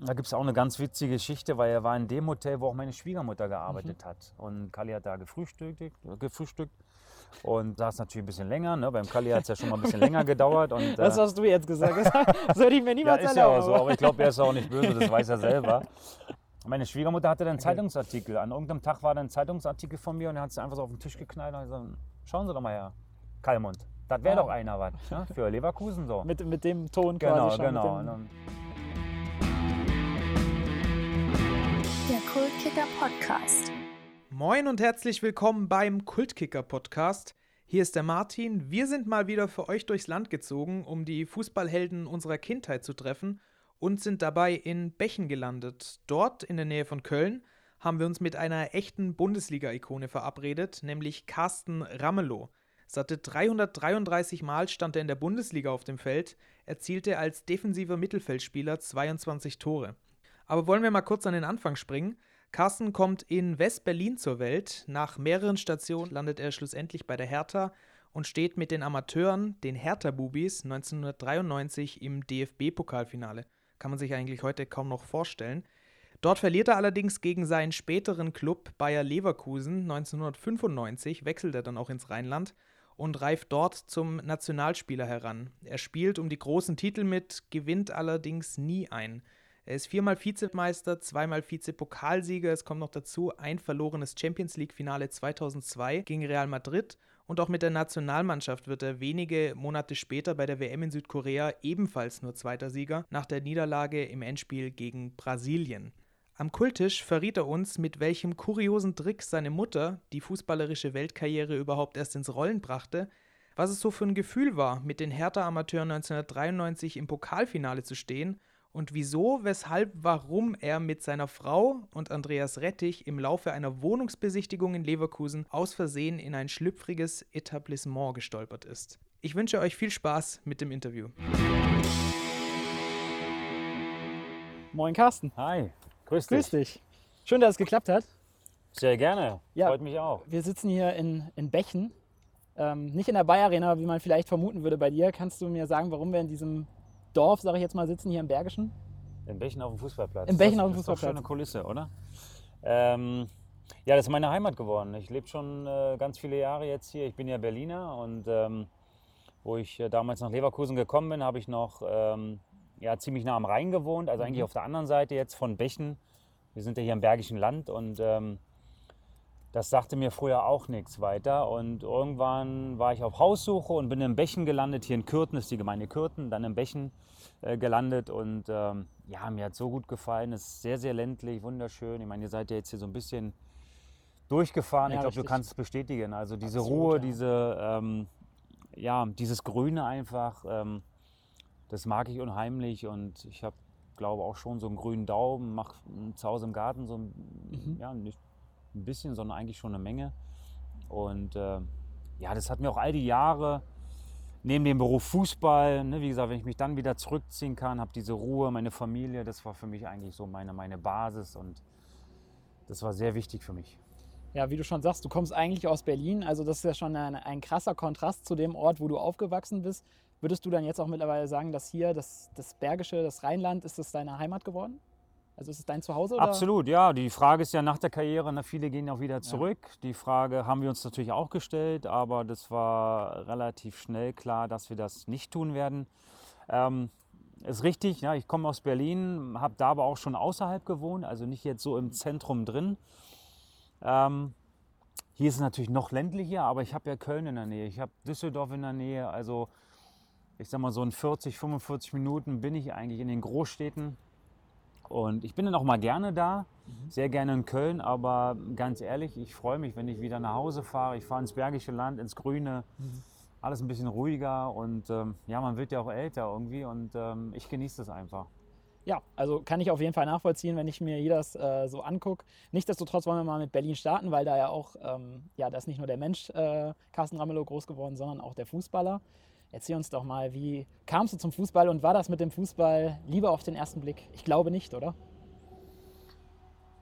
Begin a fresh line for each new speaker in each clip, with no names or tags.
da gibt es auch eine ganz witzige Geschichte, weil er war in dem Hotel, wo auch meine Schwiegermutter gearbeitet
Mhm.
hat. Und Kali hat da gefrühstückt, gefrühstückt und saß natürlich ein bisschen länger. Ne? Beim Kali hat es ja schon mal ein bisschen länger gedauert. Und,
Das
äh,
hast du jetzt gesagt. Das würde ich mir
ja,
niemals
ist ja
erlauben.
auch so, aber ich glaube, er ist auch nicht böse, das weiß er selber. Meine Schwiegermutter hatte dann einen Zeitungsartikel. An irgendeinem Tag war dann ein Zeitungsartikel von mir und er hat es einfach so auf den Tisch geknallt und gesagt, schauen Sie doch mal her, Kalmund. Das wäre
Ah.
doch einer was ne? für Leverkusen so.
mit, mit dem Ton
genau,
quasi schon.
genau.
Mit
Kultkicker Podcast.
Moin und herzlich willkommen beim Kultkicker Podcast. Hier ist der Martin. Wir sind mal wieder für euch durchs Land gezogen, um die Fußballhelden unserer Kindheit zu treffen und sind dabei in Bechen gelandet. Dort in der Nähe von Köln haben wir uns mit einer echten Bundesliga-Ikone verabredet, nämlich Carsten Ramelow. Satte 333 Mal stand er in der Bundesliga auf dem Feld, erzielte als defensiver Mittelfeldspieler 22 Tore. Aber wollen wir mal kurz an den Anfang springen? Carsten kommt in West-Berlin zur Welt. Nach mehreren Stationen landet er schlussendlich bei der Hertha und steht mit den Amateuren, den Hertha-Bubis, 1993 im DFB-Pokalfinale. Kann man sich eigentlich heute kaum noch vorstellen. Dort verliert er allerdings gegen seinen späteren Club Bayer Leverkusen. 1995 wechselt er dann auch ins Rheinland und reift dort zum Nationalspieler heran. Er spielt um die großen Titel mit, gewinnt allerdings nie ein. Er ist viermal Vizemeister, zweimal Vizepokalsieger. Es kommt noch dazu ein verlorenes Champions League-Finale 2002 gegen Real Madrid. Und auch mit der Nationalmannschaft wird er wenige Monate später bei der WM in Südkorea ebenfalls nur zweiter Sieger nach der Niederlage im Endspiel gegen Brasilien. Am Kultisch verriet er uns, mit welchem kuriosen Trick seine Mutter die fußballerische Weltkarriere überhaupt erst ins Rollen brachte, was es so für ein Gefühl war, mit den Hertha-Amateuren 1993 im Pokalfinale zu stehen und wieso, weshalb, warum er mit seiner Frau und Andreas Rettich im Laufe einer Wohnungsbesichtigung in Leverkusen aus Versehen in ein schlüpfriges Etablissement gestolpert ist. Ich wünsche euch viel Spaß mit dem Interview.
Moin Carsten,
Hi, grüß dich.
grüß dich. Schön, dass es geklappt hat.
Sehr gerne,
Ja.
freut mich auch.
Wir sitzen hier in, in Bechen. Ähm, nicht in der Bayer Arena, wie man vielleicht vermuten würde bei dir. Kannst du mir sagen, warum wir in diesem Dorf, sage ich jetzt mal, sitzen hier im Bergischen?
Im Bechen auf dem Fußballplatz.
Im Bechen
das,
auf dem
das ist
Fußballplatz.
schöne Kulisse, oder? Ähm, ja, das ist meine Heimat geworden. Ich lebe schon äh, ganz viele Jahre jetzt hier. Ich bin ja Berliner und ähm, wo ich äh, damals nach Leverkusen gekommen bin, habe ich noch ähm, ja, ziemlich nah am Rhein gewohnt, also eigentlich auf der anderen Seite jetzt von Bechen. Wir sind ja hier im Bergischen Land und ähm, das sagte mir früher auch nichts weiter. Und irgendwann war ich auf Haussuche und bin im Bechen gelandet. Hier in Kürten ist die Gemeinde Kürten, dann im Bechen äh, gelandet. Und ähm, ja, mir hat so gut gefallen. Es ist sehr, sehr ländlich, wunderschön. Ich meine, ihr seid ja jetzt hier so ein bisschen durchgefahren.
Ja,
ich glaube, du kannst es bestätigen. Also diese
Absolut,
Ruhe,
ja.
diese, ähm, ja, dieses Grüne einfach, ähm, das mag ich unheimlich. Und ich habe, glaube auch schon so einen grünen Daumen, mache zu Hause im Garten so ein,
Mhm.
ja, nicht ein bisschen, sondern eigentlich schon eine Menge. Und äh, ja, das hat mir auch all die Jahre neben dem Beruf Fußball, ne, wie gesagt, wenn ich mich dann wieder zurückziehen kann, habe diese Ruhe, meine Familie, das war für mich eigentlich so meine, meine Basis und das war sehr wichtig für mich.
Ja, wie du schon sagst, du kommst eigentlich aus Berlin. Also das ist ja schon ein, ein krasser Kontrast zu dem Ort, wo du aufgewachsen bist. Würdest du dann jetzt auch mittlerweile sagen, dass hier das, das Bergische, das Rheinland, ist das deine Heimat geworden? Also ist es dein Zuhause? Oder?
Absolut, ja. Die Frage ist ja nach der Karriere, na, viele gehen auch wieder zurück. Die Frage haben wir uns natürlich auch gestellt, aber das war relativ schnell klar, dass wir das nicht tun werden. Ähm, ist richtig, ja, ich komme aus Berlin, habe da aber auch schon außerhalb gewohnt, also nicht jetzt so im Zentrum drin. Ähm, hier ist es natürlich noch ländlicher, aber ich habe ja Köln in der Nähe, ich habe Düsseldorf in der Nähe, also ich sag mal so in 40, 45 Minuten bin ich eigentlich in den Großstädten. Und ich bin dann auch mal gerne da, sehr gerne in Köln, aber ganz ehrlich, ich freue mich, wenn ich wieder nach Hause fahre. Ich fahre ins Bergische Land, ins Grüne, alles ein bisschen ruhiger und ähm, ja, man wird ja auch älter irgendwie und ähm, ich genieße das einfach.
Ja, also kann ich auf jeden Fall nachvollziehen, wenn ich mir hier das äh, so angucke. Nichtsdestotrotz wollen wir mal mit Berlin starten, weil da ja auch, ähm, ja, da ist nicht nur der Mensch äh, Carsten Ramelow groß geworden, sondern auch der Fußballer. Erzähl uns doch mal, wie kamst du zum Fußball und war das mit dem Fußball lieber auf den ersten Blick? Ich glaube nicht, oder?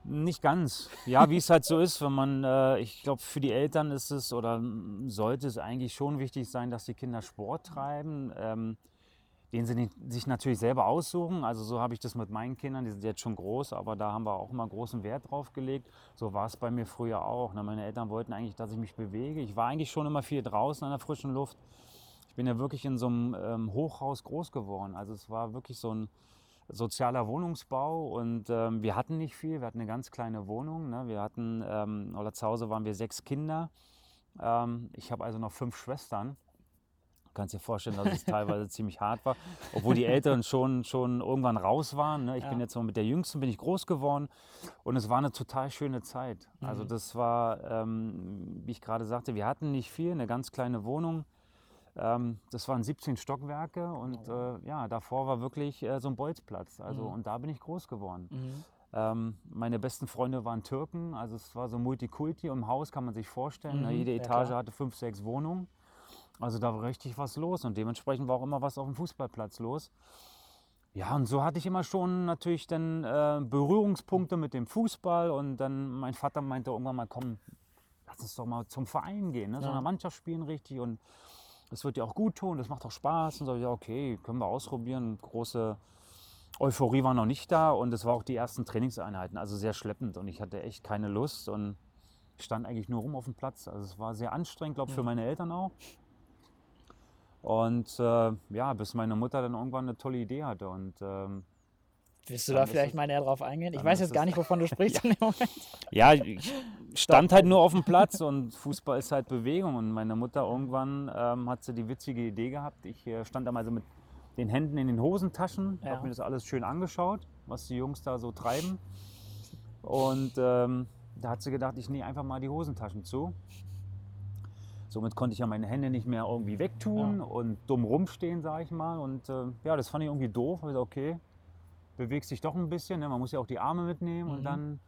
Nicht ganz. Ja, wie es halt so ist, wenn man, äh, ich glaube, für die Eltern ist es oder sollte es eigentlich schon wichtig sein, dass die Kinder Sport treiben. Ähm, den sie sich natürlich selber aussuchen. Also so habe ich das mit meinen Kindern, die sind jetzt schon groß, aber da haben wir auch immer großen Wert drauf gelegt. So war es bei mir früher auch. Ne? Meine Eltern wollten eigentlich, dass ich mich bewege. Ich war eigentlich schon immer viel draußen an der frischen Luft. Ich bin ja wirklich in so einem ähm, Hochhaus groß geworden. Also es war wirklich so ein sozialer Wohnungsbau und ähm, wir hatten nicht viel. Wir hatten eine ganz kleine Wohnung. Ne? Wir hatten, ähm, oder zu Hause waren wir sechs Kinder. Ähm, ich habe also noch fünf Schwestern kannst dir vorstellen, dass es teilweise ziemlich hart war, obwohl die Älteren schon, schon irgendwann raus waren. Ne? Ich ja. bin jetzt so mit der Jüngsten bin ich groß geworden und es war eine total schöne Zeit. Also mhm. Also das war, ähm, wie ich gerade sagte, wir hatten nicht viel, eine ganz kleine Wohnung. Ähm, das waren 17 Stockwerke und oh. äh, ja, davor war wirklich äh, so ein Bolzplatz. Also mhm. und da bin ich groß geworden. Mhm. Ähm, meine besten Freunde waren Türken, also es war so Multikulti im Haus, kann man sich vorstellen. Ne? Jede Etage ja, hatte fünf, sechs Wohnungen. Also da war richtig was los und dementsprechend war auch immer was auf dem Fußballplatz los. Ja, und so hatte ich immer schon natürlich dann äh, Berührungspunkte mit dem Fußball und dann mein Vater meinte irgendwann mal, komm, lass uns doch mal zum Verein gehen, ne? so ja. eine Mannschaft spielen richtig und das wird dir auch gut tun, das macht auch Spaß. Und so, ja, okay, können wir ausprobieren. Große Euphorie war noch nicht da und es war auch die ersten Trainingseinheiten, also sehr schleppend und ich hatte echt keine Lust und stand eigentlich nur rum auf dem Platz. Also es war sehr anstrengend, glaube ich, für meine Eltern auch. Und äh, ja, bis meine Mutter dann irgendwann eine tolle Idee hatte. Und, ähm,
Willst du da vielleicht mal näher drauf eingehen? Ich weiß jetzt gar nicht, wovon du sprichst
ja. in dem Moment. Ja, ich stand halt nur auf dem Platz und Fußball ist halt Bewegung. Und meine Mutter irgendwann ähm, hat sie die witzige Idee gehabt. Ich äh, stand da mal so mit den Händen in den Hosentaschen, ja. habe mir das alles schön angeschaut, was die Jungs da so treiben. Und ähm, da hat sie gedacht, ich nehme einfach mal die Hosentaschen zu. Somit konnte ich ja meine Hände nicht mehr irgendwie wegtun ja. und dumm rumstehen, sage ich mal. Und äh, ja, das fand ich irgendwie doof. Ich okay, bewegst dich doch ein bisschen. Ne? Man muss ja auch die Arme mitnehmen. Mhm. Und dann,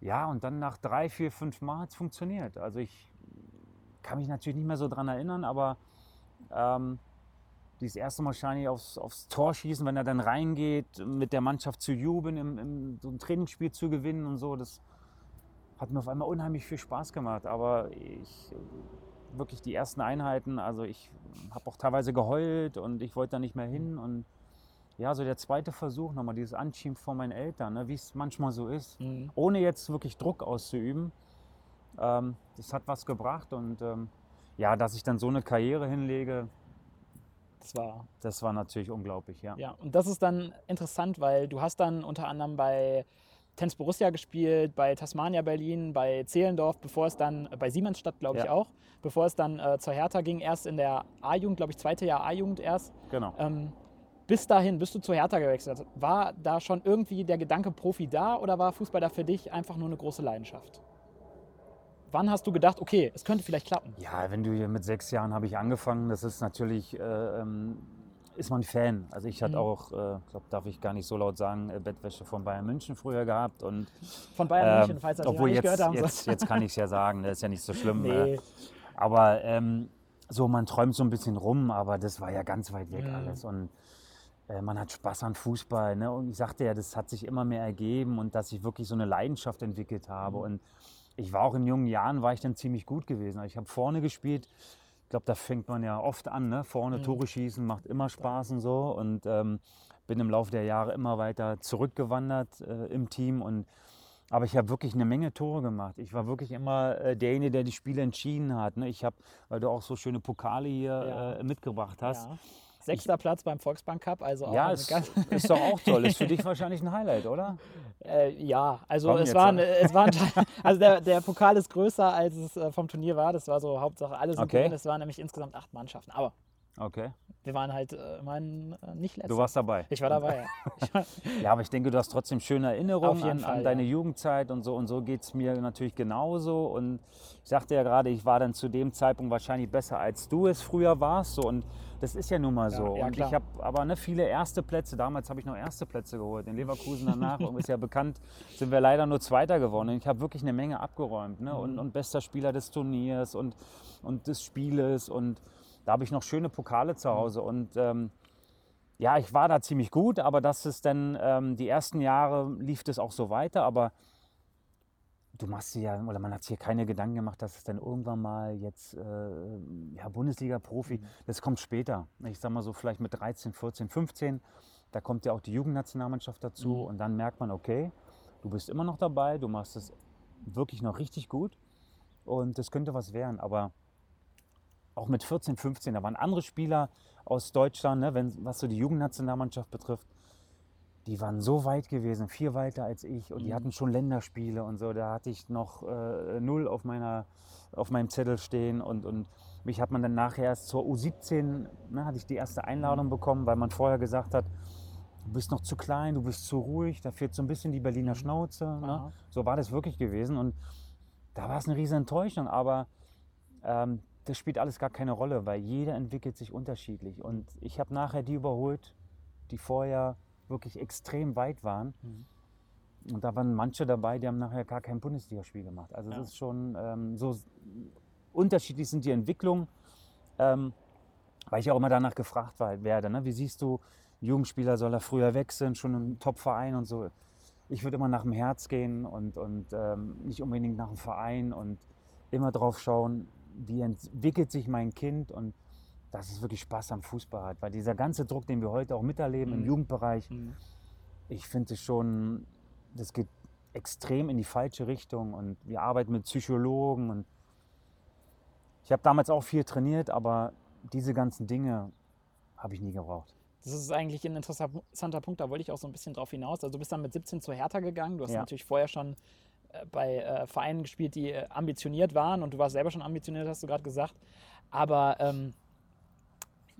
ja, und dann nach drei, vier, fünf Mal hat es funktioniert. Also ich kann mich natürlich nicht mehr so dran erinnern, aber ähm, dieses erste Mal wahrscheinlich aufs, aufs, Tor schießen, wenn er dann reingeht, mit der Mannschaft zu jubeln, im, im, so ein Trainingsspiel zu gewinnen und so, das hat mir auf einmal unheimlich viel Spaß gemacht. Aber ich wirklich die ersten Einheiten, also ich habe auch teilweise geheult und ich wollte da nicht mehr hin. Und ja, so der zweite Versuch, nochmal dieses Anschieben von meinen Eltern, ne, wie es manchmal so ist, mhm. ohne jetzt wirklich Druck auszuüben, ähm, das hat was gebracht. Und ähm, ja, dass ich dann so eine Karriere hinlege, das war, das war natürlich unglaublich, ja.
Ja, und das ist dann interessant, weil du hast dann unter anderem bei Tennis Borussia gespielt, bei Tasmania Berlin, bei Zehlendorf, bevor es dann, äh, bei Siemensstadt glaube ich ja. auch, bevor es dann äh, zur Hertha ging, erst in der A-Jugend, glaube ich, zweite Jahr A-Jugend erst.
Genau.
Ähm, bis dahin, bist du zur Hertha gewechselt. War da schon irgendwie der Gedanke Profi da oder war Fußball da für dich einfach nur eine große Leidenschaft? Wann hast du gedacht, okay, es könnte vielleicht klappen?
Ja, wenn du hier mit sechs Jahren habe ich angefangen, das ist natürlich äh, ähm, ist man Fan. Also ich hatte mhm. auch, äh, glaube darf ich gar nicht so laut sagen, äh, Bettwäsche von Bayern München früher gehabt und
von Bayern äh, München, falls das
obwohl jetzt, gehört haben. Jetzt, jetzt kann ich es ja sagen, das ist ja nicht so schlimm. Nee. Äh, aber ähm, so man träumt so ein bisschen rum, aber das war ja ganz weit weg mhm. alles und äh, man hat Spaß an Fußball. Ne? Und ich sagte ja, das hat sich immer mehr ergeben und dass ich wirklich so eine Leidenschaft entwickelt habe. Mhm. Und ich war auch in jungen Jahren, war ich dann ziemlich gut gewesen. Also ich habe vorne gespielt, ich glaube, da fängt man ja oft an, ne? vorne mhm. Tore schießen, macht immer Spaß und so. Und ähm, bin im Laufe der Jahre immer weiter zurückgewandert äh, im Team. Und, aber ich habe wirklich eine Menge Tore gemacht. Ich war wirklich immer äh, derjenige, der die Spiele entschieden hat. Ne? Ich habe, weil du auch so schöne Pokale hier ja. äh, mitgebracht hast. Ja.
Sechster Platz beim Volksbank Cup, also auch
ja, ist, ist doch auch toll. Ist für dich wahrscheinlich ein Highlight, oder?
Äh, ja, also es war, eine, es war ein, also der, der Pokal ist größer, als es äh, vom Turnier war. Das war so Hauptsache alles okay. drin. Es waren nämlich insgesamt acht Mannschaften. Aber
Okay.
Wir waren halt äh, äh, nicht letzter.
Du warst dabei.
Ich war dabei,
ja. ja, aber ich denke, du hast trotzdem schöne Erinnerungen an, Fall, an, deine ja. Jugendzeit und so. Und so geht es mir natürlich genauso. Und ich sagte ja gerade, ich war dann zu dem Zeitpunkt wahrscheinlich besser, als du es früher warst. So. Und das ist ja nun mal so. Ja, und klar. ich habe aber ne, viele erste Plätze. Damals habe ich noch erste Plätze geholt. In Leverkusen danach, ist ja bekannt, sind wir leider nur Zweiter geworden. Und ich habe wirklich eine Menge abgeräumt. Ne? Und, mhm. und bester Spieler des Turniers und, und des Spieles. Und da habe ich noch schöne Pokale zu Hause. Und ähm, ja, ich war da ziemlich gut, aber das ist dann, ähm, die ersten Jahre lief das auch so weiter. Aber du machst dir ja, oder man hat sich hier keine Gedanken gemacht, dass es dann irgendwann mal jetzt äh, ja, Bundesliga-Profi,
Mhm.
das kommt später. Ich sag mal so vielleicht mit 13, 14, 15, da kommt ja auch die Jugendnationalmannschaft dazu
Mhm.
und dann merkt man, okay, du bist immer noch dabei, du machst es wirklich noch richtig gut und das könnte was werden, aber auch mit 14, 15, da waren andere Spieler aus Deutschland, ne, wenn, was so die Jugendnationalmannschaft betrifft, die waren so weit gewesen, viel weiter als ich und die
Mhm.
hatten schon Länderspiele und so. Da hatte ich noch äh, null auf, meiner, auf meinem Zettel stehen und, und mich hat man dann nachher erst zur U17, ne, hatte ich die erste Einladung
Mhm.
bekommen, weil man vorher gesagt hat, du bist noch zu klein, du bist zu ruhig, da fehlt so ein bisschen die Berliner
Mhm.
Schnauze. Ne? So war das wirklich gewesen und da war es eine riesen Enttäuschung, aber ähm, das spielt alles gar keine Rolle, weil jeder entwickelt sich unterschiedlich und ich habe nachher die überholt, die vorher wirklich extrem weit waren.
Mhm.
Und da waren manche dabei, die haben nachher gar kein Bundesligaspiel gemacht. Also
Ja.
das ist schon ähm, so unterschiedlich sind die Entwicklungen, ähm, weil ich auch immer danach gefragt war- werde. Ne? Wie siehst du, Jugendspieler soll er früher wechseln, schon im Top-Verein und so. Ich würde immer nach dem Herz gehen und, und ähm, nicht unbedingt nach dem Verein und immer drauf schauen, wie entwickelt sich mein Kind und dass es wirklich Spaß am Fußball hat. Weil dieser ganze Druck, den wir heute auch miterleben im
Mhm.
Jugendbereich,
Mhm.
ich finde es schon, das geht extrem in die falsche Richtung und wir arbeiten mit Psychologen und ich habe damals auch viel trainiert, aber diese ganzen Dinge habe ich nie gebraucht.
Das ist eigentlich ein interessanter Punkt, da wollte ich auch so ein bisschen drauf hinaus. Also du bist dann mit 17 zu Hertha gegangen. Du hast
Ja.
natürlich vorher schon äh, bei äh, Vereinen gespielt, die äh, ambitioniert waren und du warst selber schon ambitioniert, hast du gerade gesagt. Aber ähm,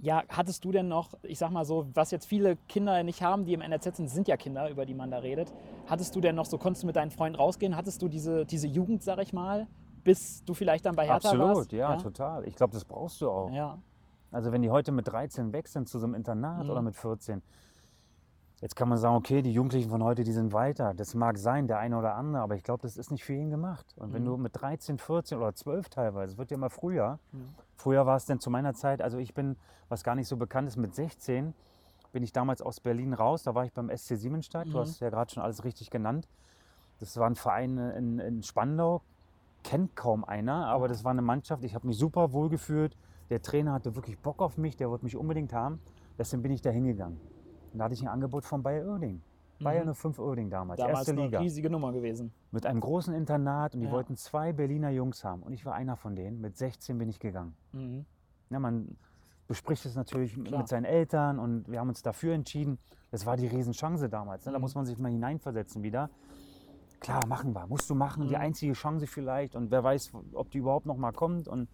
ja, hattest du denn noch, ich sag mal so, was jetzt viele Kinder nicht haben, die im NRZ sind, sind ja Kinder, über die man da redet. Hattest du denn noch so, konntest du mit deinen Freunden rausgehen? Hattest du diese, diese Jugend, sag ich mal, bis du vielleicht dann bei Hertha
Absolut,
warst?
ja, total. Ich glaube, das brauchst du auch.
Ja,
Also wenn die heute mit 13 wechseln zu so einem Internat
Mhm.
oder mit 14, jetzt kann man sagen, okay, die Jugendlichen von heute, die sind weiter. Das mag sein, der eine oder andere, aber ich glaube, das ist nicht für ihn gemacht. Und wenn
Mhm.
du mit 13, 14 oder 12 teilweise, es wird ja immer früher,
Mhm.
früher war es denn zu meiner Zeit, also ich bin, was gar nicht so bekannt ist, mit 16 bin ich damals aus Berlin raus, da war ich beim SC Siemensstadt,
Mhm.
du hast ja gerade schon alles richtig genannt. Das war ein Verein in, in Spandau, kennt kaum einer, aber das war eine Mannschaft, ich habe mich super wohl gefühlt. Der Trainer hatte wirklich Bock auf mich, der wollte mich unbedingt haben. Deswegen bin ich da hingegangen. Und da hatte ich ein Angebot von Bayer Oerding. Bayer
Mhm.
05 Oerding damals,
damals
erste
eine
Liga.
riesige Nummer gewesen.
Mit einem großen Internat und die
Ja.
wollten zwei Berliner Jungs haben. Und ich war einer von denen. Mit 16 bin ich gegangen.
Mhm.
Ja, man bespricht es natürlich
Klar.
mit seinen Eltern und wir haben uns dafür entschieden. Das war die Riesenchance damals. Ne? Da
Mhm.
muss man sich mal hineinversetzen wieder. Klar, machen wir. Musst du machen. Die
Mhm.
einzige Chance vielleicht. Und wer weiß, ob die überhaupt noch mal kommt. Und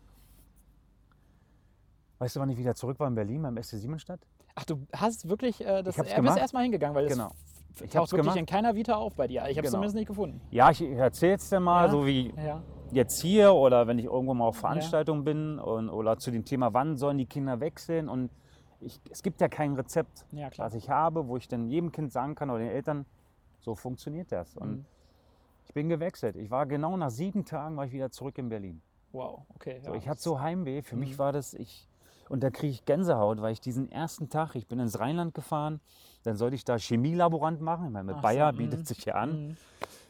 weißt du, wann ich wieder zurück war in Berlin beim SC Siemensstadt?
Ach, du hast wirklich äh, das
Ich
er bist erstmal hingegangen, weil das
Genau. Ich
taucht wirklich
gemacht.
in keiner Vita auf bei dir. Ich habe es
Genau.
zumindest nicht gefunden.
Ja, ich erzähl's dir mal,
Ja.
so wie
Ja.
jetzt hier oder wenn ich irgendwo mal auf Veranstaltungen bin und, oder zu dem Thema, wann sollen die Kinder wechseln. Und ich, es gibt ja kein Rezept,
Ja, klar.
was ich habe, wo ich dann jedem Kind sagen kann oder den Eltern, so funktioniert das. Und
Mhm.
ich bin gewechselt. Ich war genau nach sieben Tagen war ich wieder zurück in Berlin.
Wow, okay.
So,
ja,
ich hatte so Heimweh. Für mich
Mhm.
war das, ich, und da kriege ich Gänsehaut, weil ich diesen ersten Tag, ich bin ins Rheinland gefahren, dann sollte ich da Chemielaborant machen. Ich meine, mit
Ach so,
Bayer
mhm.
bietet sich ja an.
Mhm.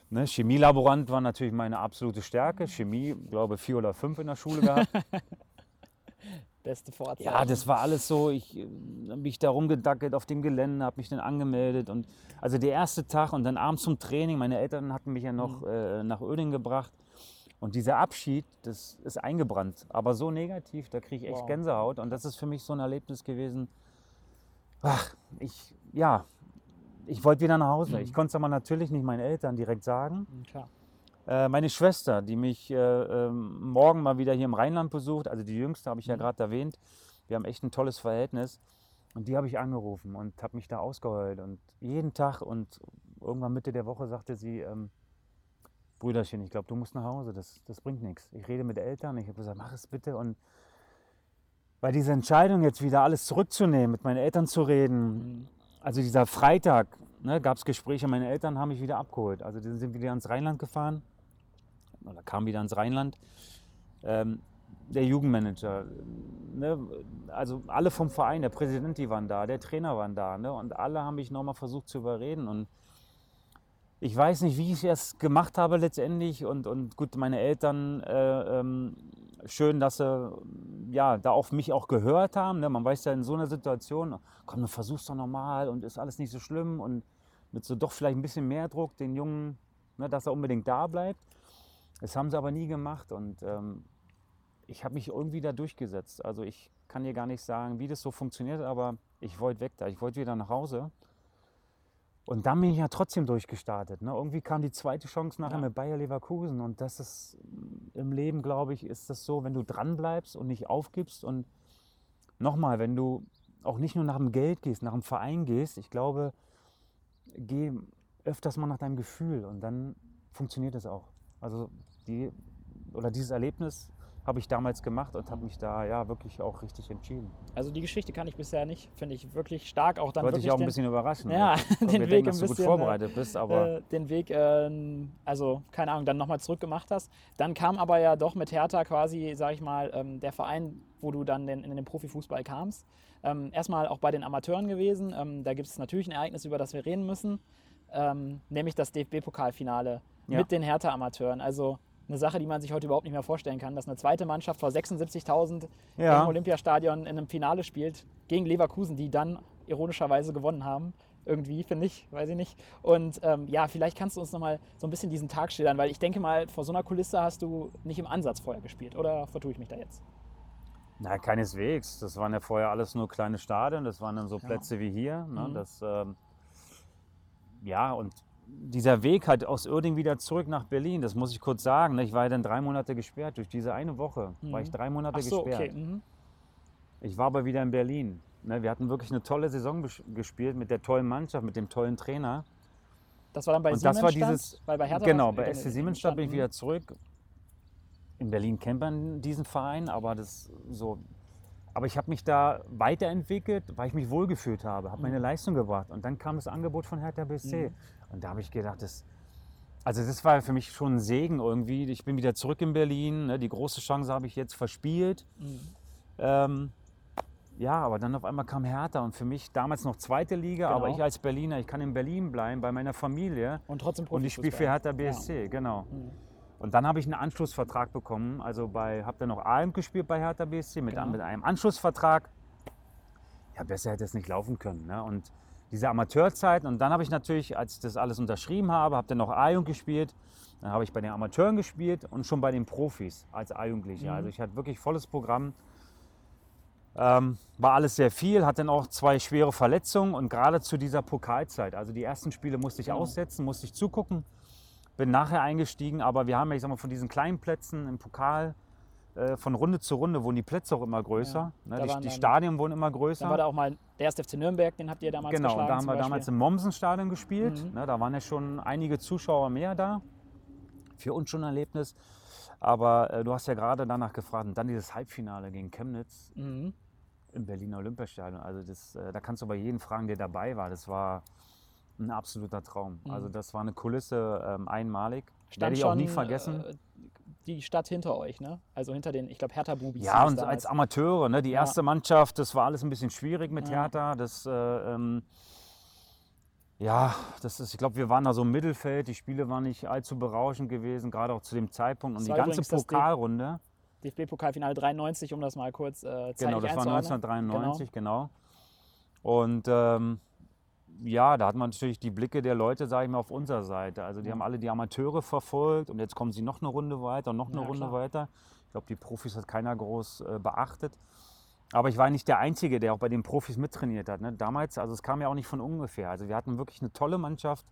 Ne, Chemielaborant war natürlich meine absolute Stärke. Chemie, glaube vier oder fünf in der Schule gehabt.
Beste Vorzeichen.
ja, das war alles so. Ich äh, habe mich da rumgedackelt auf dem Gelände, habe mich dann angemeldet. Und also der erste Tag und dann abends zum Training. Meine Eltern hatten mich ja noch
Mhm.
äh, nach Oeding gebracht. Und dieser Abschied, das ist eingebrannt. Aber so negativ, da kriege ich echt
Wow.
Gänsehaut. Und das ist für mich so ein Erlebnis gewesen. Ach, ich, ja, ich wollte wieder nach Hause.
Mhm.
Ich konnte es aber natürlich nicht meinen Eltern direkt sagen.
Mhm.
Äh, meine Schwester, die mich äh, ähm, morgen mal wieder hier im Rheinland besucht, also die jüngste habe ich ja
Mhm.
gerade erwähnt. Wir haben echt ein tolles Verhältnis. Und die habe ich angerufen und habe mich da ausgeheult. Und jeden Tag und irgendwann Mitte der Woche sagte sie, ähm, Brüderchen, ich glaube, du musst nach Hause, das, das bringt nichts. Ich rede mit Eltern, ich habe gesagt, mach es bitte. Und weil diese Entscheidung jetzt wieder alles zurückzunehmen, mit meinen Eltern zu reden, also dieser Freitag ne, gab es Gespräche, meine Eltern haben mich wieder abgeholt. Also die sind wieder ins Rheinland gefahren oder kamen wieder ins Rheinland. Ähm, der Jugendmanager, ne, also alle vom Verein, der Präsident, die waren da, der Trainer waren da ne, und alle haben mich nochmal versucht zu überreden. Und ich weiß nicht, wie ich es gemacht habe letztendlich. Und, und gut, meine Eltern, äh, ähm, schön, dass sie ja, da auf mich auch gehört haben. Ne? Man weiß ja in so einer Situation, komm, du versuchst doch nochmal und ist alles nicht so schlimm. Und mit so doch vielleicht ein bisschen mehr Druck, den Jungen, ne, dass er unbedingt da bleibt. Das haben sie aber nie gemacht. Und ähm, ich habe mich irgendwie da durchgesetzt. Also ich kann dir gar nicht sagen, wie das so funktioniert, aber ich wollte weg da. Ich wollte wieder nach Hause. Und dann bin ich ja trotzdem durchgestartet. Ne? Irgendwie kam die zweite Chance nachher
Ja.
mit Bayer Leverkusen. Und das ist im Leben, glaube ich, ist das so, wenn du dran bleibst und nicht aufgibst. Und nochmal, wenn du auch nicht nur nach dem Geld gehst, nach dem Verein gehst, ich glaube, geh öfters mal nach deinem Gefühl und dann funktioniert es auch. Also die, oder dieses Erlebnis habe ich damals gemacht und habe mich da ja wirklich auch richtig entschieden.
Also die Geschichte kann ich bisher nicht, finde ich wirklich stark. Auch dann
Wollte ich auch ein
den,
bisschen überraschen.
Ja, den
mir
Weg
denken,
ein
dass du gut
bisschen, äh,
vorbereitet bist, aber
äh, den Weg, äh, also keine Ahnung, dann nochmal zurück gemacht hast. Dann kam aber ja doch mit Hertha quasi, sag ich mal, ähm, der Verein, wo du dann den, in den Profifußball kamst. Ähm, erstmal auch bei den Amateuren gewesen. Ähm, da gibt es natürlich ein Ereignis, über das wir reden müssen, ähm, nämlich das DFB-Pokalfinale
Ja.
mit den Hertha-Amateuren. Also eine Sache, die man sich heute überhaupt nicht mehr vorstellen kann, dass eine zweite Mannschaft vor 76.000
Ja.
im Olympiastadion in einem Finale spielt gegen Leverkusen, die dann ironischerweise gewonnen haben. Irgendwie, finde ich, weiß ich nicht. Und ähm, ja, vielleicht kannst du uns nochmal so ein bisschen diesen Tag schildern, weil ich denke mal, vor so einer Kulisse hast du nicht im Ansatz vorher gespielt. Oder vertue ich mich da jetzt?
Nein, keineswegs. Das waren ja vorher alles nur kleine Stadien. Das waren dann so
Ja.
Plätze wie hier. Ne?
Mhm.
Das, ähm, ja, und dieser Weg halt aus Uerding wieder zurück nach Berlin, das muss ich kurz sagen. Ne? Ich war ja dann drei Monate gesperrt. Durch diese eine Woche war ich
Mhm.
drei Monate
so,
gesperrt.
okay. Mhm.
Ich war aber wieder in Berlin. Ne? Wir hatten wirklich eine tolle Saison gespielt mit der tollen Mannschaft, mit dem tollen Trainer.
Das war dann bei
Und das war
Siemensstadt?
dieses,
Weil bei Hertha
genau, bei SC Siemensstadt bin ich
mhm.
wieder zurück. In Berlin kennt man diesen Verein, aber das so. Aber ich habe mich da weiterentwickelt, weil ich mich wohlgefühlt habe, habe
Mhm.
meine Leistung gebracht. Und dann kam das Angebot von Hertha BSC. Und da habe ich gedacht, das, also das war für mich schon ein Segen irgendwie. Ich bin wieder zurück in Berlin. Ne? Die große Chance habe ich jetzt verspielt.
Mhm.
Ähm, ja, aber dann auf einmal kam Hertha und für mich damals noch zweite Liga, aber
Genau.
ich als Berliner, ich kann in Berlin bleiben, bei meiner Familie.
Und trotzdem
Und ich spiele für. Hertha BSC, genau.
Mhm.
Und dann habe ich einen Anschlussvertrag bekommen. Also bei, habe dann noch A-Jugend gespielt bei Hertha BSC mit,
Genau.
mit einem Anschlussvertrag. Ja, besser hätte es nicht laufen können. Ne? Und diese Amateurzeit. Und dann habe ich natürlich, als ich das alles unterschrieben habe, habe dann noch A-Jugend gespielt. Dann habe ich bei den Amateuren gespielt und schon bei den Profis als A-Jugendlicher.
Mhm.
Also ich hatte wirklich volles Programm. Ähm, war alles sehr viel, hatte dann auch zwei schwere Verletzungen und gerade zu dieser Pokalzeit. Also die ersten Spiele musste ich
Genau.
aussetzen, musste ich zugucken. Bin nachher eingestiegen, aber wir haben ja, ich sag mal, von diesen kleinen Plätzen im Pokal äh, von Runde zu Runde wurden die Plätze auch immer größer.
da
ne? die die Stadien wurden immer größer.
Dann war da auch mal der erste FC Nürnberg, den habt ihr damals
Genau,
geschlagen.
da haben wir
Beispiel.
damals im Mommsenstadion gespielt.
Mhm.
Ne, da waren ja schon einige Zuschauer mehr da. Für uns schon ein Erlebnis. Aber äh, du hast ja gerade danach gefragt. Und dann dieses Halbfinale gegen Chemnitz
Mhm.
im Berliner Olympiastadion. Also das, äh, da kannst du bei jedem fragen, der dabei war. Das war ein absoluter Traum.
Mhm.
Also das war eine Kulisse ähm, einmalig.
Stand
Werde ich auch nie vergessen.
Äh, die Stadt hinter euch, ne? Also hinter den, ich glaube, Hertha Bubis.
Ja, und
damals.
als Amateure, ne, die
Ja.
erste Mannschaft, das war alles ein bisschen schwierig mit
Ja.
Hertha. Das, äh, ähm, ja, das ist, ich glaube, wir waren da so im Mittelfeld. Die Spiele waren nicht allzu berauschend gewesen, gerade auch zu dem Zeitpunkt. Und die ganze Pokalrunde,
DFB-Pokalfinale 93, um das mal kurz äh,
genau, das war
einzuordnen.
1993, genau. Und ähm, ja, da hat man natürlich die Blicke der Leute, sage ich mal, auf unserer Seite. Also die haben alle die Amateure verfolgt und jetzt kommen sie noch eine Runde weiter und noch eine
Ja,
Runde
klar.
weiter. Ich glaube, die Profis hat keiner groß äh, beachtet. Aber ich war nicht der Einzige, der auch bei den Profis mittrainiert hat. Ne? Damals, also es kam ja auch nicht von ungefähr. Also wir hatten wirklich eine tolle Mannschaft,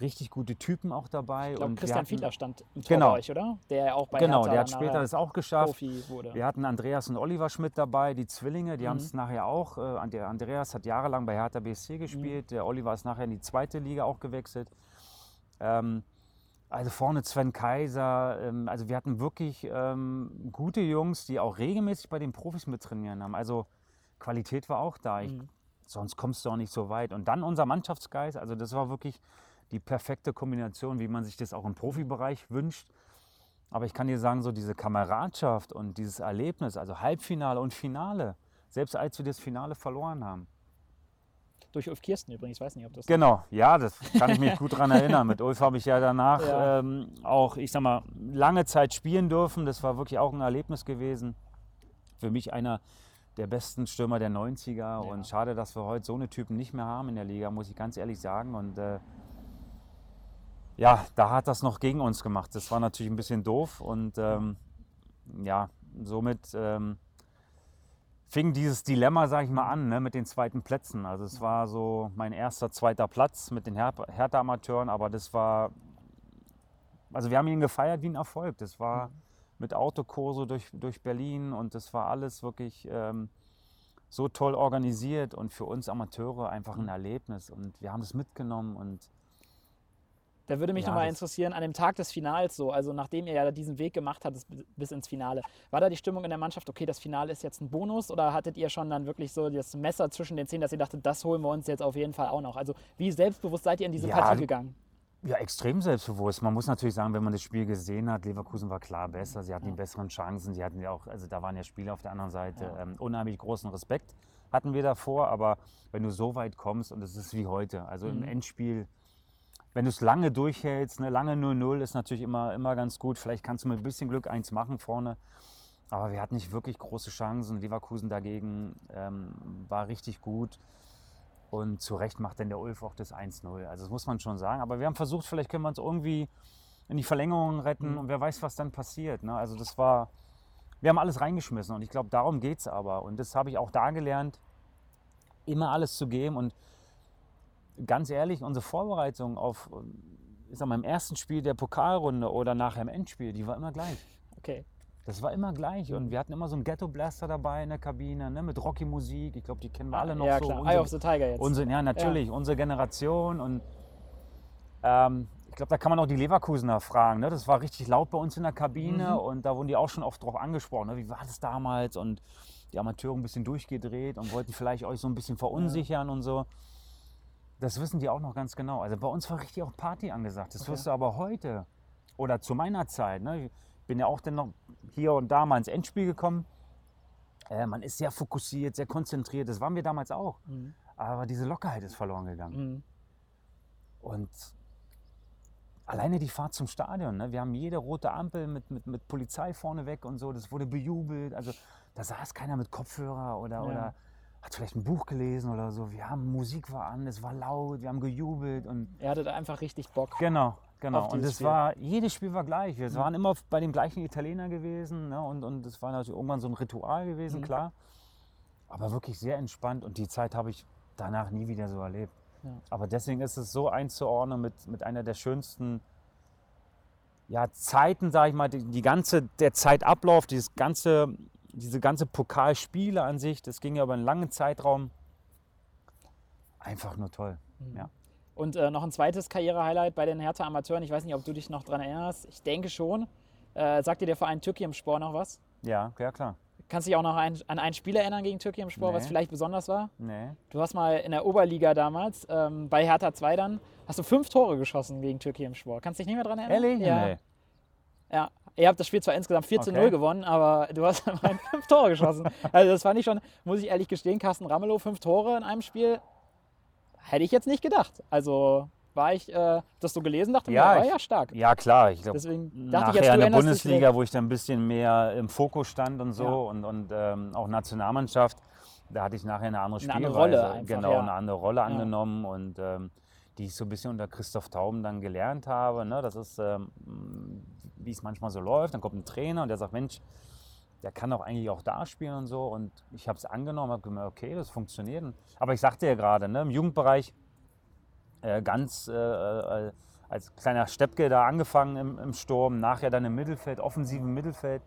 richtig gute Typen auch dabei.
Ich glaube,
und
Christian
hatten,
Fiedler stand im Tor
Genau.
bei euch, oder? Der auch bei
Genau,
Hertha
der hat später das auch geschafft.
Profi wurde.
Wir hatten Andreas und Oliver Schmidt dabei, die Zwillinge, die
Mhm.
haben es nachher auch. Äh, der Andreas hat jahrelang bei Hertha BSC gespielt,
Mhm.
der Oliver ist nachher in die zweite Liga auch gewechselt. Ähm, also vorne Sven Kaiser, ähm, also wir hatten wirklich ähm, gute Jungs, die auch regelmäßig bei den Profis mittrainieren haben. Also Qualität war auch da. Ich,
Mhm.
Sonst kommst du auch nicht so weit. Und dann unser Mannschaftsgeist, also das war wirklich die perfekte Kombination, wie man sich das auch im Profibereich wünscht. Aber ich kann dir sagen, so diese Kameradschaft und dieses Erlebnis, also Halbfinale und Finale, selbst als wir das Finale verloren haben,
Durch Ulf Kirsten übrigens, ich weiß nicht, ob das.
Genau, ja, das kann ich mich gut daran erinnern. Mit Ulf habe ich ja danach
Ja.
Ähm, auch, ich sag mal, lange Zeit spielen dürfen. Das war wirklich auch ein Erlebnis gewesen. Für mich einer der besten Stürmer der 90er. Und schade, dass wir heute so eine Typen nicht mehr haben in der Liga, muss ich ganz ehrlich sagen. Und äh, ja, da hat das noch gegen uns gemacht. Das war natürlich ein bisschen doof. Und ähm, ja, somit ähm, fing dieses Dilemma, sage ich mal, an ne, mit den zweiten Plätzen. Also es war so mein erster, zweiter Platz mit den Her Hertha-Amateuren, aber das war, also wir haben ihn gefeiert wie ein Erfolg. Das war mit Autokurse durch, durch Berlin und das war alles wirklich ähm, so toll organisiert und für uns Amateure einfach ein Erlebnis und wir haben es mitgenommen und
Da würde mich
Ja,
nochmal interessieren, an dem Tag des Finals so, also nachdem ihr ja diesen Weg gemacht hattet bis- ins Finale, war da die Stimmung in der Mannschaft, okay, das Finale ist jetzt ein Bonus oder hattet ihr schon dann wirklich so das Messer zwischen den Zähnen, dass ihr dachtet, das holen wir uns jetzt auf jeden Fall auch noch? Also wie selbstbewusst seid ihr in diese
Ja,
Partie gegangen?
Ja, extrem selbstbewusst. Man muss natürlich sagen, wenn man das Spiel gesehen hat, Leverkusen war klar besser. Sie hatten die besseren Chancen. Sie hatten ja auch, also da waren ja Spieler auf der anderen Seite. Ähm, unheimlich großen Respekt hatten wir davor. Aber wenn du so weit kommst und es ist wie heute, also im Endspiel, wenn du es lange durchhältst, ne, lange 0-0 ist natürlich immer, immer ganz gut. Vielleicht kannst du mit ein bisschen Glück eins machen vorne. Aber wir hatten nicht wirklich große Chancen. Leverkusen dagegen ähm, war richtig gut. Und zu Recht macht dann der Ulf auch das 1-0. Also das muss man schon sagen. Aber wir haben versucht, vielleicht können wir uns irgendwie in die Verlängerung retten und wer weiß, was dann passiert. Ne? Also das war, wir haben alles reingeschmissen und ich glaube, darum geht es aber. Und das habe ich auch da gelernt, immer alles zu geben. Und ganz ehrlich, unsere Vorbereitung auf, ich sag mal, im ersten Spiel der Pokalrunde oder nachher im Endspiel, die war immer gleich.
Okay.
Das war immer gleich und wir hatten immer so einen Ghetto-Blaster dabei in der Kabine, ne, mit Rocky-Musik. Ich glaube, die kennen wir alle noch
ja,
so.
klar.
Unsere-
Eye of the Tiger jetzt.
Unsere, ja, natürlich, unsere Generation. Und ähm, ich glaube, da kann man auch die Leverkusener fragen. Ne? Das war richtig laut bei uns in der Kabine und da wurden die auch schon oft drauf angesprochen. Ne? Wie war das damals? Und die Amateure ein bisschen durchgedreht und wollten vielleicht euch so ein bisschen verunsichern und so. Das wissen die auch noch ganz genau. Also bei uns war richtig auch Party angesagt. Das wirst du aber heute oder zu meiner Zeit. Ne? Ich bin ja auch dann noch hier und da mal ins Endspiel gekommen. Äh, man ist sehr fokussiert, sehr konzentriert. Das waren wir damals auch.
Mhm.
Aber diese Lockerheit ist verloren gegangen.
Mhm.
Und alleine die Fahrt zum Stadion. Ne? Wir haben jede rote Ampel mit, mit, mit Polizei vorne weg und so. Das wurde bejubelt. Also da saß keiner mit Kopfhörer oder,
Ja.
oder hat vielleicht ein Buch gelesen oder so. Wir haben Musik war an, es war laut, wir haben gejubelt und
Ihr hattet einfach richtig Bock.
Genau, genau. Und es.
Mhm.
war, jedes Spiel war gleich. Wir waren immer bei dem gleichen Italiener gewesen. Ne? Und, und es war natürlich irgendwann so ein Ritual gewesen,
Mhm.
klar. Aber wirklich sehr entspannt. Und die Zeit habe ich danach nie wieder so erlebt.
Ja.
Aber deswegen ist es so einzuordnen mit, mit einer der schönsten ja, Zeiten, sage ich mal, die, die ganze, der Zeitablauf, dieses ganze, diese ganze Pokalspiele an sich, das ging ja über einen langen Zeitraum. Einfach nur toll.
Mhm.
Ja.
Und äh, noch ein zweites Karriere-Highlight bei den Hertha Amateuren. Ich weiß nicht, ob du dich noch daran erinnerst. Ich denke schon. Äh, sagt dir der Verein Türkei im Sport noch was?
Ja, ja klar.
Kannst du dich auch noch ein, an ein Spiel erinnern gegen Türkei im Sport, was
Nee.
vielleicht besonders war?
Nee.
Du hast mal in der Oberliga damals, ähm, bei Hertha 2 dann, hast du fünf Tore geschossen gegen Türkei im Sport. Kannst du dich nicht mehr daran erinnern?
Ehrlich?
Ja.
Nee.
ja. Ihr habt das Spiel zwar insgesamt 4 zu 0
Okay.
gewonnen, aber du hast mal fünf Tore geschossen. Also das fand ich schon, muss ich ehrlich gestehen, Carsten Ramelow, fünf Tore in einem Spiel, hätte ich jetzt nicht gedacht. Also war ich äh, das so gelesen, dachte
Ja,
mir, oh,
ich-
ja, stark.
Ja, klar. Ich glaube,
Deswegen dachte ich
nachher
jetzt,
in der Bundesliga, wo ich dann ein bisschen mehr im Fokus stand und so
Ja.
und, und ähm, auch Nationalmannschaft, da hatte ich nachher eine andere
Eine
Spielweise.
andere Rolle einfach,
genau,
ja.
eine andere Rolle angenommen und ähm, die ich so ein bisschen unter Christoph Tauben dann gelernt habe. Ne? Das ist, ähm, wie es manchmal so läuft. Dann kommt ein Trainer und der sagt, Mensch, der kann doch eigentlich auch da spielen und so. Und ich habe es angenommen, habe gemerkt, okay, das funktioniert. Aber ich sagte ja gerade, ne, im Jugendbereich äh, ganz äh, äh, als kleiner Steppke da angefangen im, im Sturm, nachher dann im Mittelfeld, offensiven Mittelfeld.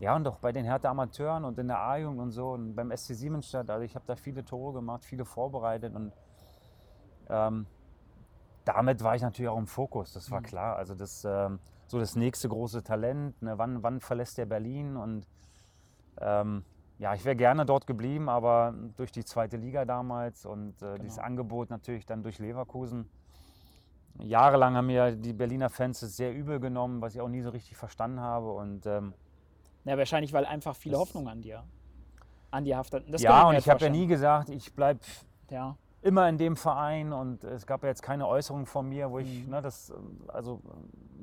Ja, und auch bei den Hertha Amateuren und in der A-Jugend und so und beim SC Siemensstadt. Also ich habe da viele Tore gemacht, viele vorbereitet und ähm, damit war ich natürlich auch im Fokus, das war klar. Also das ähm, so das nächste große Talent, ne? wann, wann verlässt der Berlin und ähm, ja, ich wäre gerne dort geblieben, aber durch die zweite Liga damals und äh, dieses Angebot natürlich dann durch Leverkusen. Jahrelang haben mir die Berliner Fans es sehr übel genommen, was ich auch nie so richtig verstanden habe. Und ähm,
Ja, wahrscheinlich, weil einfach viele
Das-
Hoffnung an dir, an dir haftet. Das kann
ja, und ich habe ja nie gesagt, ich bleibe
Ja,
immer in dem Verein und es gab ja jetzt keine Äußerung von mir, wo ich,
Mhm.
ne, das, also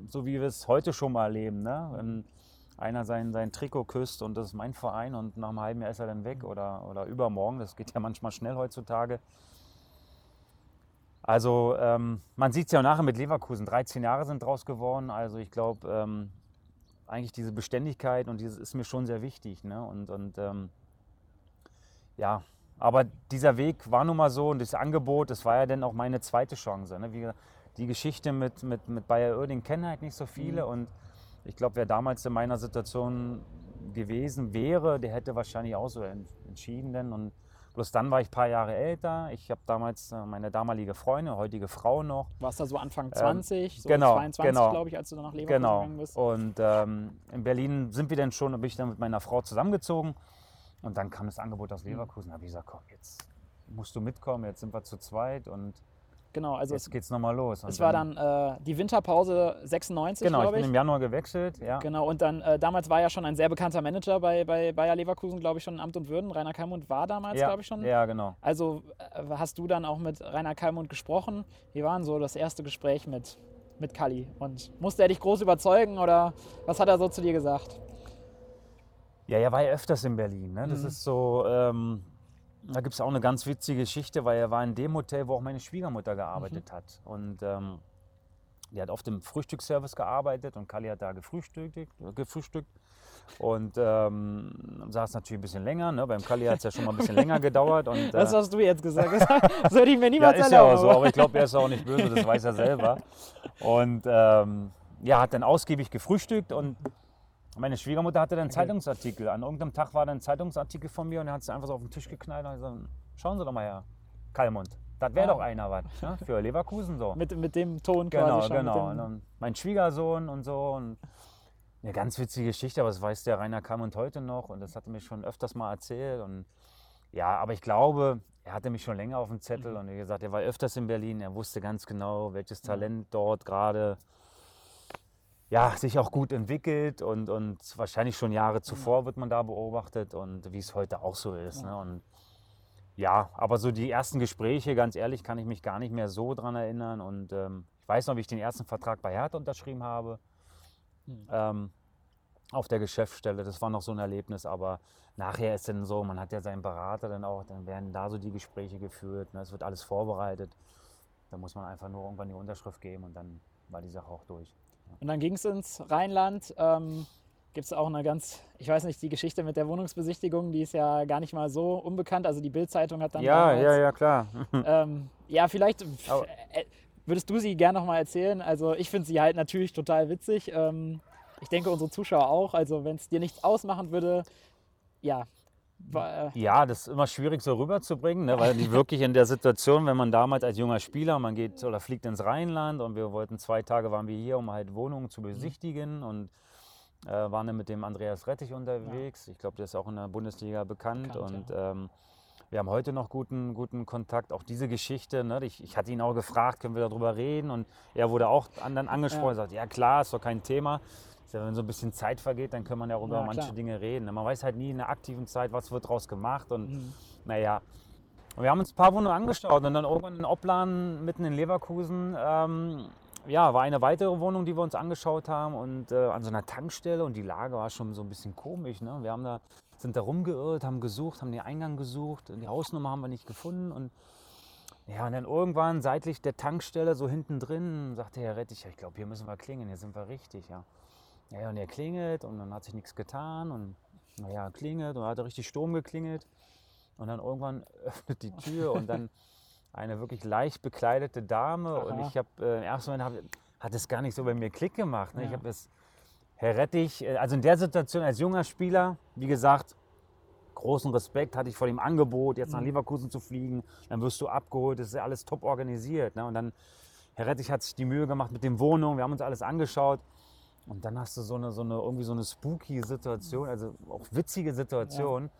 so wie wir es heute schon mal erleben, ne? wenn einer sein, sein Trikot küsst und das ist mein Verein und nach einem halben Jahr ist er dann
Mhm.
weg oder, oder übermorgen, das geht ja manchmal schnell heutzutage. Also ähm, man sieht es ja auch nachher mit Leverkusen, 13 Jahre sind draus geworden, also ich glaube, ähm, eigentlich diese Beständigkeit und dieses ist mir schon sehr wichtig. Ne? Und, und ähm, ja, aber dieser Weg war nun mal so und das Angebot, das war ja dann auch meine zweite Chance. Ne? Wie die Geschichte mit, mit, mit Bayer Oerding kennen halt nicht so viele und ich glaube, wer damals in meiner Situation gewesen wäre, der hätte wahrscheinlich auch so en- entschieden. Denn. Und bloß dann war ich ein paar Jahre älter. Ich habe damals äh, meine damalige Freundin, heutige Frau noch,
Warst da so Anfang 20, so
Ähm, genau,
22,
genau.
glaube ich, als du dann nach Leverkusen
Genau.
gegangen bist.
Und ähm, in Berlin sind wir dann schon, bin ich dann mit meiner Frau zusammengezogen. Und dann kam das Angebot aus Leverkusen. Da habe ich gesagt, komm, jetzt musst du mitkommen, jetzt sind wir zu zweit und
Genau, also es,
jetzt geht's nochmal los. Und
es war dann äh, die Winterpause 96,
Genau, ich
glaube
bin
ich.
im Januar gewechselt, ja.
Genau, und dann äh, damals war ja schon ein sehr bekannter Manager bei, bei Bayer Leverkusen, glaube ich, schon in Amt und Würden. Rainer Kalmund war damals,
ja,
glaube ich, schon.
Ja, genau.
Also äh, hast du dann auch mit Rainer Kalmund gesprochen? Wie war denn so das erste Gespräch mit, mit Kalli? Und musste er dich groß überzeugen oder was hat er so zu dir gesagt?
Ja, er war ja öfters in Berlin. Ne? Das
Mhm.
ist so, ähm, da gibt es auch eine ganz witzige Geschichte, weil er war in dem Hotel, wo auch meine Schwiegermutter gearbeitet
Mhm.
hat. Und ähm, die hat oft im Frühstücksservice gearbeitet und Kali hat da gefrühstückt. gefrühstückt. Und ähm, saß natürlich ein bisschen länger. Ne? Beim Kali hat es ja schon mal ein bisschen länger gedauert. Und,
Das
äh,
hast du jetzt gesagt. Das würde ich mir
ja,
niemals
ist ja
erlauben.
auch so, aber ich glaube, er ist auch nicht böse, das weiß er selber. Und ähm, ja, hat dann ausgiebig gefrühstückt und meine Schwiegermutter hatte dann einen Zeitungsartikel. An irgendeinem Tag war dann ein Zeitungsartikel von mir und er hat es einfach so auf den Tisch geknallt und gesagt, schauen Sie doch mal her, Kalmund, das wäre
Ah.
doch einer was ne? für Leverkusen so.
mit, mit dem Ton
genau,
quasi schon.
genau. Dann mein Schwiegersohn und so. Und eine ganz witzige Geschichte, aber das weiß der Rainer Kalmund heute noch und das hat er mir schon öfters mal erzählt. Und ja, aber ich glaube, er hatte mich schon länger auf dem Zettel und wie gesagt, er war öfters in Berlin, er wusste ganz genau, welches Talent dort gerade ja, sich auch gut entwickelt und, und wahrscheinlich schon Jahre zuvor wird man da beobachtet und wie es heute auch so ist. Ne? Und ja, aber so die ersten Gespräche, ganz ehrlich, kann ich mich gar nicht mehr so dran erinnern. Und ähm, ich weiß noch, wie ich den ersten Vertrag bei Hertha unterschrieben habe. Ähm, auf der Geschäftsstelle, das war noch so ein Erlebnis, aber nachher ist dann so, man hat ja seinen Berater dann auch, dann werden da so die Gespräche geführt, ne? es wird alles vorbereitet. Da muss man einfach nur irgendwann die Unterschrift geben und dann war die Sache auch durch.
Und dann ging es ins Rheinland. Ähm, Gibt es auch eine ganz, ich weiß nicht, die Geschichte mit der Wohnungsbesichtigung, die ist ja gar nicht mal so unbekannt. Also die Bild-Zeitung hat dann
Ja,
damals,
ja, ja, klar.
Ähm, ja, vielleicht äh, würdest du sie gerne noch mal erzählen. Also ich finde sie halt natürlich total witzig. Ähm, ich denke unsere Zuschauer auch. Also wenn es dir nichts ausmachen würde, ja. Wa- äh,
Ja, das ist immer schwierig so rüberzubringen, ne? weil die wirklich in der Situation, wenn man damals als junger Spieler, man geht oder fliegt ins Rheinland und wir wollten zwei Tage waren wir hier, um halt Wohnungen zu besichtigen und äh, waren dann mit dem Andreas Rettich unterwegs. Ich glaube, der ist auch in der Bundesliga bekannt,
Bekannt,
und ähm, wir haben heute noch guten, guten Kontakt. Auch diese Geschichte, ne? ich, ich hatte ihn auch gefragt, können wir darüber reden und er wurde auch an- dann angesprochen,
Ja.
sagt, ja klar, ist doch kein Thema. Wenn so ein bisschen Zeit vergeht, dann kann man ja auch über
Ja,
manche
klar.
Dinge reden. Man weiß halt nie in der aktiven Zeit, was wird draus gemacht und
Mhm.
naja. Und wir haben uns ein paar Wohnungen angeschaut und dann irgendwann in Opladen, mitten in Leverkusen, ähm, ja, war eine weitere Wohnung, die wir uns angeschaut haben und äh, an so einer Tankstelle und die Lage war schon so ein bisschen komisch. Ne? Wir haben da, sind da rumgeirrt, haben gesucht, haben den Eingang gesucht, die Hausnummer haben wir nicht gefunden und ja, und dann irgendwann seitlich der Tankstelle, so hinten drin, sagte Herr Rettich, ich glaube, hier müssen wir klingeln, hier sind wir richtig, ja. Ja, und er klingelt und dann hat sich nichts getan und naja, klingelt und hat richtig Sturm geklingelt. Und dann irgendwann öffnet die Tür und dann eine wirklich leicht bekleidete Dame. Und
Aha.
ich habe äh, im ersten Moment hab, hat es gar nicht so bei mir Klick gemacht. Ne? Ich
Ja.
habe es, Herr Rettich, äh, also in der Situation als junger Spieler, wie gesagt, großen Respekt hatte ich vor dem Angebot, jetzt nach
Mhm.
Leverkusen zu fliegen. Dann wirst du abgeholt, das ist ja alles top organisiert. Ne? Und dann, Herr Rettich hat sich die Mühe gemacht mit den Wohnungen, wir haben uns alles angeschaut. Und dann hast du so eine, so eine irgendwie so eine spooky Situation, also auch witzige Situation,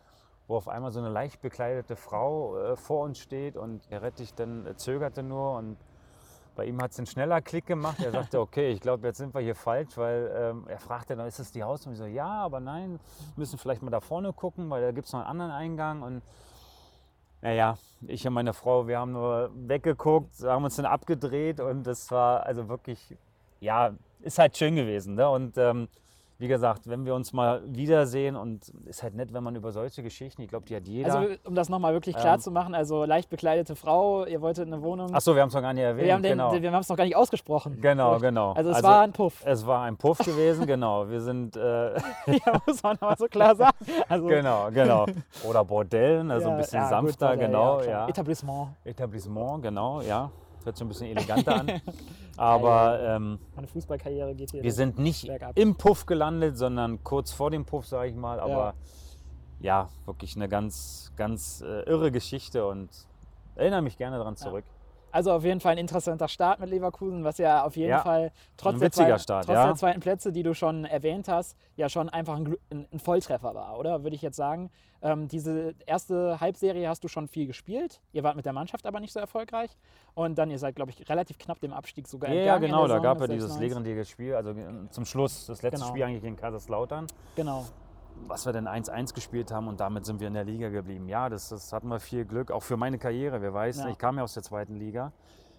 wo auf einmal so eine leicht bekleidete Frau äh, vor uns steht und Herr Rettich dann äh, zögerte nur und bei ihm hat es einen schneller Klick gemacht. Er sagte, okay, ich glaube, jetzt sind wir hier falsch, weil ähm, er fragte dann, ist das die Hausnummer? Ich so, ja, aber nein, wir müssen vielleicht mal da vorne gucken, weil da gibt es noch einen anderen Eingang. Und Naja, ich und meine Frau, wir haben nur weggeguckt, haben uns dann abgedreht und das war also wirklich, ja, ist halt schön gewesen. Ne? Und ähm, wie gesagt, wenn wir uns mal wiedersehen und ist halt nett, wenn man über solche Geschichten, ich glaube, die hat jeder.
Also, um das nochmal wirklich klar
Ähm.
zu machen, also leicht bekleidete Frau, ihr wolltet eine Wohnung.
Achso, wir haben es noch gar nicht erwähnt.
wir haben
genau.
es noch gar nicht ausgesprochen.
genau, genau.
Also, es war ein Puff.
Es war ein Puff gewesen, genau. Wir sind, äh,
ja, muss man aber so klar sagen. Also,
genau, genau. Oder Bordell, also ein
ja,
bisschen
ja, gut,
sanfter,
Bordell,
genau,
klar.
ja.
Etablissement.
Etablissement, genau, ja. Hört sich ein bisschen eleganter an. Aber ähm,
Meine Fußballkarriere geht hier.
wir sind nicht
bergab.
im Puff gelandet, sondern kurz vor dem Puff, sage ich mal. Aber ja, wirklich eine ganz, ganz äh, irre Geschichte und erinnere mich gerne daran zurück.
Also auf jeden Fall ein interessanter Start mit Leverkusen, was ja auf jeden
Ja,
Fall trotz, der, zwei,
Start,
trotz
ja.
der zweiten Plätze, die du schon erwähnt hast, ja schon einfach ein, ein, Volltreffer war, oder? Würde ich jetzt sagen. Ähm, diese erste Halbserie hast du schon viel gespielt. Ihr wart mit der Mannschaft aber nicht so erfolgreich. Und dann, ihr seid, glaube ich, relativ knapp dem Abstieg sogar
Ja, ja,
entgangen in
genau, da gab
mit
ja dieses
6-1.
legendäre Spiel, also äh, zum Schluss, das letzte
Genau.
Spiel eigentlich gegen Kaiserslautern.
Genau.
Was wir denn 1-1 gespielt haben und damit sind wir in der Liga geblieben. Ja, das, das hatten wir viel Glück, auch für meine Karriere. Wer weiß,
Ja.
ich kam ja aus der zweiten Liga.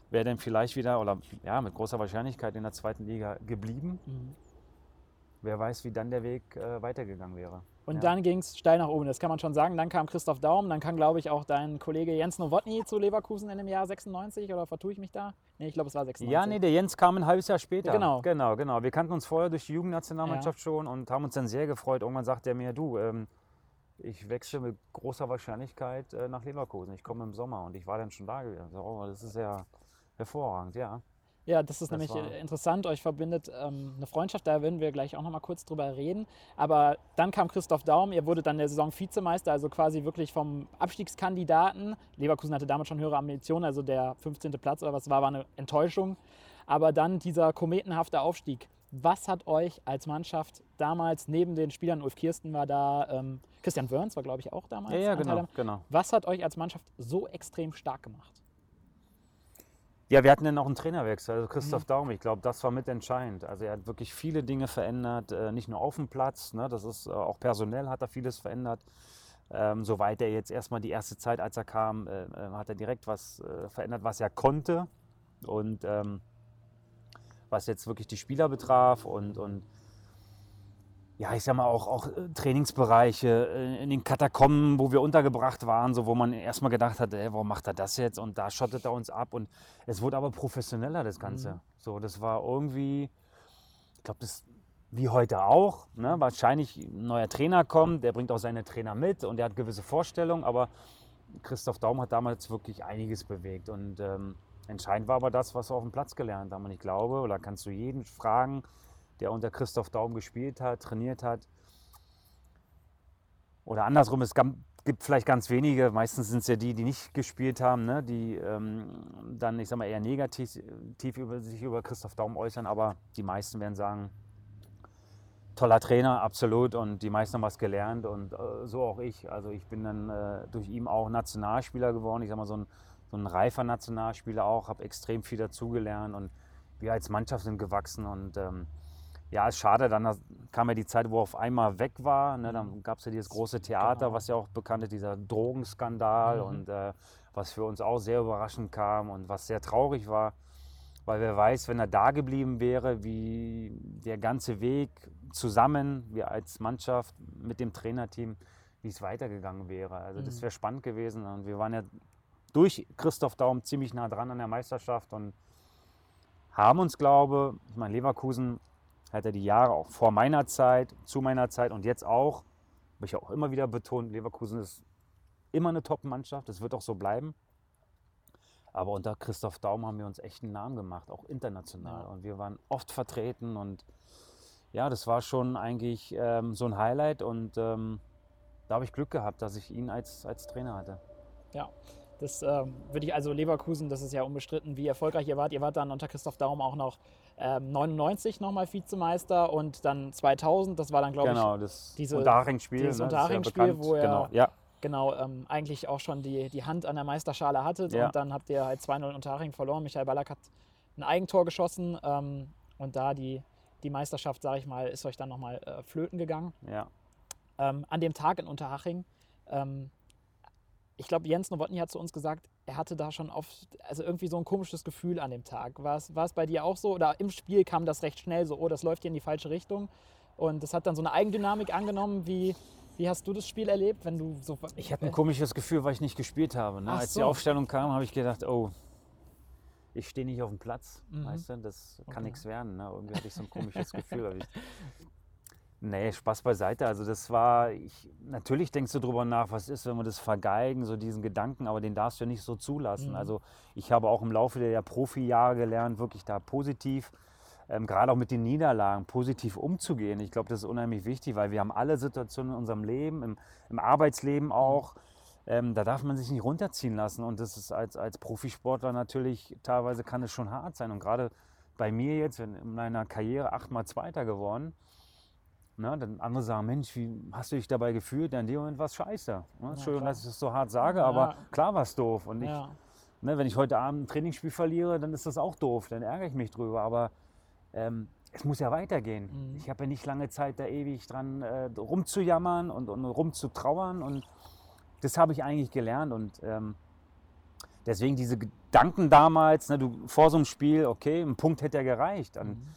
Wäre dann vielleicht wieder, oder ja, mit großer Wahrscheinlichkeit in der zweiten Liga geblieben.
Mhm.
Wer weiß, wie dann der Weg äh, weitergegangen wäre.
Und
Ja.
dann ging es steil nach oben, das kann man schon sagen. Dann kam Christoph Daum, dann kam, glaube ich, auch dein Kollege Jens Nowotny zu Leverkusen in dem Jahr 96 oder vertue ich mich da? Nee, ich glaube, es war 96.
Ja, nee, der Jens kam ein halbes Jahr später.
Genau.
Genau, genau. Wir kannten uns vorher durch die Jugendnationalmannschaft schon und haben uns dann sehr gefreut. Irgendwann sagt er mir, du, ähm, ich wechsle mit großer Wahrscheinlichkeit äh, nach Leverkusen. Ich komme im Sommer und ich war dann schon da gewesen. So, oh, das ist ja hervorragend, ja.
Ja, das ist
Das
nämlich
war-
äh, interessant. Euch verbindet ähm, eine Freundschaft, da werden wir gleich auch noch mal kurz drüber reden. Aber dann kam Christoph Daum, ihr wurdet dann der Saison Vizemeister, also quasi wirklich vom Abstiegskandidaten. Leverkusen hatte damals schon höhere Ambitionen, also der 15. Platz oder was war, war eine Enttäuschung. Aber dann dieser kometenhafte Aufstieg. Was hat euch als Mannschaft damals neben den Spielern, Ulf Kirsten war da, ähm, Christian Wörns war glaube ich auch damals.
Ja, ja, genau, genau.
Was hat euch als Mannschaft so extrem stark gemacht?
Ja, wir hatten dann auch einen Trainerwechsel, also
Mhm.
Christoph Daum. Ich glaube, das war mit entscheidend. Also er hat wirklich viele Dinge verändert, äh, nicht nur auf dem Platz, ne, das ist äh, auch personell hat er vieles verändert. Ähm, soweit er jetzt erstmal die erste Zeit, als er kam, äh, äh, hat er direkt was äh, verändert, was er konnte. Und ähm, was jetzt wirklich die Spieler betraf und, und ja, ich sag mal auch, auch äh, Trainingsbereiche äh, in den Katakomben, wo wir untergebracht waren, so wo man erstmal gedacht hat, ey, warum macht er das jetzt? Und da schottet er uns ab. Und es wurde aber professioneller, das Ganze. So, das war irgendwie, ich glaube, das wie heute auch. Ne? Wahrscheinlich ein neuer Trainer kommt, der bringt auch seine Trainer mit und der hat gewisse Vorstellungen, aber Christoph Daum hat damals wirklich einiges bewegt. Und ähm, entscheidend war aber das, was wir auf dem Platz gelernt haben. Und ich glaube, oder kannst du jeden fragen, der unter Christoph Daum gespielt hat, trainiert hat. Oder andersrum, es gibt vielleicht ganz wenige, meistens sind es ja die, die nicht gespielt haben, ne? die ähm, dann, ich sag mal, eher negativ über sich über Christoph Daum äußern, aber die meisten werden sagen, toller Trainer, absolut, und die meisten haben was gelernt und äh, so auch ich. Also ich bin dann äh, durch ihn auch Nationalspieler geworden, ich sag mal, so ein, so ein reifer Nationalspieler auch, habe extrem viel dazugelernt und wir als Mannschaft sind gewachsen und ähm, ja, ist schade, dann kam ja die Zeit, wo er auf einmal weg war. Ne? Dann gab es ja dieses große Theater,
Genau.
was ja auch bekannt ist, dieser Drogenskandal
Mhm.
und äh, was für uns auch sehr überraschend kam und was sehr traurig war. Weil wer weiß, wenn er da geblieben wäre, wie der ganze Weg zusammen, wir als Mannschaft mit dem Trainerteam, wie es weitergegangen wäre. Also das
Mhm.
wäre spannend gewesen. Und wir waren ja durch Christoph Daum ziemlich nah dran an der Meisterschaft und haben uns, glaube ich, meine Leverkusen hat er die Jahre auch vor meiner Zeit, zu meiner Zeit und jetzt auch, habe ich auch immer wieder betont, Leverkusen ist immer eine Top-Mannschaft, das wird auch so bleiben. Aber unter Christoph Daum haben wir uns echt einen Namen gemacht, auch international.
Ja.
Und wir waren oft vertreten und ja, das war schon eigentlich ähm, so ein Highlight und ähm, da habe ich Glück gehabt, dass ich ihn als, als Trainer hatte.
Ja, das ähm, würde ich, also Leverkusen, das ist ja unbestritten, wie erfolgreich ihr wart. Ihr wart dann unter Christoph Daum auch noch ähm, 99 nochmal Vizemeister und dann 2000, das war dann, glaube
genau, das
diese-
Unterhaching-Spiel.
dieses
ne, ja
Unterhaching-Spiel,
bekannt.
wo er-
Genau, ja.
ich, genau, ähm, eigentlich auch schon die, die Hand an der Meisterschale hattet
Ja.
und dann habt ihr halt 2-0 in Unterhaching verloren. Michael Ballack hat ein Eigentor geschossen ähm, und da die, die Meisterschaft, sage ich mal, ist euch dann nochmal äh, flöten gegangen.
ja.
Ähm, an dem Tag in Unterhaching, ähm, ich glaube, Jens Nowotny hat zu uns gesagt, er hatte da schon oft, also irgendwie so ein komisches Gefühl an dem Tag. War es, war es bei dir auch so? Oder im Spiel kam das recht schnell so, oh, das läuft hier in die falsche Richtung? Und das hat dann so eine Eigendynamik angenommen. Wie, wie hast du das Spiel erlebt, wenn du so.
Ich hatte ein komisches Gefühl, weil ich nicht gespielt habe. Ne? Als
so.
die Aufstellung kam, habe ich gedacht, oh, ich stehe nicht auf dem Platz.
Mhm.
Weißt du, das kann
Okay.
nichts werden. Ne? Irgendwie hatte ich so ein komisches Gefühl. Nee, Spaß beiseite. Also das war, ich, natürlich denkst du drüber nach, was ist, wenn wir das vergeigen, so diesen Gedanken, aber den darfst du ja nicht so zulassen.
Mhm.
Also ich habe auch im Laufe der Profi-Jahre gelernt, wirklich da positiv, ähm, gerade auch mit den Niederlagen, positiv umzugehen. Ich glaube, das ist unheimlich wichtig, weil wir haben alle Situationen in unserem Leben, im, im Arbeitsleben auch. Ähm, da darf man sich nicht runterziehen lassen. Und das ist als, als Profisportler natürlich, teilweise kann es schon hart sein. Und gerade bei mir jetzt, in meiner Karriere achtmal Zweiter geworden, ne, dann andere sagen, Mensch, wie hast du dich dabei gefühlt? Ja, in dem Moment war es scheiße. Ne? Entschuldigung, dass ich das so hart sage,
Ja.
aber klar war es doof. Und ich,
Ja.
ne, wenn ich heute Abend ein Trainingsspiel verliere, dann ist das auch doof. Dann ärgere ich mich drüber. Aber ähm, es muss ja weitergehen.
Mhm.
Ich habe ja nicht lange Zeit, da ewig dran äh, rumzujammern und, und rumzutrauern. Und das habe ich eigentlich gelernt. Und ähm, deswegen diese Gedanken damals, ne, du vor so einem Spiel, okay, ein Punkt hätte ja gereicht. Und
Mhm.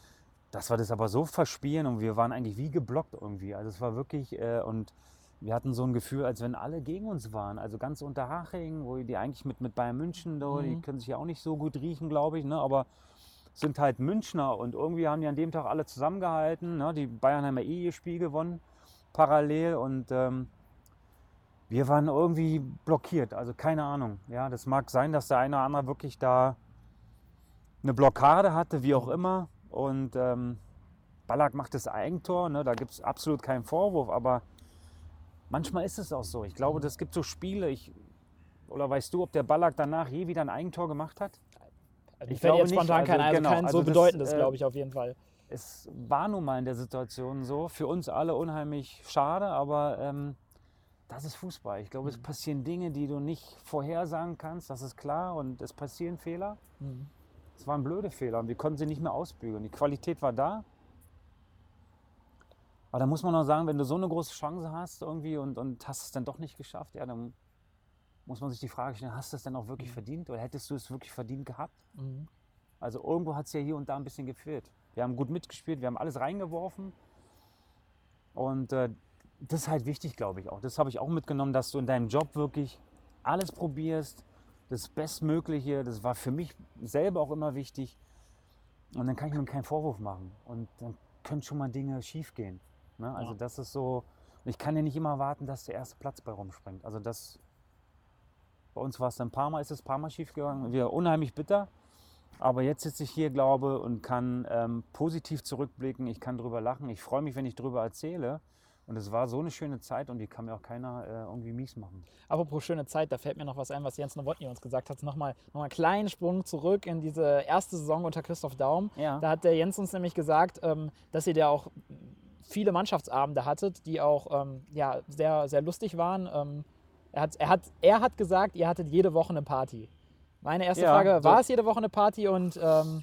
Dass wir das aber so verspielen und wir waren eigentlich wie geblockt irgendwie. Also es war wirklich, äh, und wir hatten so ein Gefühl, als wenn alle gegen uns waren. Also ganz Unterhaching, wo die eigentlich mit, mit Bayern München, da, die
Mhm.
können sich ja auch nicht so gut riechen, glaube ich, ne? aber sind halt Münchner und irgendwie haben die an dem Tag alle zusammengehalten. Ne? Die Bayern haben ja eh ihr Spiel gewonnen, parallel und ähm, wir waren irgendwie blockiert, also keine Ahnung. Ja, das mag sein, dass der eine oder andere wirklich da eine Blockade hatte, wie auch immer. Und ähm, Ballack macht das Eigentor, ne? da gibt es absolut keinen Vorwurf, aber manchmal ist es auch so. Ich glaube, es gibt so Spiele, ich, oder weißt du, ob der Ballack danach je wieder ein Eigentor gemacht hat?
Also
Ich
ich
glaube
jetzt
nicht,
spontan
also
kein, also
genau,
kein
also
so
das,
bedeutendes,
äh,
glaube ich, auf jeden Fall.
Es war nun mal in der Situation so, für uns alle unheimlich schade, aber ähm, das ist Fußball. Ich glaube, es passieren Dinge, die du nicht vorhersagen kannst, das ist klar, und es passieren Fehler.
Mhm.
Es waren blöde Fehler und wir konnten sie nicht mehr ausbügeln. Die Qualität war da. Aber da muss man noch sagen, wenn du so eine große Chance hast irgendwie und, und hast es dann doch nicht geschafft, ja, dann muss man sich die Frage stellen, hast du es denn auch wirklich verdient oder hättest du es wirklich verdient gehabt?
Mhm.
Also irgendwo hat es ja hier und da ein bisschen gefehlt. Wir haben gut mitgespielt, wir haben alles reingeworfen. Und äh, das ist halt wichtig, glaube ich auch. Das habe ich auch mitgenommen, dass du in deinem Job wirklich alles probierst, das Bestmögliche. Das war für mich selber auch immer wichtig. Und dann kann ich mir keinen Vorwurf machen. Und dann können schon mal Dinge schief gehen. Ne? Also
Ja.
das ist so. Ich kann ja nicht immer erwarten, dass der erste Platz bei rumspringt. Also das. Bei uns war es dann ein paar Mal, ist es ein paar Mal schief gegangen. Wir unheimlich bitter. Aber jetzt sitze ich hier, glaube und kann ähm, positiv zurückblicken. Ich kann drüber lachen. Ich freue mich, wenn ich drüber erzähle. Und es war so eine schöne Zeit und die kann mir auch keiner äh, irgendwie mies machen.
Apropos schöne Zeit, da fällt mir noch was ein, was Jens Nowotny uns gesagt hat. Nochmal noch einen kleinen Sprung zurück in diese erste Saison unter Christoph Daum.
Ja.
Da hat der Jens uns nämlich gesagt, ähm, dass ihr da auch viele Mannschaftsabende hattet, die auch ähm, ja, sehr, sehr lustig waren. Ähm, er, hat, er, hat, er hat gesagt, ihr hattet jede Woche eine Party. Meine erste
Ja,
Frage,
so-
war es jede Woche eine Party und ähm,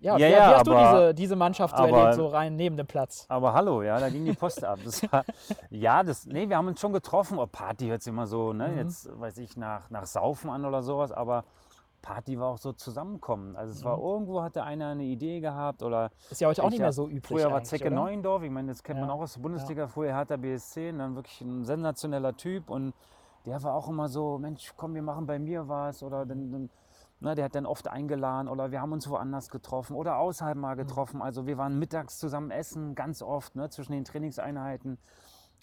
ja,
Ja,
wie,
ja,
wie hast du
aber-
diese, diese Mannschaft so
aber-
erlebt, so rein neben dem Platz?
Aber hallo, ja, da ging die Post ab. Das war, ja, das, nee, wir haben uns schon getroffen. Oh, Party hört sich immer so, ne,
Mhm.
jetzt weiß ich, nach, nach Saufen an oder sowas, aber Party war auch so zusammenkommen. Also es war
Mhm.
irgendwo hatte einer eine Idee gehabt oder
Ist ja heute auch
Ich
nicht mehr so üblich.
früher war Zecke
oder?
Neuendorf, ich meine, das kennt man
Ja,
auch aus der Bundesliga, früher Hertha BSC, und dann wirklich ein sensationeller Typ und der war auch immer so, Mensch, komm, wir machen bei mir was oder dann, dann ne, der hat dann oft eingeladen oder wir haben uns woanders getroffen oder außerhalb
Mhm.
mal getroffen. Also wir waren mittags zusammen essen, ganz oft, ne, zwischen den Trainingseinheiten.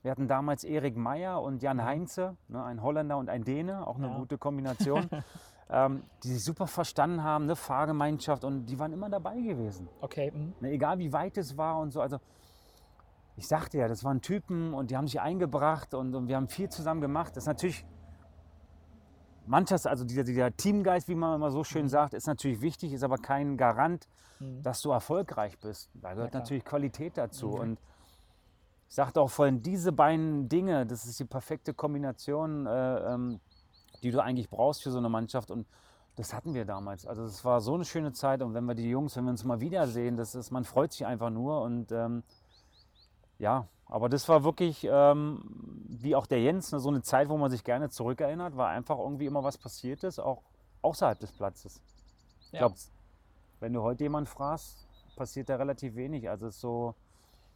Wir hatten damals Erik Meyer und Jan Heinze, ne, ein Holländer und ein Däne, auch eine
Ja.
gute Kombination, ähm, die sich super verstanden haben, eine Fahrgemeinschaft und die waren immer dabei gewesen.
Okay, mhm.
Ne, egal wie weit es war und so. Also ich sagte ja, das waren Typen und die haben sich eingebracht und, und wir haben viel zusammen gemacht. Das ist natürlich Mannschafts-, also dieser, dieser Teamgeist, wie man immer so schön sagt, ist natürlich wichtig, ist aber kein Garant,
Mhm.
dass du erfolgreich bist. Da gehört
klar.
natürlich Qualität dazu.
Mhm.
Und ich sagte auch vorhin, diese beiden Dinge, das ist die perfekte Kombination, äh, ähm, die du eigentlich brauchst für so eine Mannschaft. Und das hatten wir damals. Also es war so eine schöne Zeit. Und wenn wir die Jungs, wenn wir uns mal wiedersehen, das ist, man freut sich einfach nur. Und ähm, ja, Aber das war wirklich, ähm, wie auch der Jens, ne, so eine Zeit, wo man sich gerne zurückerinnert, weil einfach irgendwie immer was passiert ist, auch außerhalb des Platzes. Ich
Ja.
glaube, wenn du heute jemanden fragst, passiert da relativ wenig. Also es ist so,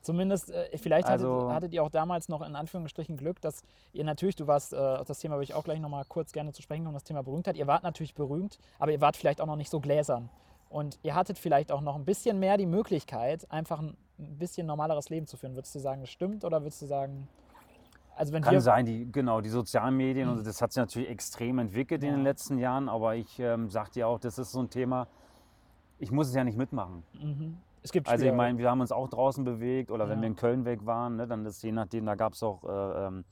Zumindest, äh, vielleicht
Also-
hattet, hattet ihr auch damals noch in Anführungsstrichen Glück, dass ihr natürlich, du warst, äh, auf das Thema würde ich auch gleich nochmal kurz gerne zu sprechen kommen, das Thema Berühmtheit. Ihr wart natürlich berühmt, aber ihr wart vielleicht auch noch nicht so gläsern. Und ihr hattet vielleicht auch noch ein bisschen mehr die Möglichkeit, einfach ein bisschen normaleres Leben zu führen. Würdest du sagen, das stimmt oder würdest du sagen, also wenn
kann
wir.
sein, die, genau, die sozialen Medien, und das hat sich natürlich extrem entwickelt in
Ja.
den letzten Jahren, aber ich ähm, sag dir auch, das ist so ein Thema, ich muss es ja nicht mitmachen.
Mhm. Es gibt
Also ich meine, wir haben uns auch draußen bewegt oder wenn
Ja.
wir in Köln weg waren, ne, dann ist je nachdem, da gab es auch äh, ähm,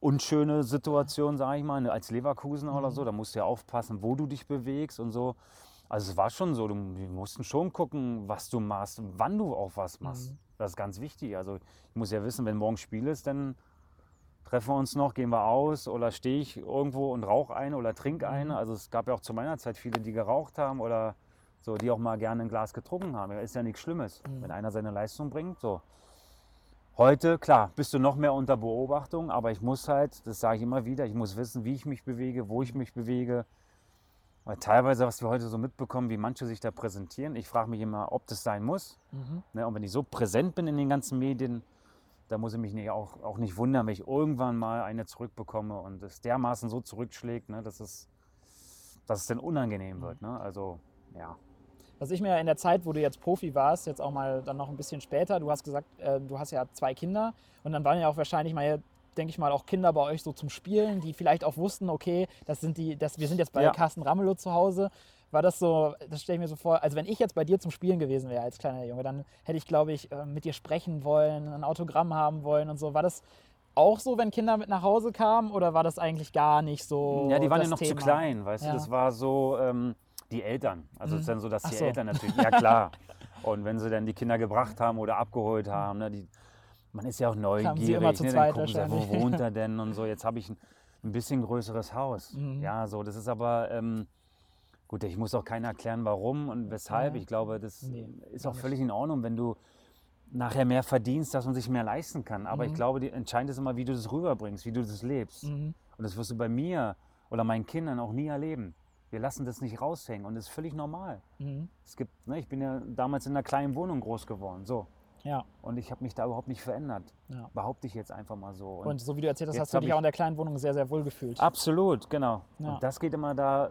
unschöne Situationen, sage ich mal, ne, als Leverkusen oder
Mhm.
so, da musst du ja aufpassen, wo du dich bewegst und so. Also es war schon so, du, wir mussten schon gucken, was du machst und wann du auch was machst.
Mhm.
Das ist ganz wichtig. Also ich muss ja wissen, wenn morgen Spiel ist, dann treffen wir uns noch, gehen wir aus oder stehe ich irgendwo und rauche eine oder trinke eine.
Mhm.
Also es gab ja auch zu meiner Zeit viele, die geraucht haben oder so, die auch mal gerne ein Glas getrunken haben. Ist ja nichts Schlimmes,
Mhm.
wenn einer seine Leistung bringt. So. Heute, klar, bist du noch mehr unter Beobachtung, aber ich muss halt, das sage ich immer wieder, ich muss wissen, wie ich mich bewege, wo ich mich bewege. Weil teilweise, was wir heute so mitbekommen, wie manche sich da präsentieren, ich frage mich immer, ob das sein muss.
Mhm.
Ne? Und wenn ich so präsent bin in den ganzen Medien, da muss ich mich nicht, auch, auch nicht wundern, wenn ich irgendwann mal eine zurückbekomme und es dermaßen so zurückschlägt, ne, dass, es, dass es dann unangenehm wird. Ne? Also, ja.
Was ich mir in der Zeit, wo du jetzt Profi warst, jetzt auch mal dann noch ein bisschen später, du hast gesagt, äh, du hast ja zwei Kinder und dann waren ja auch wahrscheinlich mal, denke ich mal, auch Kinder bei euch so zum Spielen, die vielleicht auch wussten, okay, das sind die, das, wir sind jetzt bei
Ja.
Carsten Ramelow zu Hause. War das so, das stelle ich mir so vor, also wenn ich jetzt bei dir zum Spielen gewesen wäre als kleiner Junge, dann hätte ich, glaube ich, äh, mit dir sprechen wollen, ein Autogramm haben wollen und so. War das auch so, wenn Kinder mit nach Hause kamen oder war das eigentlich gar nicht so?
ja, die waren ja noch zu
Thema?
klein, weißt
Ja.
du, das war so ähm, die Eltern. Also es ist
Mhm.
dann so, dass
Ach
die
so.
Eltern natürlich, ja klar. Und wenn sie dann die Kinder gebracht haben oder abgeholt haben, ne, die, man ist ja auch neugierig. ne, dann gucken sie, wo wohnt er denn und so. Jetzt habe ich ein, ein bisschen größeres Haus.
Mhm.
Ja, so, das ist aber, ähm, gut, ich muss auch keiner erklären, warum und weshalb.
Ja.
Ich glaube, das
Nee,
ist auch völlig in Ordnung, wenn du nachher mehr verdienst, dass man sich mehr leisten kann. Aber ich
Mhm.
glaube, die, entscheidend ist immer, wie du das rüberbringst, wie du das lebst.
Mhm.
Und das wirst du bei mir oder meinen Kindern auch nie erleben. Wir lassen das nicht raushängen und das ist völlig normal.
Mhm.
Es gibt, ne, ich bin ja damals in einer kleinen Wohnung groß geworden, so.
Ja,
Und ich habe mich da überhaupt nicht verändert.
ja.
Behaupte ich jetzt einfach mal so. Und
Und so wie du erzählt hast, hast du dich
ich-
auch in der kleinen Wohnung sehr, sehr wohl gefühlt.
absolut, genau.
Ja.
Und das geht immer da,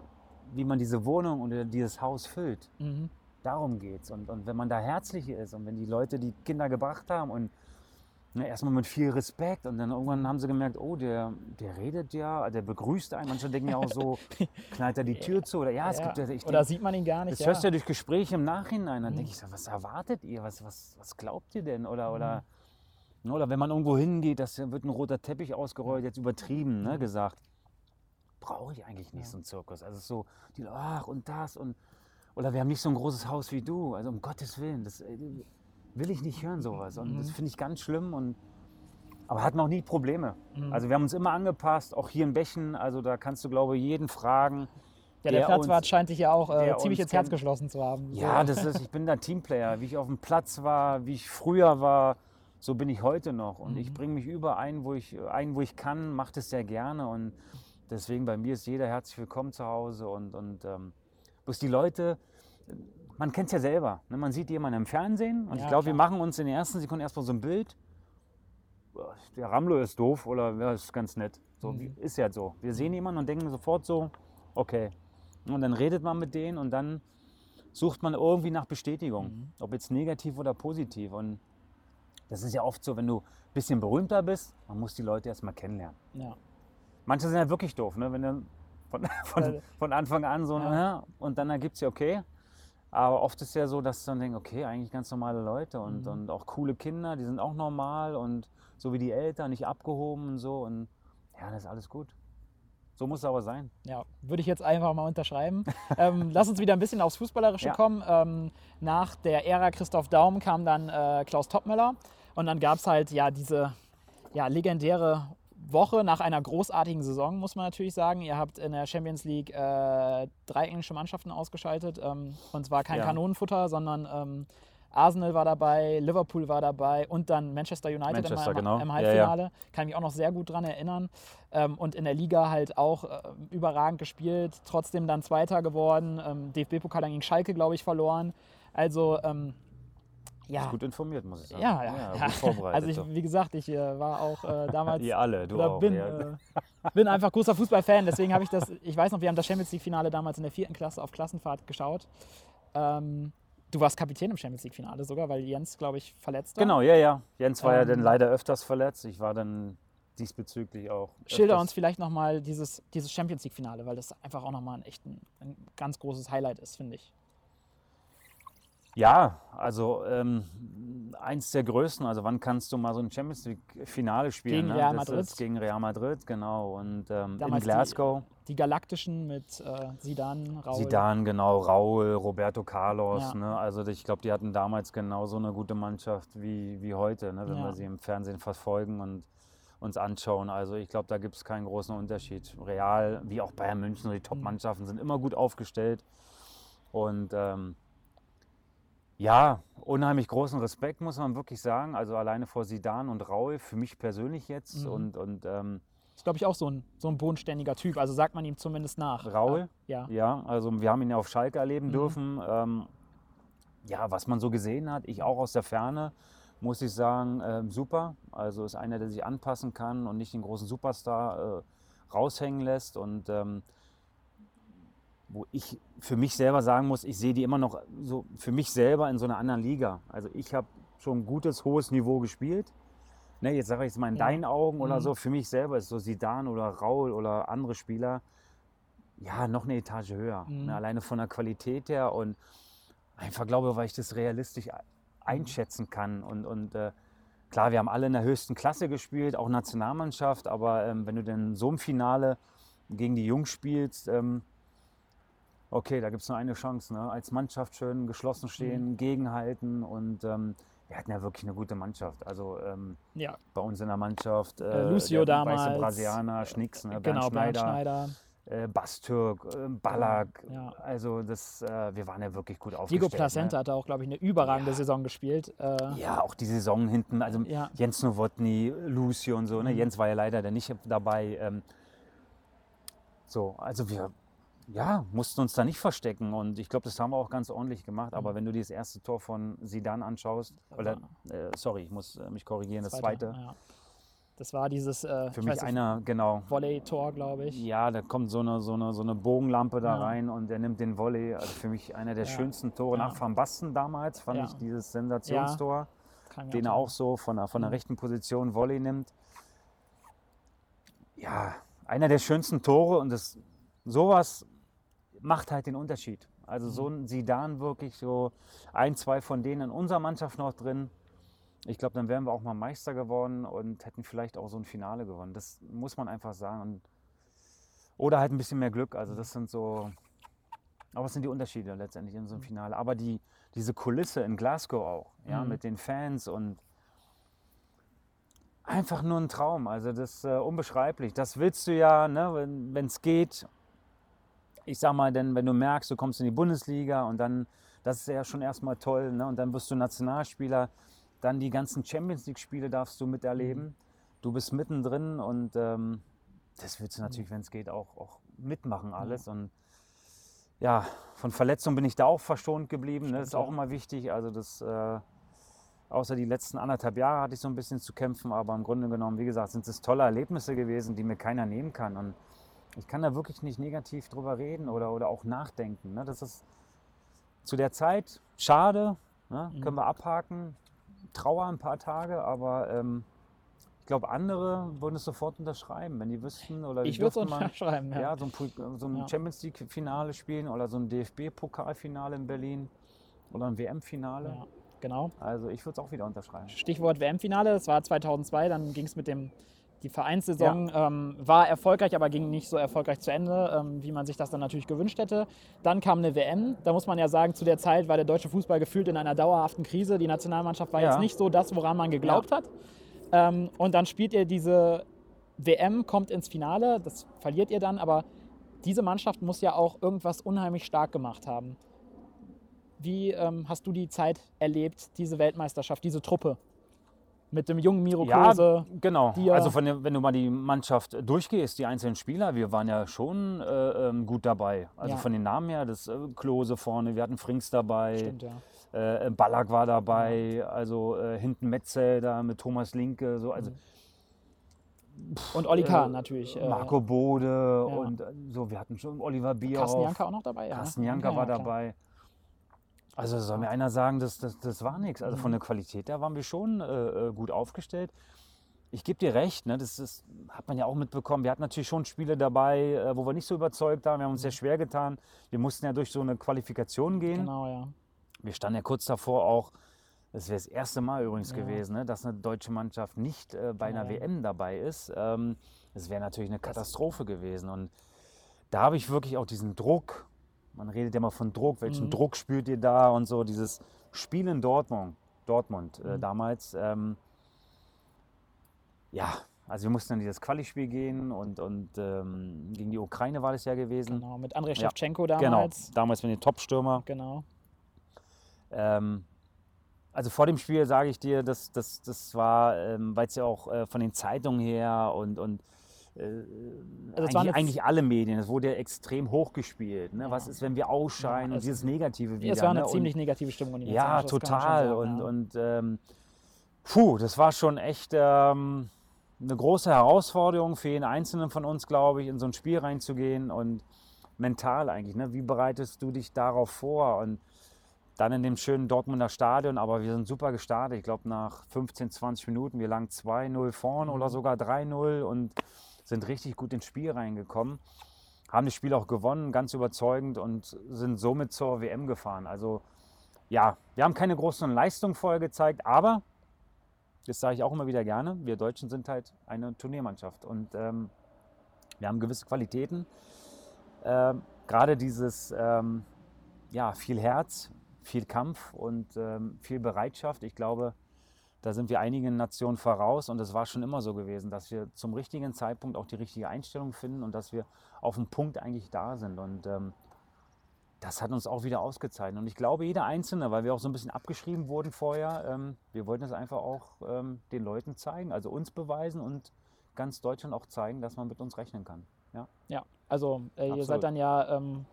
wie man diese Wohnung oder dieses Haus füllt.
Mhm.
Darum geht's. Und, und wenn man da herzlich ist und wenn die Leute die Kinder gebracht haben und ne, erstmal mit viel Respekt und dann irgendwann haben sie gemerkt, oh, der, der redet ja, der begrüßt einen. Manche denken ja auch so, knallt er die Tür zu oder ja, es
Ja.
gibt ja, ich
Oder
denk,
sieht man ihn gar nicht.
das
ja.
hörst du ja durch Gespräche im Nachhinein. Dann
Mhm.
denke ich so, was erwartet ihr? Was, was, was glaubt ihr denn? Oder,
Mhm.
oder, ne, oder wenn man irgendwo hingeht, das wird ein roter Teppich ausgerollt, jetzt übertrieben ne,
Mhm.
gesagt. Brauche ich eigentlich nicht so einen Zirkus. Also so, die, ach und das und oder wir haben nicht so ein großes Haus wie du. Also um Gottes Willen, das äh, will ich nicht hören sowas. Und das
Mhm.
finde ich ganz schlimm. Und, aber hatten auch nie Probleme.
Mhm.
Also wir haben uns immer angepasst, auch hier in Bechen. Also da kannst du, glaube ich, jeden fragen.
ja, der,
der
Platzwart scheint dich ja auch äh, ziemlich ins Herz geschlossen zu haben.
Ja,
So.
das ist, ich bin der Teamplayer. Wie ich auf dem Platz war, wie ich früher war, so bin ich heute noch. Und ich
Mhm.
bringe mich überall, wo ich, ein, wo ich kann, mache das sehr gerne. Und deswegen bei mir ist jeder herzlich willkommen zu Hause. Und, und ähm, bloß die Leute, man kennt es ja selber. Ne? Man sieht jemanden im Fernsehen und
Ja,
ich glaube, wir machen uns in den ersten Sekunden erstmal so ein Bild. Der Ramlo ist doof oder ja, ist ganz nett. So,
Mhm.
ist ja so. Wir sehen jemanden und denken sofort so, okay. Und dann redet man mit denen und dann sucht man irgendwie nach Bestätigung,
Mhm.
ob jetzt negativ oder positiv. Und das ist ja oft so, wenn du ein bisschen berühmter bist, man muss die Leute erstmal kennenlernen.
ja.
Manche sind ja wirklich doof, ne? wenn du von, von, von Anfang an so,
Ja.
ja. und dann ergibt es ja okay. Aber oft ist ja so, dass du dann denkst, okay, eigentlich ganz normale Leute und,
Mhm.
und auch coole Kinder, die sind auch normal und so wie die Eltern, nicht abgehoben und so. Und ja, das ist alles gut. So muss es aber sein.
Ja, würde ich jetzt einfach mal unterschreiben. ähm, lass uns wieder ein bisschen aufs Fußballerische
Ja.
kommen. Ähm, nach der Ära Christoph Daum kam dann äh, Klaus Toppmöller und dann gab es halt ja diese ja, legendäre Woche nach einer großartigen Saison, muss man natürlich sagen. Ihr habt in der Champions League äh, drei englische Mannschaften ausgeschaltet. Ähm, und zwar kein
Ja.
Kanonenfutter, sondern ähm, Arsenal war dabei, Liverpool war dabei und dann Manchester United
Manchester,
im,
genau.
im
Ja,
Halbfinale. Kann mich auch noch sehr gut dran erinnern. Ähm, und in der Liga halt auch äh, überragend gespielt, trotzdem dann Zweiter geworden, ähm, DFB-Pokal dann gegen Schalke, glaube ich, verloren. Also ähm, ja.
Gut informiert, muss ich sagen.
Ja, ja, ja.
vorbereitet.
Also ich, wie gesagt, ich äh, war auch äh, damals
Ihr alle, du auch.
bin,
ja.
äh, bin einfach großer Fußballfan, deswegen habe ich das, ich weiß noch, wir haben das Champions League-Finale damals in der vierten Klasse auf Klassenfahrt geschaut. Ähm, du warst Kapitän im Champions League-Finale sogar, weil Jens, glaube ich, verletzt war.
Genau, ja, ja. Jens war ja dann
Ähm,
leider öfters verletzt. Ich war dann diesbezüglich auch.
Schilder uns vielleicht nochmal dieses, dieses Champions League-Finale, weil das einfach auch nochmal ein echt ein, ein ganz großes Highlight ist, finde ich.
Ja, also ähm, eins der größten. Also wann kannst du mal so ein Champions League-Finale spielen?
Gegen
ne?
Real Madrid.
gegen Real Madrid, genau. Und ähm, in
Damals die-
Glasgow.
Die Galaktischen mit äh, Sidan, Raul.
Zidane, genau, Raul, Roberto Carlos.
Ja.
Ne? Also ich glaube, die hatten damals genauso eine gute Mannschaft wie, wie heute, ne? wenn
Ja.
wir sie im Fernsehen verfolgen und uns anschauen. Also ich glaube, da gibt es keinen großen Unterschied. Real, wie auch Bayern München, die Top-Mannschaften sind immer gut aufgestellt. Und ähm, ja, unheimlich großen Respekt, muss man wirklich sagen. Also alleine vor Sidan und Raul, für mich persönlich jetzt.
Mhm.
Und, und ähm,
Ist, glaube ich, auch so ein, so ein bodenständiger Typ. Also sagt man ihm zumindest nach.
Raul?
Ja.
Ja, also wir haben ihn ja auf Schalke erleben
Mhm.
dürfen. Ähm, ja, was man so gesehen hat, ich auch aus der Ferne, muss ich sagen, ähm, super. Also ist einer, der sich anpassen kann und nicht den großen Superstar äh, raushängen lässt. Und ähm, wo ich für mich selber sagen muss, ich sehe die immer noch so für mich selber in so einer anderen Liga. Also ich habe schon ein gutes, hohes Niveau gespielt. Ne, jetzt sage ich es mal in
Ja.
deinen Augen oder
Mhm.
so. Für mich selber ist so Sidan oder Raul oder andere Spieler ja, noch eine Etage höher.
Mhm.
Ne, alleine von der Qualität her und einfach glaube, weil ich das realistisch
Mhm.
einschätzen kann. Und, und äh, klar, wir haben alle in der höchsten Klasse gespielt, auch Nationalmannschaft, aber ähm, wenn du denn so im Finale gegen die Jungs spielst, ähm, okay, da gibt es nur eine Chance. Ne? Als Mannschaft schön geschlossen stehen,
Mhm.
gegenhalten und ähm, wir hatten ja wirklich eine gute Mannschaft. Also ähm,
ja.
bei uns in der Mannschaft
Äh, Lucio
der weiße
damals.
Brasilianer, Schnicks, ne?
Genau, Bernd
Schneider,
Schneider.
äh, Bastürk, äh, Ballack.
Ja.
Also das, äh, wir waren ja wirklich gut aufgestellt.
Diego Placenta
Ne?
hat auch, glaube ich, eine überragende
Ja.
Saison gespielt. Äh,
Ja, auch die Saison hinten, also
Ja.
Jens Nowotny, Lucio und so. Ne?
Mhm.
Jens war ja leider dann nicht dabei. Ähm, so, also wir ja, mussten uns da nicht verstecken und ich glaube, das haben wir auch ganz ordentlich gemacht. Aber
Mhm.
wenn du dir das erste Tor von Sidan anschaust, oder äh, sorry, ich muss äh, mich korrigieren, das zweite,
Ja. Das war dieses äh,
für
ich
mich einer, genau,
Volley-Tor, glaube ich.
Ja, da kommt so eine, so eine, so eine Bogenlampe da
Ja.
rein und der nimmt den Volley. Also für mich einer der
Ja.
schönsten Tore nach Van Basten damals, fand ich dieses Sensationstor, den er
auch
auch so von der, von der
Mhm.
rechten Position Volley nimmt. Ja, einer der schönsten Tore und das, sowas macht halt den Unterschied. Also so
Mhm.
ein Sidan wirklich so ein, zwei von denen in unserer Mannschaft noch drin. Ich glaube, dann wären wir auch mal Meister geworden und hätten vielleicht auch so ein Finale gewonnen. Das muss man einfach sagen. Und oder halt ein bisschen mehr Glück. Also das sind so. Aber es sind die Unterschiede letztendlich in so einem Finale. Aber die, diese Kulisse in Glasgow auch, ja,
Mhm.
mit den Fans und einfach nur ein Traum. Also das ist äh, unbeschreiblich. Das willst du ja, ne, wenn es geht. Ich sag mal, denn wenn du merkst, du kommst in die Bundesliga und dann, das ist ja schon erstmal toll, ne, und dann wirst du Nationalspieler, dann die ganzen Champions League-Spiele darfst du miterleben. Du bist mittendrin und ähm, das willst du natürlich, wenn es geht, auch, auch mitmachen alles. Und ja, von Verletzungen bin ich da auch verschont geblieben. Ne? Das ist auch immer wichtig. Also das, äh, außer die letzten anderthalb Jahre hatte ich so ein bisschen zu kämpfen, aber im Grunde genommen, wie gesagt, sind es tolle Erlebnisse gewesen, die mir keiner nehmen kann. Und ich kann da wirklich nicht negativ drüber reden oder, oder auch nachdenken. Ne? Das ist zu der Zeit schade, ne?
Mhm.
können wir abhaken. Trauer ein paar Tage, aber ähm, ich glaube, andere würden es sofort unterschreiben, wenn die wüssten oder
Ich würde es unterschreiben, ja.
ja, so ein, so ein
Ja.
Champions League-Finale spielen oder so ein DFB-Pokalfinale in Berlin oder ein WM-Finale.
ja. Genau.
Also ich würde es auch wieder unterschreiben.
Stichwort WM-Finale, das war 2002, dann ging es mit dem, die Vereinssaison ähm, war erfolgreich, aber ging nicht so erfolgreich zu Ende, ähm, wie man sich das dann natürlich gewünscht hätte. Dann kam eine WM, da muss man ja sagen, zu der Zeit war der deutsche Fußball gefühlt in einer dauerhaften Krise. Die Nationalmannschaft war
Ja.
jetzt nicht so das, woran man geglaubt hat. Ähm, und dann spielt ihr diese WM, kommt ins Finale, das verliert ihr dann, aber diese Mannschaft muss ja auch irgendwas unheimlich stark gemacht haben. wie ähm, hast du die Zeit erlebt, diese Weltmeisterschaft, diese Truppe? Mit dem jungen Miro Klose.
Ja, genau.
ja-
also von wenn du mal die Mannschaft durchgehst, die einzelnen Spieler, wir waren ja schon äh, ähm, gut dabei. Also
Ja.
von den Namen her, das äh, Klose vorne, wir hatten Frings dabei,
Stimmt, ja.
äh, Ballack war dabei, also äh, hinten Metzel da mit Thomas Linke, so, also
Und Oli Kahn
äh,
natürlich. äh,
Marco Bode und äh, so, wir hatten schon Oliver Bierhoff.
Carsten Janka auch noch dabei. ja, ne?
Carsten Janka
Ja,
war
klar.
dabei. Also soll mir einer sagen, das, das, das war nichts. Also von
Mhm.
der Qualität, da waren wir schon äh, äh, gut aufgestellt. Ich gebe dir recht, ne, das, das hat man ja auch mitbekommen. Wir hatten natürlich schon Spiele dabei, äh, wo wir nicht so überzeugt haben. Wir haben uns sehr schwer getan. Wir mussten ja durch so eine Qualifikation gehen.
Mhm. Genau, ja.
Wir standen ja kurz davor auch, das wäre das erste Mal übrigens
Ja.
gewesen, ne, dass eine deutsche Mannschaft nicht äh, bei einer
Ja.
WM dabei ist. Ähm, das wäre natürlich eine Katastrophe gewesen. Und da habe ich wirklich auch diesen Druck, man redet ja immer von Druck, welchen
Mhm.
Druck spürt ihr da und so, dieses Spiel in Dortmund, Dortmund äh,
Mhm.
damals. Ähm, ja, also wir mussten in dieses Quali-Spiel gehen und, und ähm, gegen die Ukraine war das ja gewesen.
Genau, mit Andrei
Ja,
Shevchenko
Genau,
damals.
damals mit den Top-Stürmer.
Genau.
Ähm, also vor dem Spiel sage ich dir, das, das, das war, ähm, weil es ja auch äh, von den Zeitungen her und, und äh,
Also es
eigentlich, eigentlich alle Medien, es wurde ja extrem hochgespielt. Ne?
Ja.
Was ist, wenn wir ausscheiden
Ja,
und
es-
dieses Negative wieder.
es war eine
ne? und,
ziemlich negative Stimmung. in
Ja,
schon
total.
sagen,
und
ja.
und ähm, puh, das war schon echt ähm, eine große Herausforderung für jeden Einzelnen von uns, glaube ich, in so ein Spiel reinzugehen und mental eigentlich. Ne? Wie bereitest du dich darauf vor? Und dann in dem schönen Dortmunder Stadion, aber wir sind super gestartet. Ich glaube, nach 15, 20 Minuten, wir lagen 2-0 vorne
Mhm.
oder sogar 3-0 und sind richtig gut ins Spiel reingekommen. Haben das Spiel auch gewonnen, ganz überzeugend und sind somit zur WM gefahren. Also ja, wir haben keine großen Leistungen vorher gezeigt, aber, das sage ich auch immer wieder gerne, wir Deutschen sind halt eine Turniermannschaft und ähm, wir haben gewisse Qualitäten. Ähm, Gerade dieses, ähm, ja, viel Herz, viel Kampf und ähm, viel Bereitschaft. Ich glaube, da sind wir einigen Nationen voraus und es war schon immer so gewesen, dass wir zum richtigen Zeitpunkt auch die richtige Einstellung finden und dass wir auf dem Punkt eigentlich da sind. Und ähm, das hat uns auch wieder ausgezeichnet. Und ich glaube, jeder Einzelne, weil wir auch so ein bisschen abgeschrieben wurden vorher, ähm, wir wollten es einfach auch ähm, den Leuten zeigen, also uns beweisen und ganz Deutschland auch zeigen, dass man mit uns rechnen kann. Ja,
Ja, also äh, ihr seid dann ja ähm,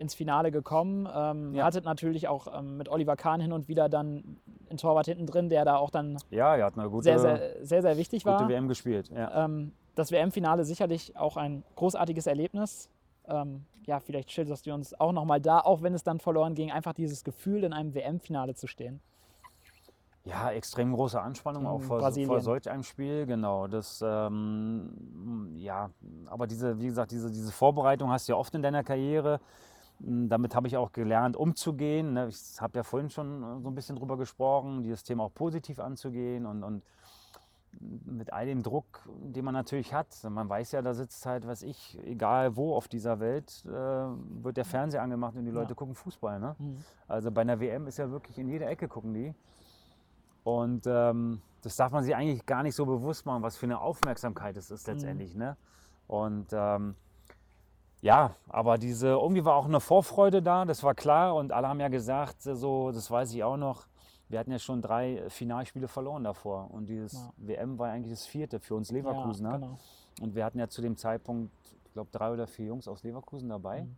ins Finale gekommen. Ähm,
Ja.
hattet natürlich auch ähm, mit Oliver Kahn hin und wieder dann einen Torwart hinten drin, der da auch dann
ja er hat eine gute,
sehr, sehr, sehr, sehr wichtig
gute
war.
WM gespielt. Ja.
Ähm, das WM-Finale sicherlich auch ein großartiges Erlebnis. Ähm, ja, vielleicht schilderst du uns auch nochmal da, auch wenn es dann verloren ging, einfach dieses Gefühl, in einem WM-Finale zu stehen.
Ja, extrem große Anspannung auch vor, vor solch einem Spiel, genau. Das, ähm, ja, aber diese, wie gesagt, diese, diese Vorbereitung hast du ja oft in deiner Karriere. Mm, Damit habe ich auch gelernt, umzugehen. ne. Ich habe ja vorhin schon äh, so ein bisschen drüber gesprochen, dieses Thema auch positiv anzugehen und, und mit all dem Druck, den man natürlich hat. Man weiß ja, da sitzt halt, was ich, egal wo auf dieser Welt, äh, wird der Fernseher angemacht und die Leute
Ja.
gucken Fußball. Ne?
Mhm.
Also bei einer WM ist ja wirklich in jeder Ecke gucken die. Und ähm, das darf man sich eigentlich gar nicht so bewusst machen, was für eine Aufmerksamkeit es ist letztendlich. Ne? Und ähm, ja, aber diese, irgendwie war auch eine Vorfreude da, das war klar. Und alle haben ja gesagt, so, das weiß ich auch noch, wir hatten ja schon drei Finalspiele verloren davor. Und dieses
Ja.
WM war eigentlich das vierte für uns Leverkusen.
Ja,
ne?
genau.
Und wir hatten ja zu dem Zeitpunkt, ich glaube, drei oder vier Jungs aus Leverkusen dabei.
Mhm.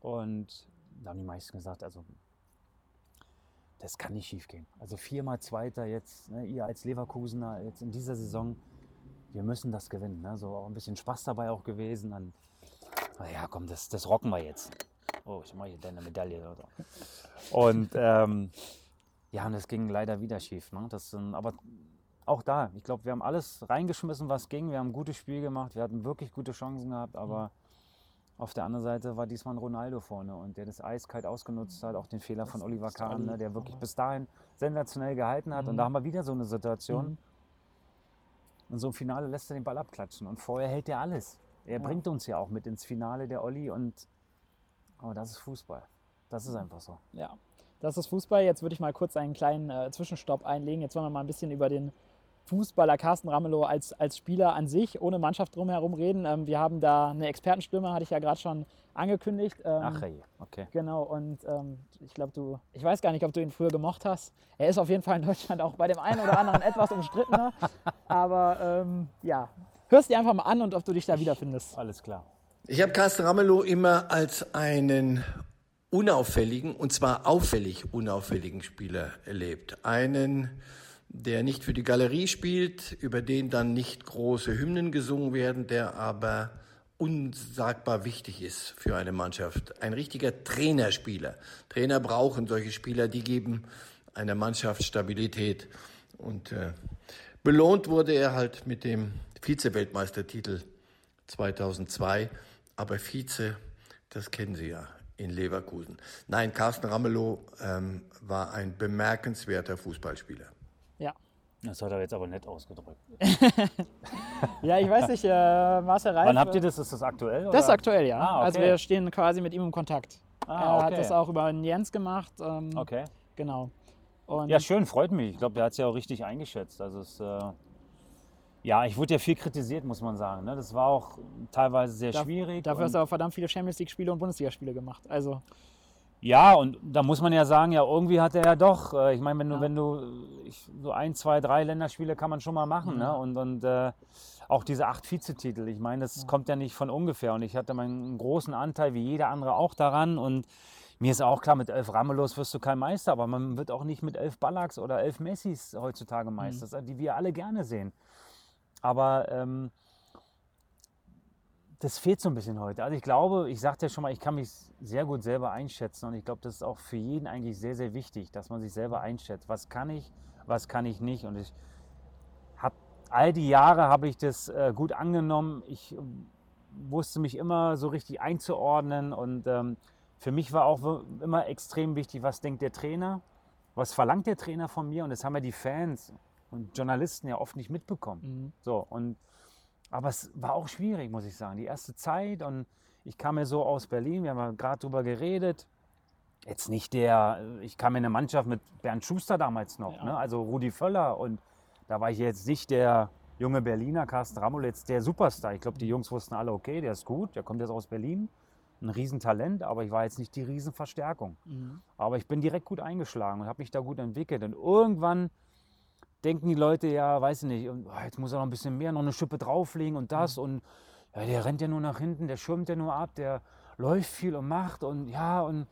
Und da haben die meisten gesagt, also das kann nicht schief gehen. Also viermal Zweiter jetzt, ne, ihr als Leverkusener jetzt in dieser Saison, wir müssen das gewinnen. Ne? So auch ein bisschen Spaß dabei auch gewesen. Dann, na ja, komm, das, das rocken wir jetzt. Oh, ich mache hier deine Medaille. Oder? Und ähm, ja, und das ging leider wieder schief. Ne? Das, aber auch da, ich glaube, wir haben alles reingeschmissen, was ging. Wir haben ein gutes Spiel gemacht. Wir hatten wirklich gute Chancen gehabt, aber auf der anderen Seite war diesmal ein Ronaldo vorne und der das eiskalt ausgenutzt hat, auch den Fehler von Oliver Kahn, ne, der wirklich bis dahin sensationell gehalten hat. Und
Mhm.
da haben wir wieder so eine Situation.
Mhm.
Und so im Finale lässt er den Ball abklatschen. Und vorher hält er alles. Er
Ja.
bringt uns ja auch mit ins Finale, der Olli. Und aber das ist Fußball. Das ist einfach so.
Ja, das ist Fußball. Jetzt würde ich mal kurz einen kleinen äh, Zwischenstopp einlegen. Jetzt wollen wir mal ein bisschen über den Fußballer Carsten Ramelow als, als Spieler an sich, ohne Mannschaft drumherum reden. Ähm, wir haben da eine Expertenstimme, hatte ich ja gerade schon angekündigt. Ähm,
Ach hey, okay.
Genau, und ähm, ich glaube, du, ich weiß gar nicht, ob du ihn früher gemocht hast. Er ist auf jeden Fall in Deutschland auch bei dem einen oder anderen etwas umstrittener. Aber ähm, ja, hörst dir einfach mal an und ob du dich da wiederfindest.
Alles klar.
Ich habe Carsten Ramelow immer als einen unauffälligen, und zwar auffällig unauffälligen Spieler erlebt. Einen, der nicht für die Galerie spielt, über den dann nicht große Hymnen gesungen werden, der aber unsagbar wichtig ist für eine Mannschaft. Ein richtiger Trainerspieler. Trainer brauchen solche Spieler, die geben einer Mannschaft Stabilität. Und äh, belohnt wurde er halt mit dem Vize-Weltmeistertitel 2002. Aber Vize, das kennen Sie ja in Leverkusen. Nein, Carsten Ramelow ähm, war ein bemerkenswerter Fußballspieler.
Ja.
Das hat er jetzt aber nett ausgedrückt.
Ja, ich weiß nicht, äh, Marcel Reif.
Wann habt ihr das? Ist das aktuell?
Das ist aktuell, ja.
Ah, okay.
Also wir stehen quasi mit ihm im Kontakt.
Ah,
Er hat
okay.
das auch über den Jens gemacht. Ähm,
Okay.
Genau. Und
Ja, schön, freut mich. Ich glaube, der hat es ja auch richtig eingeschätzt. Also es, äh, ja, ich wurde ja viel kritisiert, muss man sagen. Ne? Das war auch teilweise sehr
da-
schwierig.
Dafür hast du auch verdammt viele Champions League-Spiele und Bundesligaspiele gemacht. Also
ja, und da muss man ja sagen, ja, irgendwie hat er ja doch. Äh, ich meine, wenn du,
Ja.
wenn du ich, so ein, zwei, drei Länderspiele kann man schon mal machen. Ne? Und, und äh, auch diese acht Vizetitel, ich meine, das kommt ja nicht von ungefähr. Und ich hatte meinen großen Anteil, wie jeder andere, auch daran. Und mir ist auch klar, mit elf Ramelos wirst du kein Meister, aber man wird auch nicht mit elf Ballacks oder elf Messis heutzutage Meister, die wir alle gerne sehen. Aber ähm, das fehlt so ein bisschen heute. Also ich glaube, ich sagte ja schon mal, ich kann mich sehr gut selber einschätzen und ich glaube, das ist auch für jeden eigentlich sehr, sehr wichtig, dass man sich selber einschätzt. Was kann ich, was kann ich nicht? Und ich habe all die Jahre habe ich das äh, gut angenommen. Ich ähm, wusste mich immer so richtig einzuordnen und ähm, für mich war auch immer extrem wichtig, was denkt der Trainer, was verlangt der Trainer von mir und das haben ja die Fans und Journalisten ja oft nicht mitbekommen. So und aber es war auch schwierig, muss ich sagen. Die erste Zeit und ich kam ja so aus Berlin, wir haben ja gerade drüber geredet. Jetzt nicht der, ich kam in eine Mannschaft mit Bernd Schuster damals noch,
Ja.
ne? also Rudi Völler und da war ich jetzt nicht der junge Berliner Carsten Rammel, jetzt der Superstar. Ich glaube, die Jungs wussten alle, okay, der ist gut, der kommt jetzt aus Berlin, ein Riesentalent, aber ich war jetzt nicht die Riesenverstärkung. Aber ich bin direkt gut eingeschlagen und habe mich da gut entwickelt und irgendwann denken die Leute ja, weiß ich nicht, und, oh, jetzt muss er noch ein bisschen mehr, noch eine Schippe drauflegen und das und ja, der rennt ja nur nach hinten, der schirmt ja nur ab, der läuft viel und macht und ja und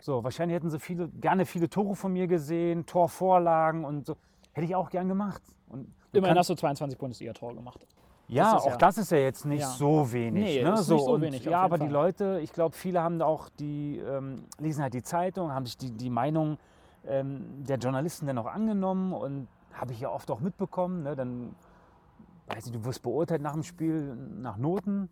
so, wahrscheinlich hätten sie viele, gerne viele Tore von mir gesehen, Torvorlagen und so. Hätte ich auch gern gemacht. Und
immerhin hast du 22 Bundesliga-Tore gemacht.
ja,
Das
auch
ja-
das ist ja jetzt nicht
Ja.
so wenig.
Nee,
ne? so,
nicht so
und,
wenig,
Ja, aber die
Fall.
Leute, ich glaube, viele haben auch die, ähm, lesen halt die Zeitung, haben sich die, die Meinung ähm, der Journalisten dann auch angenommen und habe ich ja oft auch mitbekommen. Ne? Dann, weiß ich, du wirst beurteilt nach dem Spiel nach Noten.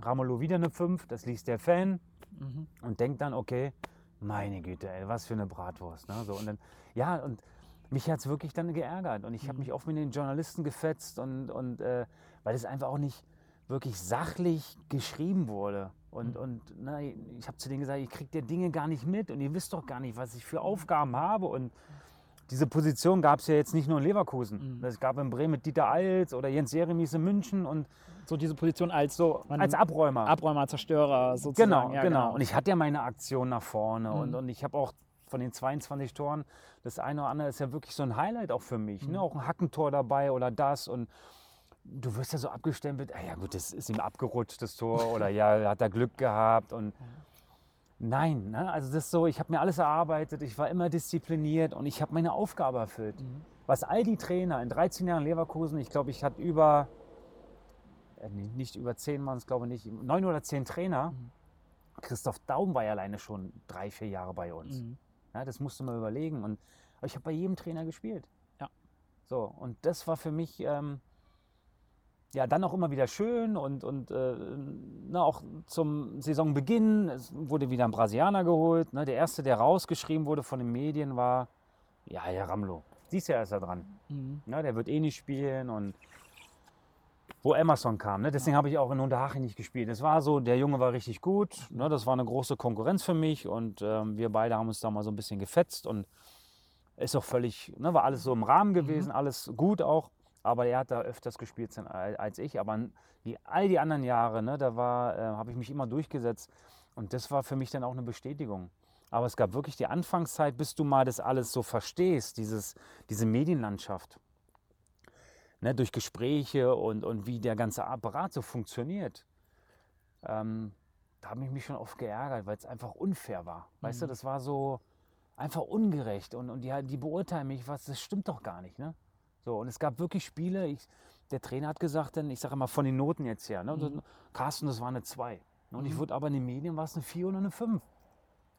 Ramelow wieder eine 5, das liest der Fan
Mhm.
und denkt dann, okay, meine Güte, ey, was für eine Bratwurst. Ne? So, und dann, ja, und mich hat es wirklich dann geärgert. Und ich habe mich oft mit den Journalisten gefetzt und, und äh, weil es einfach auch nicht wirklich sachlich geschrieben wurde. Und, und na, ich habe zu denen gesagt, ich kriege der Dinge gar nicht mit und ihr wisst doch gar nicht, was ich für Aufgaben habe. Und diese Position gab es ja jetzt nicht nur in Leverkusen. Es gab in Bremen mit Dieter Alts oder Jens Jeremies in München und
So diese Position als so
als Abräumer.
Abräumer, Zerstörer sozusagen.
Genau,
ja,
genau. Und ich hatte ja meine Aktion nach vorne
Mhm.
und, und ich habe auch von den 22 Toren, das eine oder andere ist ja wirklich so ein Highlight auch für mich.
Mhm.
Ne? Auch ein Hackentor dabei oder das und du wirst ja so abgestempelt, ah ja gut, das ist ihm abgerutscht, das Tor oder ja, hat er Glück gehabt und nein, ne? also das ist so, ich habe mir alles erarbeitet, ich war immer diszipliniert und ich habe meine Aufgabe erfüllt.
Mhm.
Was all die Trainer in 13 Jahren Leverkusen, ich glaube, ich hatte über, äh, nicht über 10 waren es glaube ich nicht, neun oder zehn Trainer.
Mhm.
Christoph Daum war ja alleine schon drei, vier Jahre bei uns.
Mhm.
Ja, das musst du mal überlegen. Und, aber ich habe bei jedem Trainer gespielt.
Ja.
So, und das war für mich ähm, ja dann auch immer wieder schön und, und äh, na, auch zum Saisonbeginn wurde wieder ein Brasilianer geholt. Ne? Der erste, der rausgeschrieben wurde von den Medien, war ja, Herr Ramlo. Siehst ja, ist er dran.
Mhm.
Ne? Der wird eh nicht spielen und wo Emerson kam. Ne? Deswegen habe ich auch in Unterhaching nicht gespielt. Es war so, der Junge war richtig gut. Ne? Das war eine große Konkurrenz für mich und ähm, wir beide haben uns da mal so ein bisschen gefetzt. Und Ist auch völlig, ne, war alles so im Rahmen gewesen,
Mhm.
alles gut auch. Aber er hat da öfters gespielt als ich. Aber die, all die anderen Jahre, ne, da war, äh, habe ich mich immer durchgesetzt. Und das war für mich dann auch eine Bestätigung. Aber es gab wirklich die Anfangszeit, bis du mal das alles so verstehst, dieses, diese Medienlandschaft. Ne, durch Gespräche und, und wie der ganze Apparat so funktioniert. Ähm, da habe ich mich schon oft geärgert, weil es einfach unfair war. Weißt du,
Mhm.
das war so einfach ungerecht. Und, und die, die beurteilen mich, was, das stimmt doch gar nicht. Ne? So, und es gab wirklich Spiele, ich, der Trainer hat gesagt, dann, ich sage mal von den Noten jetzt her, ne?
Mhm.
Carsten, das war eine 2. Ne? Und ich
Mhm.
wurde aber in den Medien war es eine 4 oder eine 5.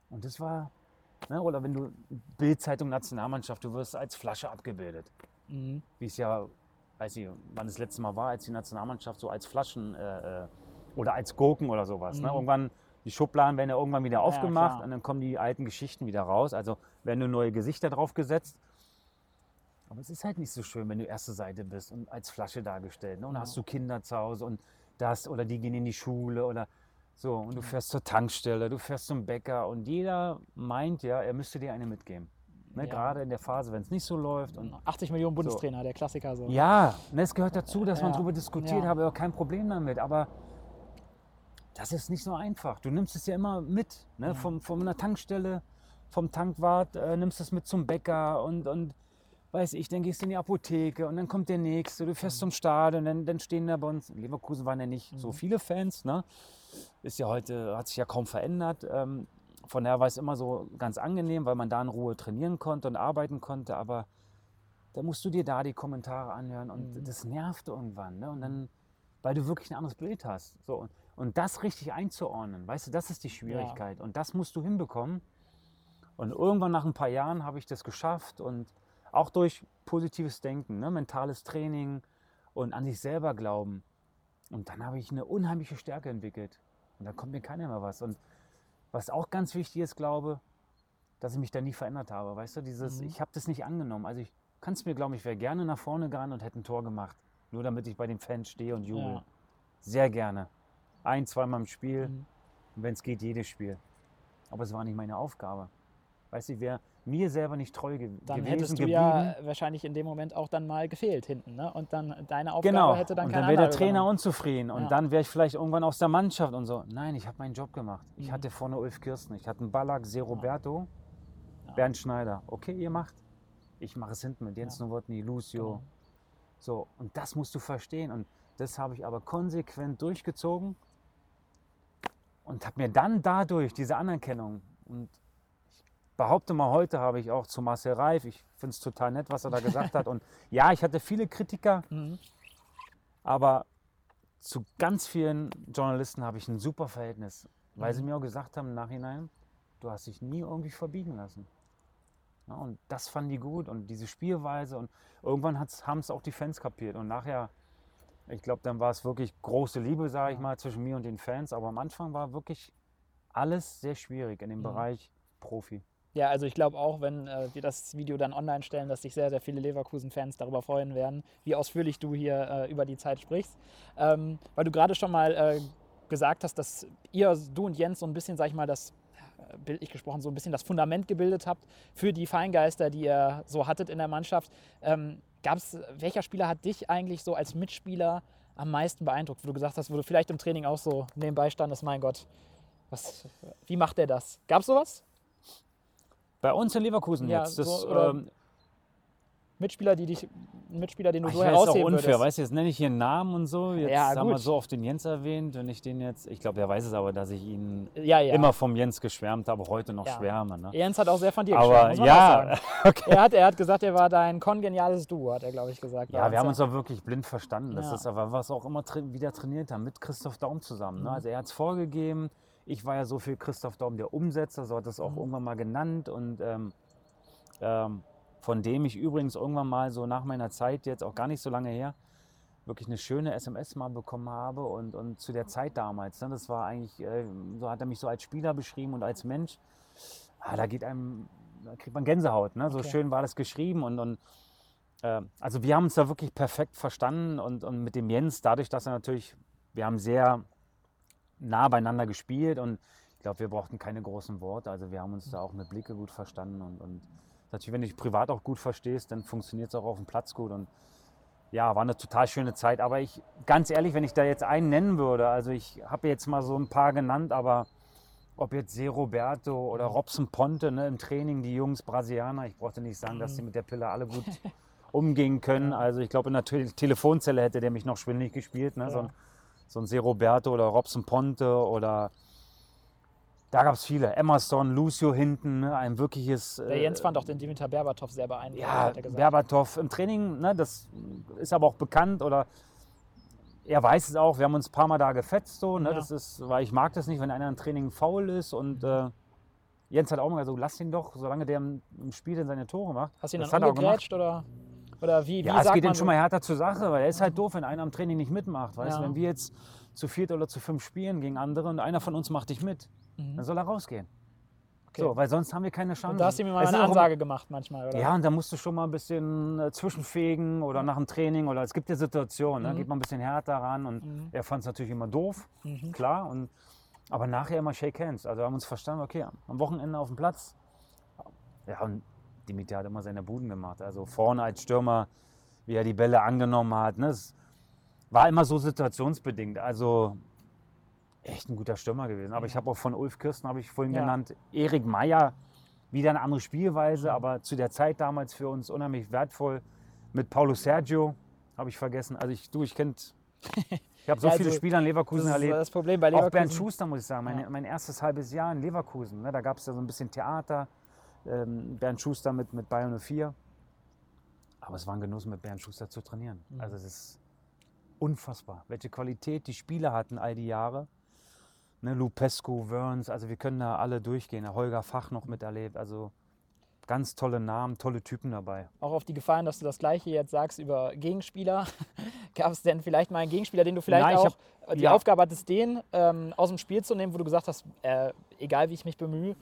Und das war, ne? oder wenn du Bildzeitung Nationalmannschaft, du wirst als Flasche abgebildet.
Mhm.
Wie es ja, weiß ich, wann das letzte Mal war, als die Nationalmannschaft so als Flaschen äh, äh, oder als Gurken oder sowas. Ne?
Mhm.
Irgendwann, die Schubladen werden ja irgendwann wieder aufgemacht
klar.
und dann kommen die alten Geschichten wieder raus. Also werden nur neue Gesichter drauf gesetzt. Aber es ist halt nicht so schön, wenn du erste Seite bist und als Flasche dargestellt. Ne? Und dann hast du Kinder zu Hause und das oder die gehen in die Schule oder so. Und du fährst zur Tankstelle, du fährst zum Bäcker und jeder meint ja, er müsste dir eine mitgeben. Ne?
Ja.
Gerade in der Phase, wenn es nicht so läuft. Und
80 Millionen Bundestrainer, der Klassiker so.
ja, und es gehört dazu, dass man
Ja,
darüber diskutiert,
ja.
habe auch kein Problem damit. Aber das ist nicht so einfach. Du nimmst es ja immer mit. Ne? Vom, von einer Tankstelle, vom Tankwart, äh, nimmst es mit zum Bäcker und, und weiß ich, dann gehst du in die Apotheke und dann kommt der nächste, du fährst zum Stadion, dann, dann stehen da bei uns, in Leverkusen waren ja nicht so viele Fans, ne? Ist ja heute, hat sich ja kaum verändert. Ähm, von daher war es immer so ganz angenehm, weil man da in Ruhe trainieren konnte und arbeiten konnte, aber da musst du dir da die Kommentare anhören und das nervt irgendwann. Ne? Und dann, weil du wirklich ein anderes Bild hast. So, und, und das richtig einzuordnen, weißt du, das ist die Schwierigkeit. Und das musst du hinbekommen. Und irgendwann nach ein paar Jahren habe ich das geschafft und auch durch positives Denken, ne? mentales Training und an sich selber glauben. Und dann habe ich eine unheimliche Stärke entwickelt. Und da kommt mir keiner mehr was. Und was auch ganz wichtig ist, glaube dass ich mich da nie verändert habe. Weißt du, dieses,
Mhm.
ich habe das nicht angenommen. Also ich kann es mir glauben, ich wäre gerne nach vorne gerannt und hätte ein Tor gemacht. Nur damit ich bei den Fans stehe und jubel.
Ja.
Sehr gerne. Ein, zweimal im Spiel.
Mhm.
Und wenn es geht, jedes Spiel. Aber es war nicht meine Aufgabe. Weißt du, ich wäre mir selber nicht treu ge
Dann
gewesen,
hättest du
geblieben.
ja wahrscheinlich in dem Moment auch dann mal gefehlt hinten. Ne? Und dann deine Aufgabe
Genau.
hätte dann
und
kein
dann wäre der Trainer
übernommen.
unzufrieden. Und
Ja.
dann wäre ich vielleicht irgendwann aus der Mannschaft und so. Nein, ich habe meinen Job gemacht. Ich
Mhm.
hatte vorne Ulf Kirsten, ich hatte einen Ballack, Se Roberto, Bernd Schneider. Okay, ihr macht. Ich mache es hinten mit Jens Nowotny, Lucio.
Genau.
So, und das musst du verstehen. Und das habe ich aber konsequent durchgezogen und habe mir dann dadurch diese Anerkennung und behaupte mal, heute habe ich auch zu Marcel Reif, ich finde es total nett, was er da gesagt hat. Und ja, ich hatte viele Kritiker,
Mhm.
aber zu ganz vielen Journalisten habe ich ein super Verhältnis, weil sie
Mhm.
mir auch gesagt haben im Nachhinein, du hast dich nie irgendwie verbiegen lassen. Ja, und das fanden die gut und diese Spielweise und irgendwann haben es auch die Fans kapiert und nachher, ich glaube, dann war es wirklich große Liebe, sage ich mal, zwischen mir und den Fans, aber am Anfang war wirklich alles sehr schwierig in dem
Mhm.
Bereich Profi.
Ja, also ich glaube auch, wenn äh, wir das Video dann online stellen, dass sich sehr, sehr viele Leverkusen-Fans darüber freuen werden, wie ausführlich du hier äh, über die Zeit sprichst. Ähm, weil du gerade schon mal äh, gesagt hast, dass ihr, du und Jens, so ein bisschen, sag ich mal, das äh, bildlich gesprochen, so ein bisschen das Fundament gebildet habt für die Feingeister, die ihr so hattet in der Mannschaft. Ähm, gab's, welcher Spieler hat dich eigentlich so als Mitspieler am meisten beeindruckt, wo du gesagt hast, wo du vielleicht im Training auch so nebenbei standest, mein Gott, was, wie macht der das? Gab es sowas?
Bei uns in Leverkusen
Ja,
jetzt, das
so,
ähm,
Mitspieler, die dich, Mitspieler, den du
Ich
so
weiß, ist auch
herausheben
unfair, weißt du, jetzt nenne ich hier einen Namen und so. Jetzt
Ja,
haben wir so oft den Jens erwähnt, wenn ich den jetzt, ich glaube, er weiß es aber, dass ich ihn
Ja, ja.
immer vom Jens geschwärmt habe, heute noch schwärme. Ne?
Jens hat auch sehr von dir
Aber
geschwärmt,
ja, okay.
Er hat, er hat gesagt, er war dein kongeniales Duo, hat er, glaube ich, gesagt.
Ja, wir haben uns auch wirklich blind verstanden. Das ist aber was auch immer tra wieder trainiert haben, mit Christoph Daum zusammen.
Mhm.
Ne? Also er hat es vorgegeben. Ich war ja so viel Christoph Daum der Umsetzer, so hat es auch
Mhm.
irgendwann mal genannt. Und ähm, ähm, von dem ich übrigens irgendwann mal so nach meiner Zeit, jetzt auch gar nicht so lange her, wirklich eine schöne SMS mal bekommen habe. Und, und zu der Zeit damals, ne, das war eigentlich, äh, so hat er mich so als Spieler beschrieben und als Mensch. Ah, da geht einem, da kriegt man Gänsehaut. Ne? So
Okay.
schön war das geschrieben und, und äh, also wir haben uns da wirklich perfekt verstanden und, und mit dem Jens, dadurch, dass er natürlich, wir haben sehr nah beieinander gespielt und ich glaube, wir brauchten keine großen Worte. Also wir haben uns da auch mit Blicke gut verstanden und, und Natürlich, wenn du dich privat auch gut verstehst, dann funktioniert es auch auf dem Platz gut. Und ja, war eine total schöne Zeit. Aber ich, ganz ehrlich, wenn ich da jetzt einen nennen würde, also ich habe jetzt mal so ein paar genannt, aber ob jetzt Se Roberto oder Robson Ponte ne, im Training, die Jungs Brasilianer, ich brauchte nicht sagen, dass sie mit der Pille alle gut umgehen können. Also ich glaube, in der Te Telefonzelle hätte der mich noch schwindelig gespielt. Ne? So, ein, so ein Se Roberto oder Robson Ponte oder da gab es viele. Emerson, Lucio hinten, ein wirkliches.
Der Jens fand auch den Dimitar Berbatov sehr beeindruckend.
Ja,
er.
Berbatov im Training, ne, das ist aber auch bekannt oder er weiß es auch, wir haben uns ein paar Mal da gefetzt, so, ne,
Ja.
das ist, weil ich mag das nicht, wenn einer im Training faul ist und äh, Jens hat auch immer gesagt, lass ihn doch, solange der im, Spiel dann seine Tore macht.
Hast du ihn
das
dann umgegrätscht oder, oder wie, wie
Ja, es geht
so?
schon mal härter zur Sache, weil er ist halt doof, wenn einer am Training nicht mitmacht. Weißt
Ja.
wenn wir jetzt zu viert oder zu fünf spielen gegen andere und einer von uns macht dich mit,
Mhm.
dann soll er rausgehen.
Okay.
So, weil sonst haben wir keine Chance.
Und da hast du mir mal
Es
eine Ansage gemacht manchmal, oder?
Ja, und da musst du schon mal ein bisschen äh, zwischenfegen oder nach dem Training oder es gibt ja Situationen,
Mhm.
da geht man ein bisschen härter ran und er fand es natürlich immer doof,
Mhm.
klar. Und, aber nachher immer Shake Hands. Also wir haben uns verstanden, okay, am Wochenende auf dem Platz. Ja, und Dimitri hat immer seine Buden gemacht. Also vorne als Stürmer, wie er die Bälle angenommen hat. Ne? Es war immer so situationsbedingt. Also echt ein guter Stürmer gewesen. Aber ich habe auch von Ulf Kirsten, habe ich vorhin
Ja.
genannt, Erik Meyer, wieder eine andere Spielweise, aber zu der Zeit damals für uns unheimlich wertvoll. Mit Paulo Sergio, habe ich vergessen. Also ich, du, ich kennt, ich habe so
Ja,
viele
also,
Spieler in Leverkusen
das
erlebt.
das Problem bei
Auch
Leverkusen.
Bernd Schuster, muss ich sagen, mein,
Ja.
mein erstes halbes Jahr in Leverkusen. Ne, da gab es ja so ein bisschen Theater. Ähm, Bernd Schuster mit, mit Bayern 04. Aber es war ein Genuss, mit Bernd Schuster zu trainieren.
Mhm.
Also es ist unfassbar, welche Qualität die Spieler hatten all die Jahre. Ne, Lupescu, Wörns, also wir können da alle durchgehen. Holger Fach noch miterlebt. Also ganz tolle Namen, tolle Typen dabei.
Auch auf die Gefahren, dass du das Gleiche jetzt sagst über Gegenspieler. Gab es denn vielleicht mal einen Gegenspieler, den du vielleicht
Nein,
auch äh, die
ja.
Aufgabe hattest, den ähm, aus dem Spiel zu nehmen, wo du gesagt hast, äh, egal wie ich mich bemühe,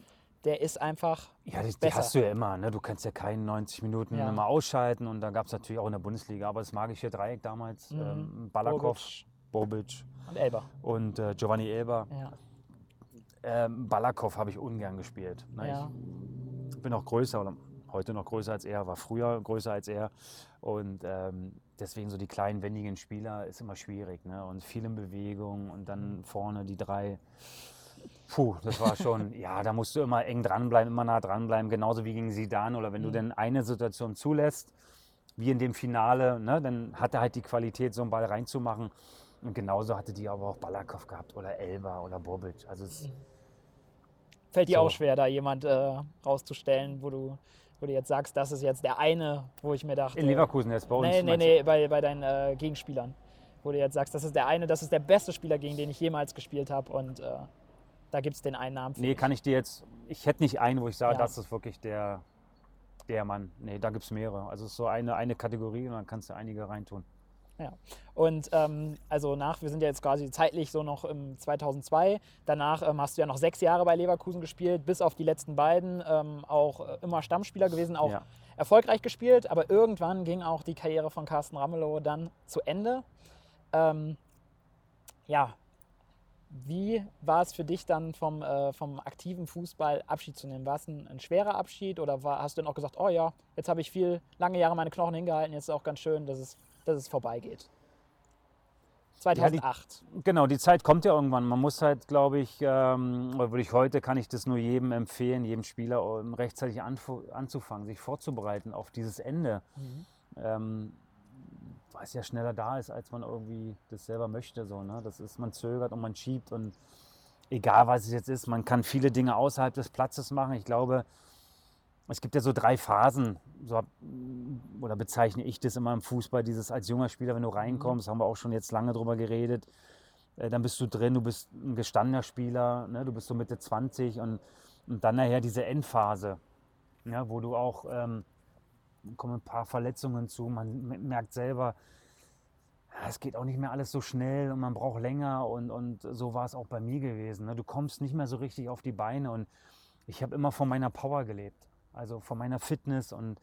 der ist einfach
Ja, die, die hast du ja immer. Ne? Du kannst ja keinen 90 Minuten
Ja.
immer ausschalten. Und da gab es natürlich auch in der Bundesliga. Aber das magische Dreieck damals,
Mhm.
ähm, Balakov,
Bobic
Bobic
und Elber.
und äh, Giovanni Elber.
Ja.
Ähm, Balakov habe ich ungern gespielt. Ne?
Ja.
Ich bin auch größer oder heute noch größer als er, war früher größer als er. Und ähm, deswegen so die kleinen, wendigen Spieler ist immer schwierig. Ne? Und viel in Bewegung und dann vorne die drei. Puh, das war schon, ja, da musst du immer eng dranbleiben, immer nah dranbleiben, genauso wie gegen Sidan. Oder wenn du denn eine Situation zulässt, wie in dem Finale, ne, dann hat er halt die Qualität, so einen Ball reinzumachen. Und genauso hatte die aber auch Balakov gehabt oder Elba oder Bobic. Also es,
Fällt dir
So.
auch schwer, da jemand äh, rauszustellen, wo du, wo du jetzt sagst, das ist jetzt der eine, wo ich mir dachte.
in Leverkusen jetzt bei uns.
Nee, nee, nee, bei, bei deinen äh, Gegenspielern. Wo du jetzt sagst, das ist der eine, das ist der beste Spieler, gegen den ich jemals gespielt habe. Und äh, da gibt es den einen Namen für
Nee, kann ich dir jetzt, ich hätte nicht einen, wo ich sage,
Ja.
das ist wirklich der, der Mann. Nee, da gibt es mehrere. Also es ist so eine, eine Kategorie und dann kannst du einige reintun.
Ja. Und ähm, also nach, wir sind ja jetzt quasi zeitlich so noch im 2002. Danach ähm, hast du ja noch sechs Jahre bei Leverkusen gespielt, bis auf die letzten beiden ähm, auch äh, immer Stammspieler gewesen, auch
Ja.
erfolgreich gespielt. Aber irgendwann ging auch die Karriere von Carsten Ramelow dann zu Ende. Ähm, ja, wie war es für dich dann vom, äh, vom aktiven Fußball Abschied zu nehmen? War es ein, ein schwerer Abschied oder war, hast du dann auch gesagt, oh ja, jetzt habe ich viel lange Jahre meine Knochen hingehalten, jetzt ist es auch ganz schön, dass es, dass es vorbeigeht? 2008.
Genau, die Zeit kommt ja irgendwann. Man muss halt, glaube ich, ähm, oder würde ich heute, kann ich das nur jedem empfehlen, jedem Spieler rechtzeitig anzufangen, sich vorzubereiten auf dieses Ende. Ähm, weil es ja schneller da ist, als man irgendwie das selber möchte. So, ne? Das ist, man zögert und man schiebt und egal was es jetzt ist, man kann viele Dinge außerhalb des Platzes machen. Ich glaube, es gibt ja so drei Phasen, so oder bezeichne ich das immer im Fußball, dieses als junger Spieler, wenn du reinkommst, haben wir auch schon jetzt lange drüber geredet, äh, dann bist du drin, du bist ein gestandener Spieler, ne? du bist so Mitte 20 und, und dann nachher diese Endphase, ja, wo du auch, ähm, kommen ein paar Verletzungen zu, man merkt selber, es geht auch nicht mehr alles so schnell und man braucht länger und, und so war es auch bei mir gewesen. Ne? Du kommst nicht mehr so richtig auf die Beine und ich habe immer von meiner Power gelebt, also von meiner Fitness und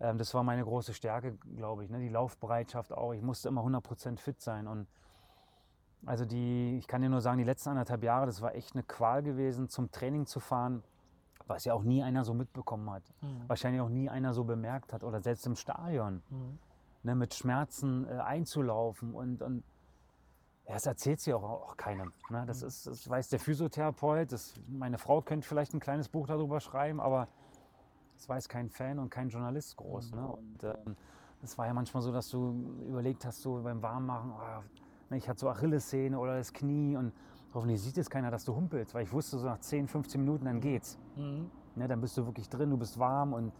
ähm, das war meine große Stärke, glaube ich. Ne? Die Laufbereitschaft auch. Ich musste immer 100% fit sein und also die, ich kann dir nur sagen, die letzten anderthalb Jahre, das war echt eine Qual gewesen, zum Training zu fahren, was ja auch nie einer so mitbekommen hat.
Mhm.
Wahrscheinlich auch nie einer so bemerkt hat oder selbst im Stadion.
Mhm.
Ne, mit Schmerzen äh, einzulaufen und, und ja, das erzählt sie auch, auch keinem. Ne? Das, ist, das weiß der Physiotherapeut, das, meine Frau könnte vielleicht ein kleines Buch darüber schreiben, aber das weiß kein Fan und kein Journalist groß. Ne? Und ähm, das war ja manchmal so, dass du überlegt hast, so beim Warmmachen, oh, ich hatte so Achillessehne oder das Knie und hoffentlich sieht es keiner, dass du humpelst, weil ich wusste, so nach 10, 15 Minuten, dann geht's.
Mhm.
Ne, dann bist du wirklich drin, du bist warm und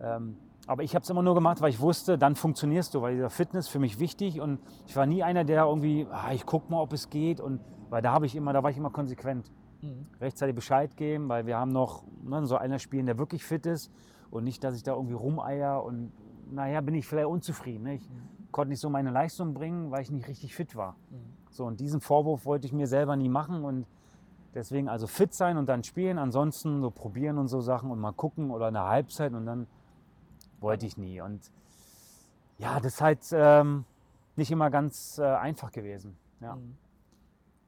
ähm, aber ich habe es immer nur gemacht, weil ich wusste, dann funktionierst du, weil dieser Fitness für mich wichtig und ich war nie einer, der irgendwie, ah, ich guck mal, ob es geht und weil da habe ich immer, da war ich immer konsequent.
Mhm.
Rechtzeitig Bescheid geben, weil wir haben noch ne, so einer spielen, der wirklich fit ist und nicht, dass ich da irgendwie rumeier und naja, bin ich vielleicht unzufrieden. Ne? Ich konnte nicht so meine Leistung bringen, weil ich nicht richtig fit war.
Mhm.
So, und diesen Vorwurf wollte ich mir selber nie machen und deswegen also fit sein und dann spielen, ansonsten so probieren und so Sachen und mal gucken oder eine Halbzeit und dann wollte ich nie. Und ja, das ist halt ähm, nicht immer ganz äh, einfach gewesen. Ja,
Mhm.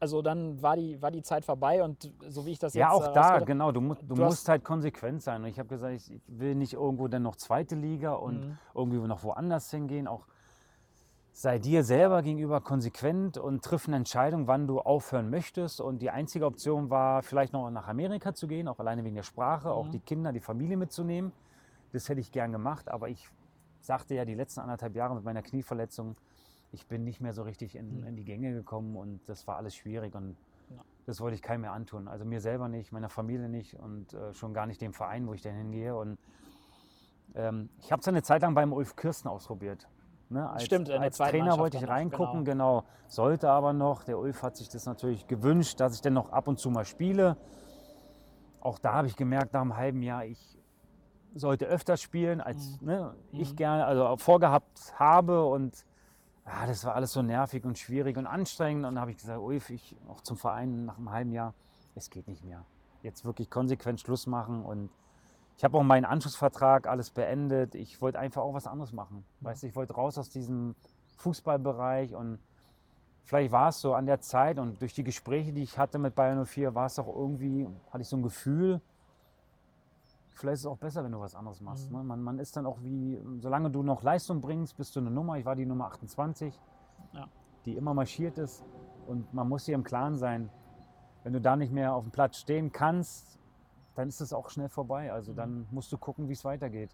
Also dann war die, war die Zeit vorbei und so wie ich das
ja
jetzt
auch
äh,
da,
rausgehört-
genau. Du, mu du,
Du
musst halt konsequent sein. Und ich habe gesagt, ich, ich will nicht irgendwo dann noch zweite Liga und
Mhm.
irgendwie noch woanders hingehen. Auch sei dir selber gegenüber konsequent und triff eine Entscheidung, wann du aufhören möchtest. Und die einzige Option war, vielleicht noch nach Amerika zu gehen, auch alleine wegen der Sprache, auch
Mhm.
die Kinder, die Familie mitzunehmen. Das hätte ich gern gemacht, aber ich sagte ja die letzten anderthalb Jahre mit meiner Knieverletzung, ich bin nicht mehr so richtig in,
Mhm.
in die Gänge gekommen und das war alles schwierig und
Ja.
das wollte ich keinem mehr antun. Also mir selber nicht, meiner Familie nicht und äh, schon gar nicht dem Verein, wo ich dann hingehe. Und ähm, ich habe es eine Zeit lang beim Ulf Kirsten ausprobiert. Ne? Als,
Stimmt,
als Trainer wollte ich reingucken, genau. Sollte aber noch. Der Ulf hat sich das natürlich gewünscht, dass ich dann noch ab und zu mal spiele. Auch da habe ich gemerkt, nach einem halben Jahr, ich sollte öfter spielen, als ne, ich
Mhm.
gerne, also vorgehabt habe. Und ja, das war alles so nervig und schwierig und anstrengend. Und dann habe ich gesagt, Ulf, ich auch zum Verein nach einem halben Jahr, es geht nicht mehr. Jetzt wirklich konsequent Schluss machen. Und ich habe auch meinen Anschlussvertrag alles beendet. Ich wollte einfach auch was anderes machen. Weißt du, ich wollte raus aus diesem Fußballbereich und vielleicht war es so an der Zeit und durch die Gespräche, die ich hatte mit Bayern 04, war es auch irgendwie, hatte ich so ein Gefühl, vielleicht ist es auch besser, wenn du was anderes machst.
Mhm.
Ne? Man, man ist dann auch wie, solange du noch Leistung bringst, bist du eine Nummer. Ich war die Nummer 28,
Ja.
die immer marschiert ist. Und man muss dir im Klaren sein, wenn du da nicht mehr auf dem Platz stehen kannst, dann ist es auch schnell vorbei. Also
Mhm.
dann musst du gucken, wie es weitergeht.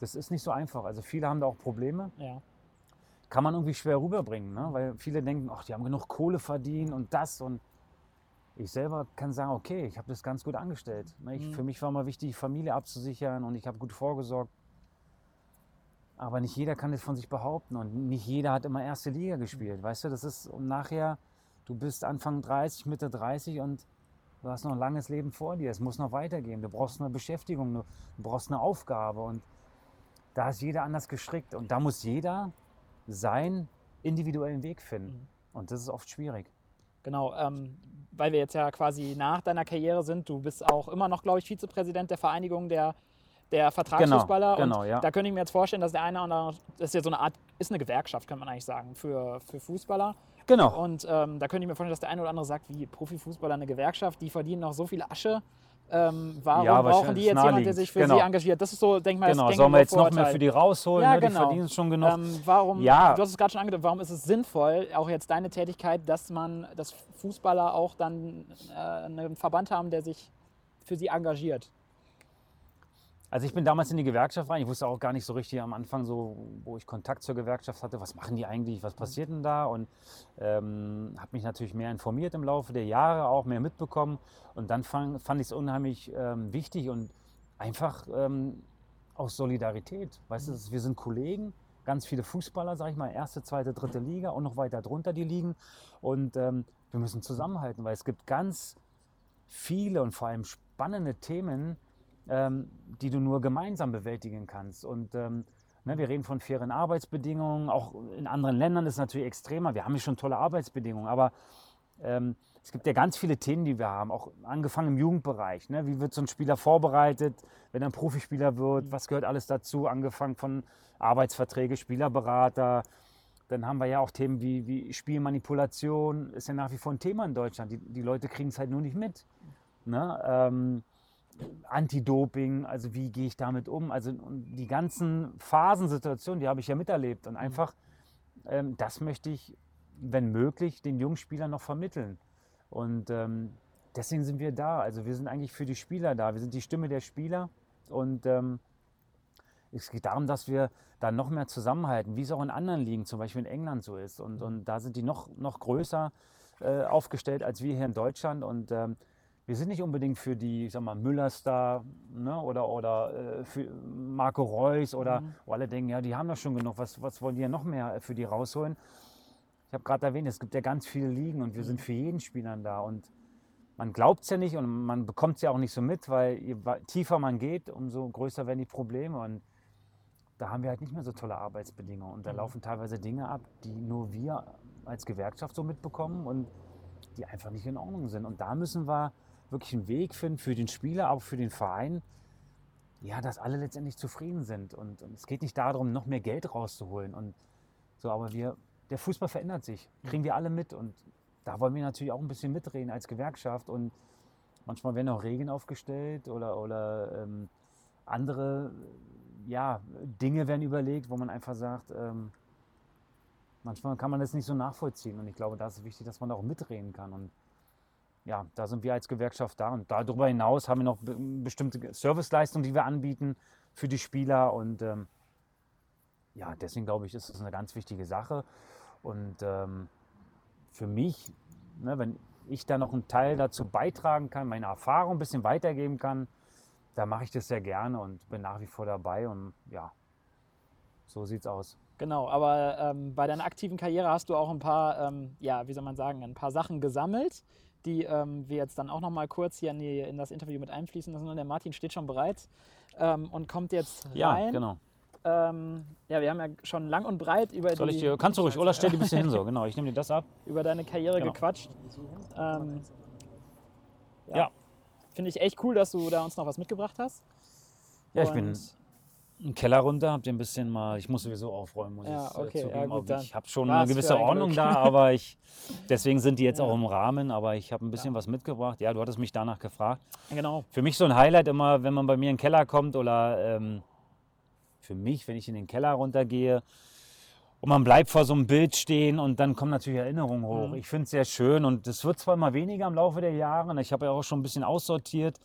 Das ist nicht so einfach. Also viele haben da auch Probleme
Ja.
kann man irgendwie schwer rüberbringen, ne? weil viele denken, ach, die haben genug Kohle verdient und das und ich selber kann sagen, okay, ich habe das ganz gut angestellt. Ne? Ich,
Mhm.
Für mich war mal wichtig, die Familie abzusichern und ich habe gut vorgesorgt. Aber nicht jeder kann das von sich behaupten und nicht jeder hat immer erste Liga gespielt. Weißt du, das ist und nachher, du bist Anfang 30, Mitte 30 und du hast noch ein langes Leben vor dir. Es muss noch weitergehen. Du brauchst eine Beschäftigung, du brauchst eine Aufgabe und da ist jeder anders gestrickt und da muss jeder seinen individuellen Weg finden. Und das ist oft schwierig.
Genau, ähm, weil wir jetzt ja quasi nach deiner Karriere sind. Du bist auch immer noch, glaube ich, Vizepräsident der Vereinigung der, der Vertragsfußballer.
genau,
und
ja.
Da könnte ich mir jetzt vorstellen, dass der eine oder andere, das ist ja so eine Art, ist eine Gewerkschaft, kann man eigentlich sagen, für, für Fußballer.
Genau.
Und ähm, da könnte ich mir vorstellen, dass der eine oder andere sagt, wie Profifußballer eine Gewerkschaft, die verdienen noch so viel Asche. Ähm, warum
Ja,
brauchen die jetzt jemanden, der sich für
Genau.
sie engagiert? Das ist so, denk mal,
Genau,
das
sollen wir jetzt noch mehr für die rausholen?
Ja,
ne? Die
genau.
verdienen schon genug.
Ähm, warum,
Ja.
du hast es gerade schon angedeutet, warum ist es sinnvoll, auch jetzt deine Tätigkeit, dass man, dass Fußballer auch dann äh, einen Verband haben, der sich für sie engagiert?
Also ich bin damals in die Gewerkschaft rein. Ich wusste auch gar nicht so richtig am Anfang, so, wo ich Kontakt zur Gewerkschaft hatte, was machen die eigentlich, was passiert denn da? Und ähm, habe mich natürlich mehr informiert im Laufe der Jahre, auch mehr mitbekommen. Und dann fand, fand ich es unheimlich ähm, wichtig und einfach ähm, aus Solidarität. Weißt du, wir sind Kollegen, ganz viele Fußballer, sag ich mal, erste, zweite, dritte Liga und noch weiter drunter die Ligen. Und ähm, wir müssen zusammenhalten, weil es gibt ganz viele und vor allem spannende Themen, ähm, die du nur gemeinsam bewältigen kannst. Und ähm, ne, wir reden von fairen Arbeitsbedingungen. Auch in anderen Ländern ist es natürlich extremer. Wir haben hier schon tolle Arbeitsbedingungen, aber ähm, es gibt ja ganz viele Themen, die wir haben, auch angefangen im Jugendbereich. Ne? Wie wird so ein Spieler vorbereitet, wenn er ein Profispieler wird? Was gehört alles dazu? Angefangen von Arbeitsverträge, Spielerberater. Dann haben wir ja auch Themen wie, wie Spielmanipulation, ist ja nach wie vor ein Thema in Deutschland. Die, die Leute kriegen es halt nur nicht mit. Ne? Ähm, Anti-Doping, also wie gehe ich damit um? Also die ganzen Phasensituationen, die habe ich ja miterlebt. Und einfach, ähm, das möchte ich, wenn möglich, den jungen Spielern noch vermitteln. Und ähm, deswegen sind wir da. Also wir sind eigentlich für die Spieler da. Wir sind die Stimme der Spieler. Und ähm, es geht darum, dass wir da noch mehr zusammenhalten, wie es auch in anderen Ligen, zum Beispiel in England so ist. Und, und da sind die noch, noch größer äh, aufgestellt als wir hier in Deutschland. Und ähm, wir sind nicht unbedingt für die, ich sag mal, Müllers da ne, oder, oder äh, für Marco Reus oder wo alle denken, ja, die haben doch schon genug, was, was wollen die ja noch mehr für die rausholen? Ich habe gerade erwähnt, es gibt ja ganz viele Ligen und wir sind für jeden Spieler da. Und man glaubt es ja nicht und man bekommt es ja auch nicht so mit, weil je tiefer man geht, umso größer werden die Probleme. Und da haben wir halt nicht mehr so tolle Arbeitsbedingungen. Und da laufen teilweise Dinge ab, die nur wir als Gewerkschaft so mitbekommen und die einfach nicht in Ordnung sind. Und da müssen wir wirklich einen Weg finden für den Spieler, auch für den Verein, ja, dass alle letztendlich zufrieden sind. Und, und es geht nicht darum, noch mehr Geld rauszuholen. Und so, aber wir, der Fußball verändert sich, kriegen wir alle mit. Und da wollen wir natürlich auch ein bisschen mitreden als Gewerkschaft. Und manchmal werden auch Regeln aufgestellt oder, oder ähm, andere ja, Dinge werden überlegt, wo man einfach sagt, ähm, manchmal kann man das nicht so nachvollziehen. Und ich glaube, da ist es wichtig, dass man da auch mitreden kann. Und ja, da sind wir als Gewerkschaft da. Und darüber hinaus haben wir noch be bestimmte Serviceleistungen, die wir anbieten für die Spieler. Und ähm, ja, deswegen glaube ich, ist es eine ganz wichtige Sache. Und ähm, für mich, ne, wenn ich da noch einen Teil dazu beitragen kann, meine Erfahrung ein bisschen weitergeben kann, da mache ich das sehr gerne und bin nach wie vor dabei. Und ja, so sieht's aus.
Genau, aber ähm, bei deiner aktiven Karriere hast du auch ein paar, ähm, ja, wie soll man sagen, ein paar Sachen gesammelt, die ähm, wir jetzt dann auch noch mal kurz hier in, die, in das Interview mit einfließen lassen. Und der Martin steht schon bereit ähm, und kommt jetzt
Ja,
rein.
genau.
Ähm, ja, wir haben ja schon lang und breit über,
Soll
die,
ich dir, kannst du ruhig, Ola, stell die ein bisschen hin so. Genau, ich nehme dir das ab.
über deine Karriere
Genau.
gequatscht. Ähm,
Ja.
Finde ich echt cool, dass du da uns noch was mitgebracht hast.
Ja, ich bin Im Keller runter, hab dir ein bisschen mal, ich muss sowieso aufräumen, muss
Ja,
ich äh,
okay, ja,
zugeben.
gut,
aber
dann
ich habe schon eine gewisse
ein
Ordnung
Glück.
da, aber ich, deswegen sind die jetzt
Ja.
auch im Rahmen, aber ich habe ein bisschen was mitgebracht. Ja, du hattest mich danach gefragt.
Genau.
Für mich so ein Highlight immer, wenn man bei mir in den Keller kommt oder ähm, für mich, wenn ich in den Keller runtergehe und man bleibt vor so einem Bild stehen und dann kommen natürlich Erinnerungen hoch.
Mhm.
Ich finde es sehr schön und es wird zwar immer weniger im Laufe der Jahre. Ich habe ja auch schon ein bisschen aussortiert,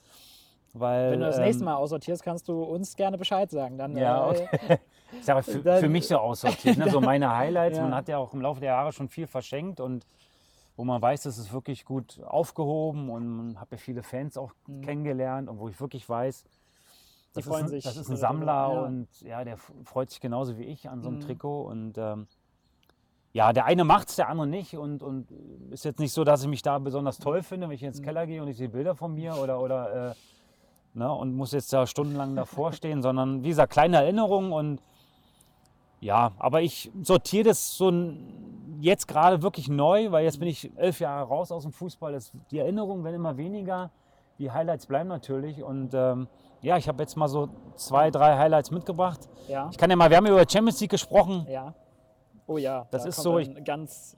weil
Wenn du das
ähm,
nächste Mal aussortierst, kannst du uns gerne Bescheid sagen. Dann,
Ja,
äh,
okay. Ich sage, für,
Dann-
für mich so aussortiert. Ne? So meine Highlights.
Ja.
Man hat ja auch im Laufe der Jahre schon viel verschenkt und wo man weiß, das ist wirklich gut aufgehoben und man hat ja viele Fans auch kennengelernt und wo ich wirklich weiß, das,
Mhm.
ist, ein, das ist ein Sammler
ja.
und ja, der freut sich genauso wie ich an so einem
Mhm.
Trikot und ähm, ja, der eine macht es, der andere nicht und, und ist jetzt nicht so, dass ich mich da besonders toll finde, wenn ich
Mhm.
ins Keller gehe und ich sehe Bilder von mir oder, oder äh, ne, und muss jetzt da stundenlang davor stehen, sondern wie gesagt, kleine Erinnerungen und ja, aber ich sortiere das so jetzt gerade wirklich neu, weil jetzt bin ich elf Jahre raus aus dem Fußball. Das, die Erinnerungen werden immer weniger, die Highlights bleiben natürlich und ähm, ja, ich habe jetzt mal so zwei, drei Highlights mitgebracht.
ja,
Ich kann ja mal, wir haben ja über Champions League gesprochen.
ja. Oh ja,
Das
da
ist so,
ein ganz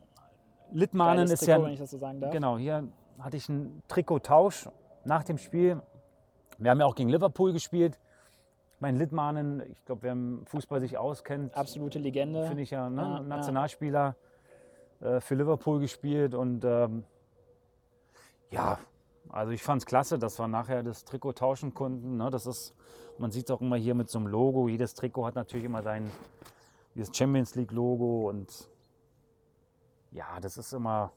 Littmanen
geiles
ist
Trikot,
ja
wenn ich das so sagen darf.
Genau, hier hatte ich einen Trikottausch nach dem Spiel. Wir haben ja auch gegen Liverpool gespielt. Mein Littmanen, ich glaube, wer im Fußball sich auskennt,
Absolute Legende.
finde ich ja, ne?
Ja, ja.
Nationalspieler äh, für Liverpool gespielt. Und ähm, ja, also ich fand es klasse, dass wir nachher das Trikot tauschen konnten. Ne? Das ist, man sieht es auch immer hier mit so einem Logo. Jedes Trikot hat natürlich immer sein dieses Champions League Logo und ja, das ist immer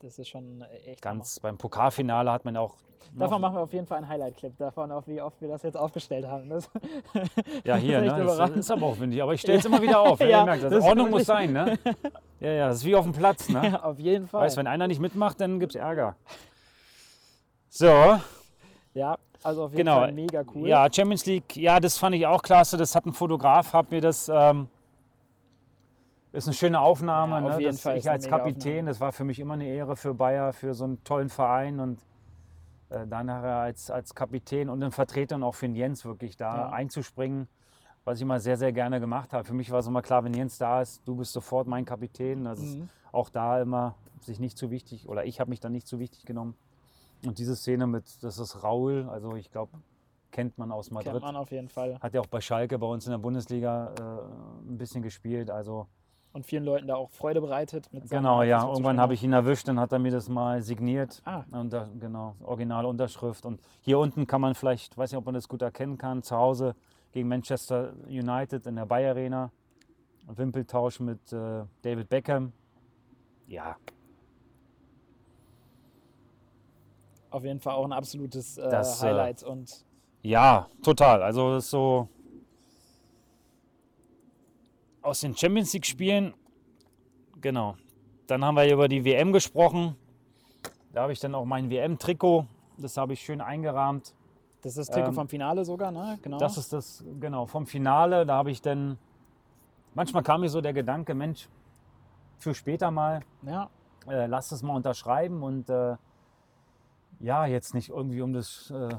Das ist schon echt
ganz beim Pokalfinale hat man auch
Hammer. Davon machen wir auf jeden Fall einen Highlight-Clip, davon auch, wie oft wir das jetzt aufgestellt haben. Das
ja hier,
das ist
ne? Das ist aber auch windig, aber ich stelle es immer wieder auf. Ja,
Ja,
merkt, das
das
Ordnung muss sein, ne? Ja, ja, das ist wie auf dem Platz, ne?
ja, auf jeden Fall.
Weißt, wenn einer nicht mitmacht, dann gibt es Ärger. So,
ja, also auf jeden
genau.
Fall mega cool.
Ja, Champions League, ja, das fand ich auch klasse. Das hat ein Fotograf, hat mir das. Ähm, ist eine schöne Aufnahme.
Ja, auf
ne?
jeden
das,
Fall ist
ich als Kapitän,
Aufnahme.
das war für mich immer eine Ehre für Bayer, für so einen tollen Verein und äh, dann nachher als, als Kapitän und ein Vertreter und auch für den Jens wirklich da
Ja.
einzuspringen, was ich immer sehr, sehr gerne gemacht habe. Für mich war es immer klar, wenn Jens da ist, du bist sofort mein Kapitän. Das ist
Mhm.
auch da immer sich nicht zu wichtig oder ich habe mich dann nicht zu wichtig genommen. Und diese Szene mit, das ist Raul, also ich glaube, kennt man aus Madrid.
Kennt man auf jeden Fall.
Hat ja auch bei Schalke bei uns in der Bundesliga äh, ein bisschen gespielt. Also
Und vielen Leuten da auch Freude bereitet.
Genau, ja. Irgendwann habe ich ihn erwischt, dann hat er mir das mal signiert.
Ah.
Und da, genau, originale Unterschrift. Und hier unten kann man vielleicht, weiß nicht, ob man das gut erkennen kann, zu Hause gegen Manchester United in der Bayer Arena. Wimpeltausch mit äh, David Beckham. Ja,
Auf jeden Fall auch ein absolutes äh,
Das, äh,
Highlight. Und
Ja, total. Also das ist so aus den Champions League Spielen. Genau. Dann haben wir über die WM gesprochen. Da habe ich dann auch mein WM-Trikot. Das habe ich schön eingerahmt.
das ist das Trikot
ähm,
vom Finale sogar, ne? Genau.
Das ist das, genau, vom Finale. Da habe ich dann, manchmal kam mir so der Gedanke, Mensch, für später mal,
ja,
äh, lass es mal unterschreiben und äh, ja, jetzt nicht irgendwie um das, äh,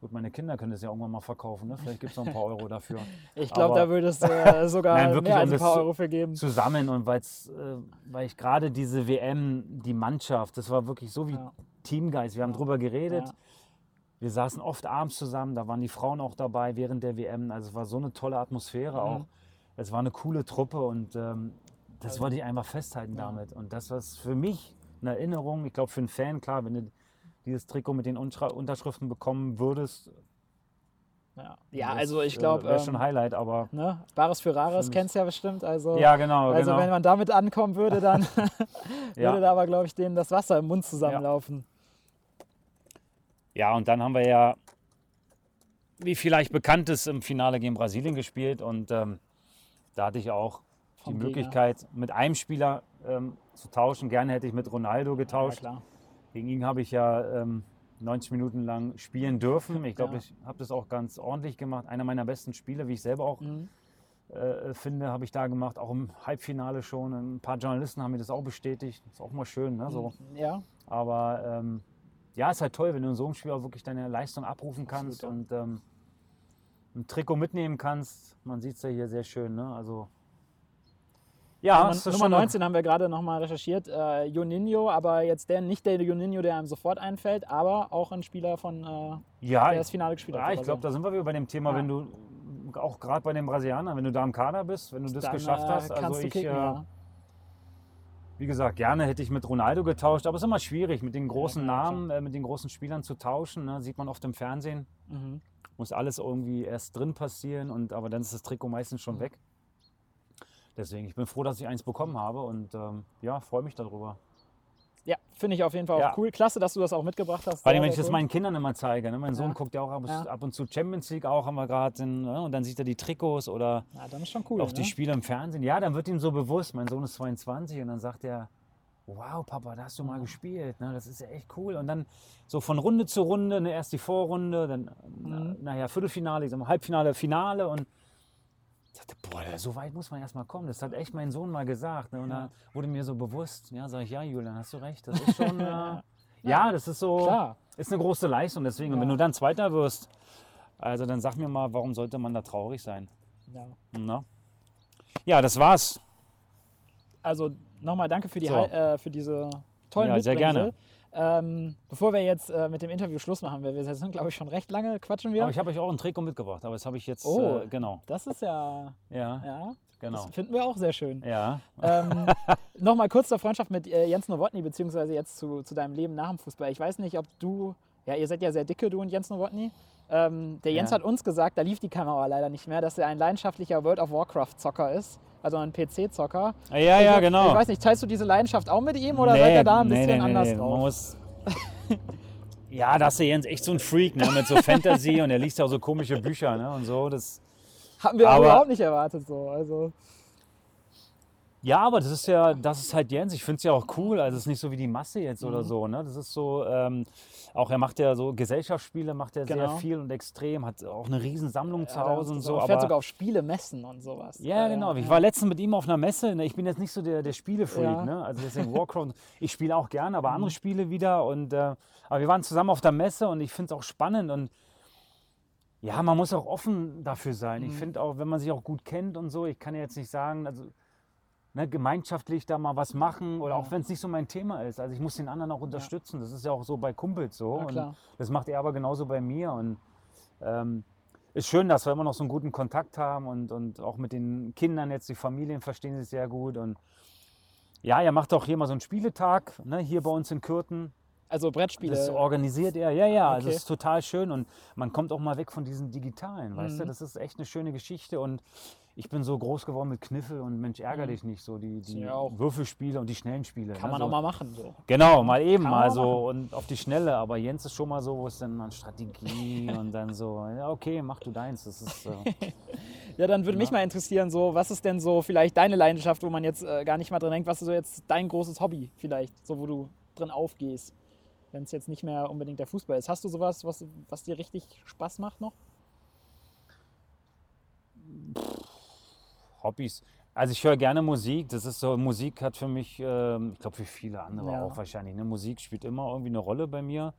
gut, meine Kinder können das ja irgendwann mal verkaufen, ne? vielleicht gibt es noch ein paar Euro dafür.
ich glaube, da würdest du äh, sogar
Nein, wirklich,
mehr als ein paar Euro für geben.
Zusammen und weil's, äh, weil ich gerade diese WM, die Mannschaft, das war wirklich so wie
Ja.
Teamgeist. Wir haben drüber geredet.
Ja.
Wir saßen oft abends zusammen, da waren die Frauen auch dabei während der WM. Also es war so eine tolle Atmosphäre auch. Es war eine coole Truppe und ähm, das wollte ich einfach festhalten damit. Und das war für mich eine Erinnerung. Ich glaube, für einen Fan, klar, wenn du dieses Trikot mit den Unterschriften bekommen würdest,
Ja, ja
das,
also ich
äh,
glaube,
wäre schon
ähm,
Highlight, aber
ne? Bares für Rares kennst du ja bestimmt. Also,
ja, genau,
also
genau.
wenn man damit ankommen würde, dann
Ja.
würde da aber, glaube ich, denen das Wasser im Mund zusammenlaufen.
Ja, und dann haben wir ja, wie vielleicht bekannt ist, im Finale gegen Brasilien gespielt und ähm, da hatte ich auch die. Möglichkeit, mit einem Spieler ähm, zu tauschen. Gerne hätte ich mit Ronaldo
Ja,
getauscht.
klar.
Gegen ihn habe ich ja ähm, 90 Minuten lang spielen dürfen. Ich glaube,
Ja.
ich habe das auch ganz ordentlich gemacht. Einer meiner besten Spiele, wie ich selber auch
Mhm.
äh, finde, habe ich da gemacht. Auch im Halbfinale schon. Ein paar Journalisten haben mir das auch bestätigt. Ist auch mal schön, ne? so.
Ja,
Aber ähm, ja, ist halt toll, wenn du in so einem Spiel auch wirklich deine Leistung abrufen kannst und ähm, ein Trikot mitnehmen kannst. Man sieht es ja hier sehr schön. Ne? Also, ja,
Nummer, Nummer
schon eine-
19 haben wir gerade nochmal recherchiert. Äh, Juninho, aber jetzt der, nicht der Juninho, der einem sofort einfällt, aber auch ein Spieler von, äh,
ja,
der das Finale gespielt
ja,
hat.
ich glaube, da sind wir wieder bei dem Thema,
Ja.
wenn du auch gerade bei den Brasilianern, wenn du da im Kader bist, wenn du das
Dann,
geschafft
äh,
hast. Also ich,
kicken,
äh,
ja.
wie gesagt, gerne hätte ich mit Ronaldo getauscht, aber es ist immer schwierig, mit den großen
klar.
Namen, äh, mit den großen Spielern zu tauschen. Ne? Sieht man oft im Fernsehen.
Mhm.
muss alles irgendwie erst drin passieren und aber dann ist das Trikot meistens
Mhm.
schon weg. Deswegen, ich bin froh, dass ich eins bekommen habe und ähm, ja, freue mich darüber.
Ja, finde ich auf jeden Fall
Ja.
auch cool. Klasse, dass du das auch mitgebracht hast.
Vor allem, wenn ich das meinen Kindern immer zeige. Ne? Mein Sohn
Ja.
guckt ja auch ab,
Ja.
ab und zu Champions League auch, haben wir gerade. Ne? Und dann sieht er die Trikots oder
cool.
auch die
ne?
Spiele im Fernsehen. Ja, dann wird ihm so bewusst, mein Sohn ist 22 und dann sagt er, wow, Papa, da hast du mal gespielt. Ne? Das ist ja echt cool. Und dann so von Runde zu Runde, ne? erst die Vorrunde, dann,
Mhm.
na, naja, Viertelfinale, ich sag mal, Halbfinale, Finale und ich sagte, boah, so weit muss man erst mal kommen. Das hat echt mein Sohn mal gesagt. Ne? Und
Ja.
da wurde mir so bewusst, ja, sag ich, ja, Julian, hast du recht. Das ist schon, äh, ja, das ist so,
Klar.
ist eine große Leistung. Deswegen, und wenn
Ja.
du dann Zweiter wirst, also dann sag mir mal, warum sollte man da traurig sein?
Ja.
Na? Ja, das war's.
Also nochmal danke für, die,
So.
Äh, für diese tollen
Ja, sehr
Mitbringsel. Ähm, bevor wir jetzt äh, mit dem Interview Schluss machen, weil wir sind, glaube ich, schon recht lange quatschen wir.
Aber ich habe euch auch ein Trikot mitgebracht, aber das habe ich jetzt,
Oh.
äh, genau,
das ist ja,
ja,
ja,
genau,
das finden wir auch sehr schön.
ja.
Ähm, Nochmal kurz zur Freundschaft mit äh, Jens Nowotny, beziehungsweise jetzt zu, zu deinem Leben nach dem Fußball. Ich weiß nicht, ob du, ja, ihr seid ja sehr dicke, du und Jens Nowotny. Ähm, der Jens
Ja.
hat uns gesagt, da lief die Kamera leider nicht mehr, dass er ein leidenschaftlicher World of Warcraft-Zocker ist, also ein PC-Zocker.
Ja, ja,
Ich-
genau.
Ich weiß nicht, teilst du diese Leidenschaft auch mit ihm oder seid ihr da ein bisschen anders
Man
drauf?
muss, ja, da ist der Jens echt so ein Freak, ne, mit so Fantasy und er liest ja auch so komische Bücher, ne, und so, das,
Haben wir
aber-
überhaupt nicht erwartet so. Also,
Ja, aber das ist ja, das ist halt Jens. Ich finde es ja auch cool. Also es ist nicht so wie die Masse jetzt oder
Mhm.
so. Ne? Das ist so, ähm, auch er macht ja so Gesellschaftsspiele, macht er sehr
Genau.
viel und extrem, hat auch eine riesen Sammlung zu
ja,
Hause und so.
fährt
Aber,
sogar auf Spiele, Messen und sowas.
ja, genau. Ich war letztens mit ihm auf einer Messe. Ne? Ich bin jetzt nicht so der, der Spielefreak.
Ja. Mhm.
Ne? Also deswegen Warcraft. Ich spiele auch gerne, aber andere Spiele wieder. Und, äh, aber wir waren zusammen auf der Messe und ich finde es auch spannend. Und ja, man muss auch offen dafür sein.
Mhm.
Ich finde auch, wenn man sich auch gut kennt und so, ich kann ja jetzt nicht sagen, also ne, gemeinschaftlich da mal was machen oder auch wenn es nicht so mein Thema ist. Also ich muss den anderen auch unterstützen. Das ist ja auch so bei Kumpels so. Und das macht er aber genauso bei mir. Und ähm, ist schön, dass wir immer noch so einen guten Kontakt haben und, und auch mit den Kindern jetzt, die Familien verstehen sich sehr gut. Und ja, er macht auch hier mal so einen Spieletag, ne, hier bei uns in Kürten.
Also Brettspiele.
Das organisiert er, ja, ja, also
Okay.
das ist total schön und man kommt auch mal weg von diesen Digitalen, weißt du,
Mhm.
das ist echt eine schöne Geschichte und ich bin so groß geworden mit Kniffel und Mensch, ärger
Mhm.
dich nicht, so die, die
Ja.
Würfelspiele und die schnellen Spiele.
Kann
ne,
man
so.
auch mal machen. So.
Genau, mal eben
Kann
mal so und auf die Schnelle, aber Jens ist schon mal so, wo es dann an Strategie und dann so, ja okay, mach du deins, das ist, äh,
Ja, dann würde mich mal interessieren, so, was ist denn so vielleicht deine Leidenschaft, wo man jetzt äh, gar nicht mal dran denkt, was ist so jetzt dein großes Hobby vielleicht, so wo du drin aufgehst, wenn es jetzt nicht mehr unbedingt der Fußball ist. Hast du sowas, was, was dir richtig Spaß macht noch?
Hobbys. Also ich höre gerne Musik. Das ist so, Musik hat für mich, ähm, ich glaube für viele andere
Ja.
auch wahrscheinlich. Ne? Musik spielt immer irgendwie eine Rolle bei mir.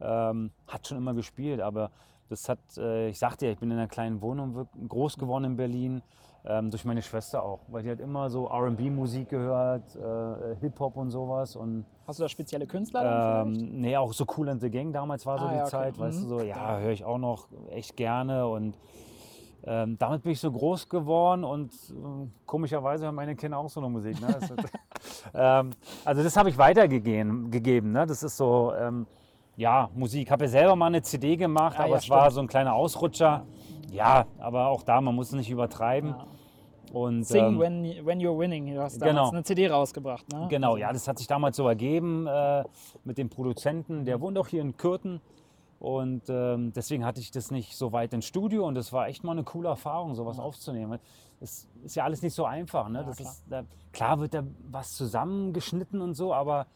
Ähm, hat schon immer gespielt, aber das hat, äh, ich sagte ja, ich bin in einer kleinen Wohnung groß geworden in Berlin. Ähm, durch meine Schwester auch, weil die hat immer so RB-Musik gehört, äh, Hip-Hop und sowas. Und
Hast du da spezielle Künstler
ähm, nee, auch so Cool and the Gang damals war so
Ah,
die
ja, okay.
Zeit, weißt du
Mhm.
so, ja, höre ich auch noch echt gerne und ähm, damit bin ich so groß geworden und ähm, komischerweise hören meine Kinder auch so eine Musik. Ne? Das, ähm, also das habe ich weitergegeben, gegeben, ne? das ist so, ähm, ja, Musik. Habe ja selber mal eine CD gemacht,
Ah,
aber
ja,
es war
stimmt.
so ein kleiner Ausrutscher. Ja, aber auch da, man muss es nicht übertreiben.
Ja.
Und,
Sing
ähm,
when, when You're Winning. Du hast damals
genau.
eine CD rausgebracht, ne?
Genau, ja, das hat sich damals so ergeben äh, mit dem Produzenten. Der wohnt auch hier in Kürten. Und ähm, deswegen hatte ich das nicht so weit ins Studio. Und das war echt mal eine coole Erfahrung, sowas aufzunehmen. Es ist ja alles nicht so einfach. Ne?
Ja, klar.
Ist, da, klar wird da was zusammengeschnitten und so, aber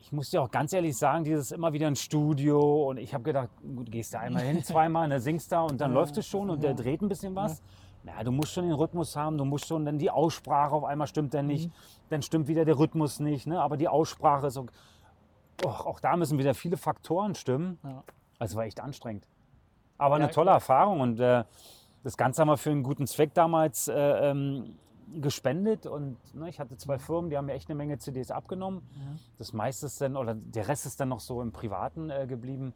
ich muss dir auch ganz ehrlich sagen, dieses immer wieder ein Studio. Und ich habe gedacht, gut, gehst da einmal hin, zweimal, ne, singst da und dann läuft es schon und der dreht ein bisschen was. Ja, du musst schon den Rhythmus haben, du musst schon dann die Aussprache auf einmal stimmt dann
Mhm.
nicht, dann stimmt wieder der Rhythmus nicht, ne? aber die Aussprache ist, ok- Och, auch da müssen wieder viele Faktoren stimmen.
Ja.
Also war echt anstrengend. Aber
Ja,
eine tolle Erfahrung und äh, das Ganze haben wir für einen guten Zweck damals äh, ähm, gespendet und ne, ich hatte zwei Firmen, die haben mir echt eine Menge CDs abgenommen. Das meiste ist dann, oder der Rest ist dann noch so im Privaten äh, geblieben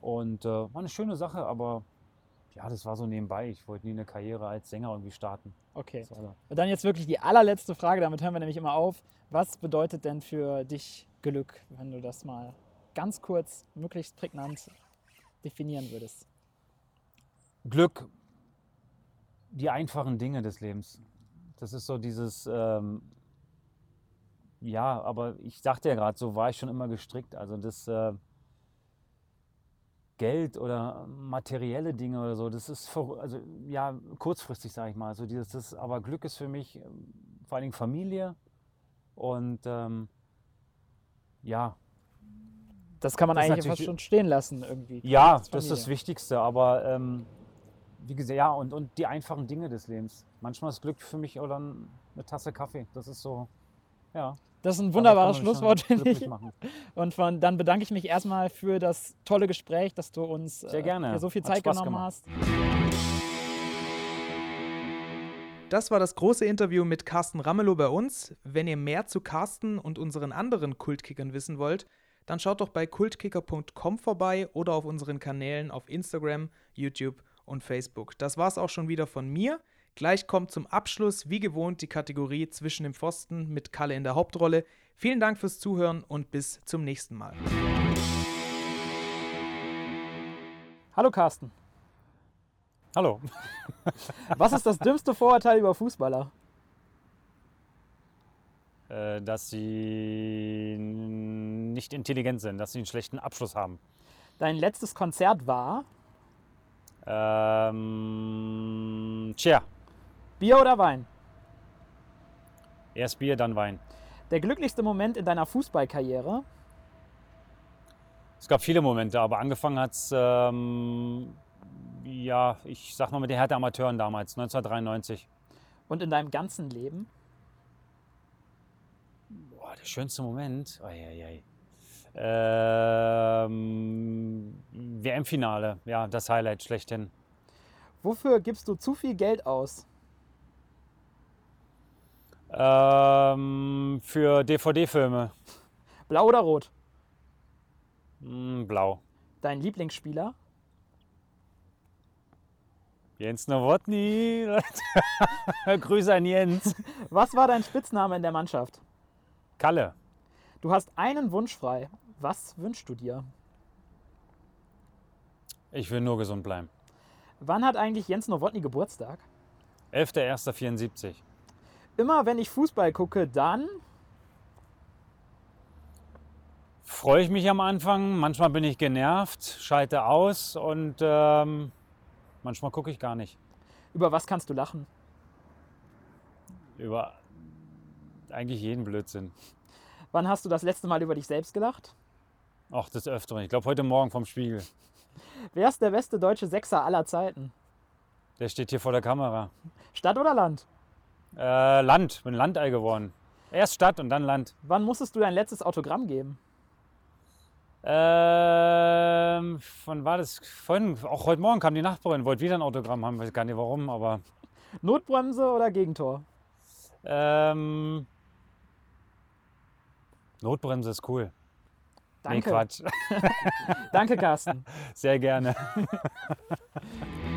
und äh, war eine schöne Sache, aber ja, das war so nebenbei. Ich wollte nie eine Karriere als Sänger irgendwie starten.
Okay. Und dann jetzt wirklich die allerletzte Frage, damit hören wir nämlich immer auf. Was bedeutet denn für dich Glück, wenn du das mal ganz kurz, möglichst prägnant definieren würdest?
Glück, die einfachen Dinge des Lebens. Das ist so dieses, ähm, ja, aber ich sagte ja gerade, so war ich schon immer gestrickt. Also das äh, Geld oder materielle Dinge oder so, das ist ver- also ja kurzfristig, sage ich mal. So dieses, das, aber Glück ist für mich ähm, vor allen Dingen Familie und ähm, ja,
Das kann man
Das
eigentlich fast schon stehen lassen irgendwie.
Ja,
Das ist
das ist das
Familie.
Wichtigste, aber ähm, wie gesagt, ja, und, und die einfachen Dinge des Lebens. Manchmal ist Glück für mich oder eine Tasse Kaffee. Das ist so, ja.
Das ist ein wunderbares Schlusswort, finde ich.
machen.
Und von, dann bedanke ich mich erstmal für das tolle Gespräch, dass du uns
Sehr gerne.
dir so viel Zeit genommen hast.
Das war das große Interview mit Carsten Ramelow bei uns. Wenn ihr mehr zu Carsten und unseren anderen Kultkickern wissen wollt, dann schaut doch bei kultkicker.com vorbei oder auf unseren Kanälen auf Instagram, YouTube und Facebook. Das war's auch schon wieder von mir. Gleich kommt zum Abschluss, wie gewohnt, die Kategorie zwischen dem Pfosten mit Kalle in der Hauptrolle. Vielen Dank fürs Zuhören und bis zum nächsten Mal.
Hallo Carsten.
Hallo.
Was ist das dümmste Vorurteil über Fußballer?
Äh, dass sie nicht intelligent sind, dass sie einen schlechten Abschluss haben.
Dein letztes Konzert war
Ähm, tja,
Bier oder Wein?
erst Bier, dann Wein.
Der glücklichste Moment in deiner Fußballkarriere?
Es gab viele Momente, aber angefangen hat es, ähm, ja, ich sag mal mit den Hertha Amateuren damals, 1993.
Und in deinem ganzen Leben?
Boah, der schönste Moment. Eieiei. Ähm, WM-Finale, ja, das Highlight schlechthin.
Wofür gibst du zu viel Geld aus?
Ähm, für DVD-Filme.
Blau oder rot?
Hm, blau.
Dein Lieblingsspieler?
Jens Nowotny. Grüße an Jens.
Was war dein Spitzname in der Mannschaft?
Kalle.
Du hast einen Wunsch frei. Was wünschst du dir?
Ich will nur gesund bleiben.
Wann hat eigentlich Jens Nowotny Geburtstag?
11.01.74.
Immer wenn ich Fußball gucke, dann
Freue ich mich am Anfang, manchmal bin ich genervt, schalte aus und ähm, manchmal gucke ich gar nicht.
über was kannst du lachen?
Über eigentlich jeden Blödsinn.
Wann hast du das letzte Mal über dich selbst gelacht?
Auch des Öfteren. Ich glaube, heute Morgen vom Spiegel.
Wer ist der beste deutsche Sechser aller Zeiten?
Der steht hier vor der Kamera.
Stadt oder Land?
Äh, Land, bin Landei geworden. Erst Stadt und dann Land.
Wann musstest du dein letztes Autogramm geben?
Ähm, wann war das? Vorhin, auch heute Morgen kam die Nachbarin, wollte wieder ein Autogramm haben, weiß gar nicht warum, aber
Notbremse oder Gegentor?
ähm, Notbremse ist cool. Nee,
Danke.
Quatsch.
Danke, Carsten.
Sehr gerne.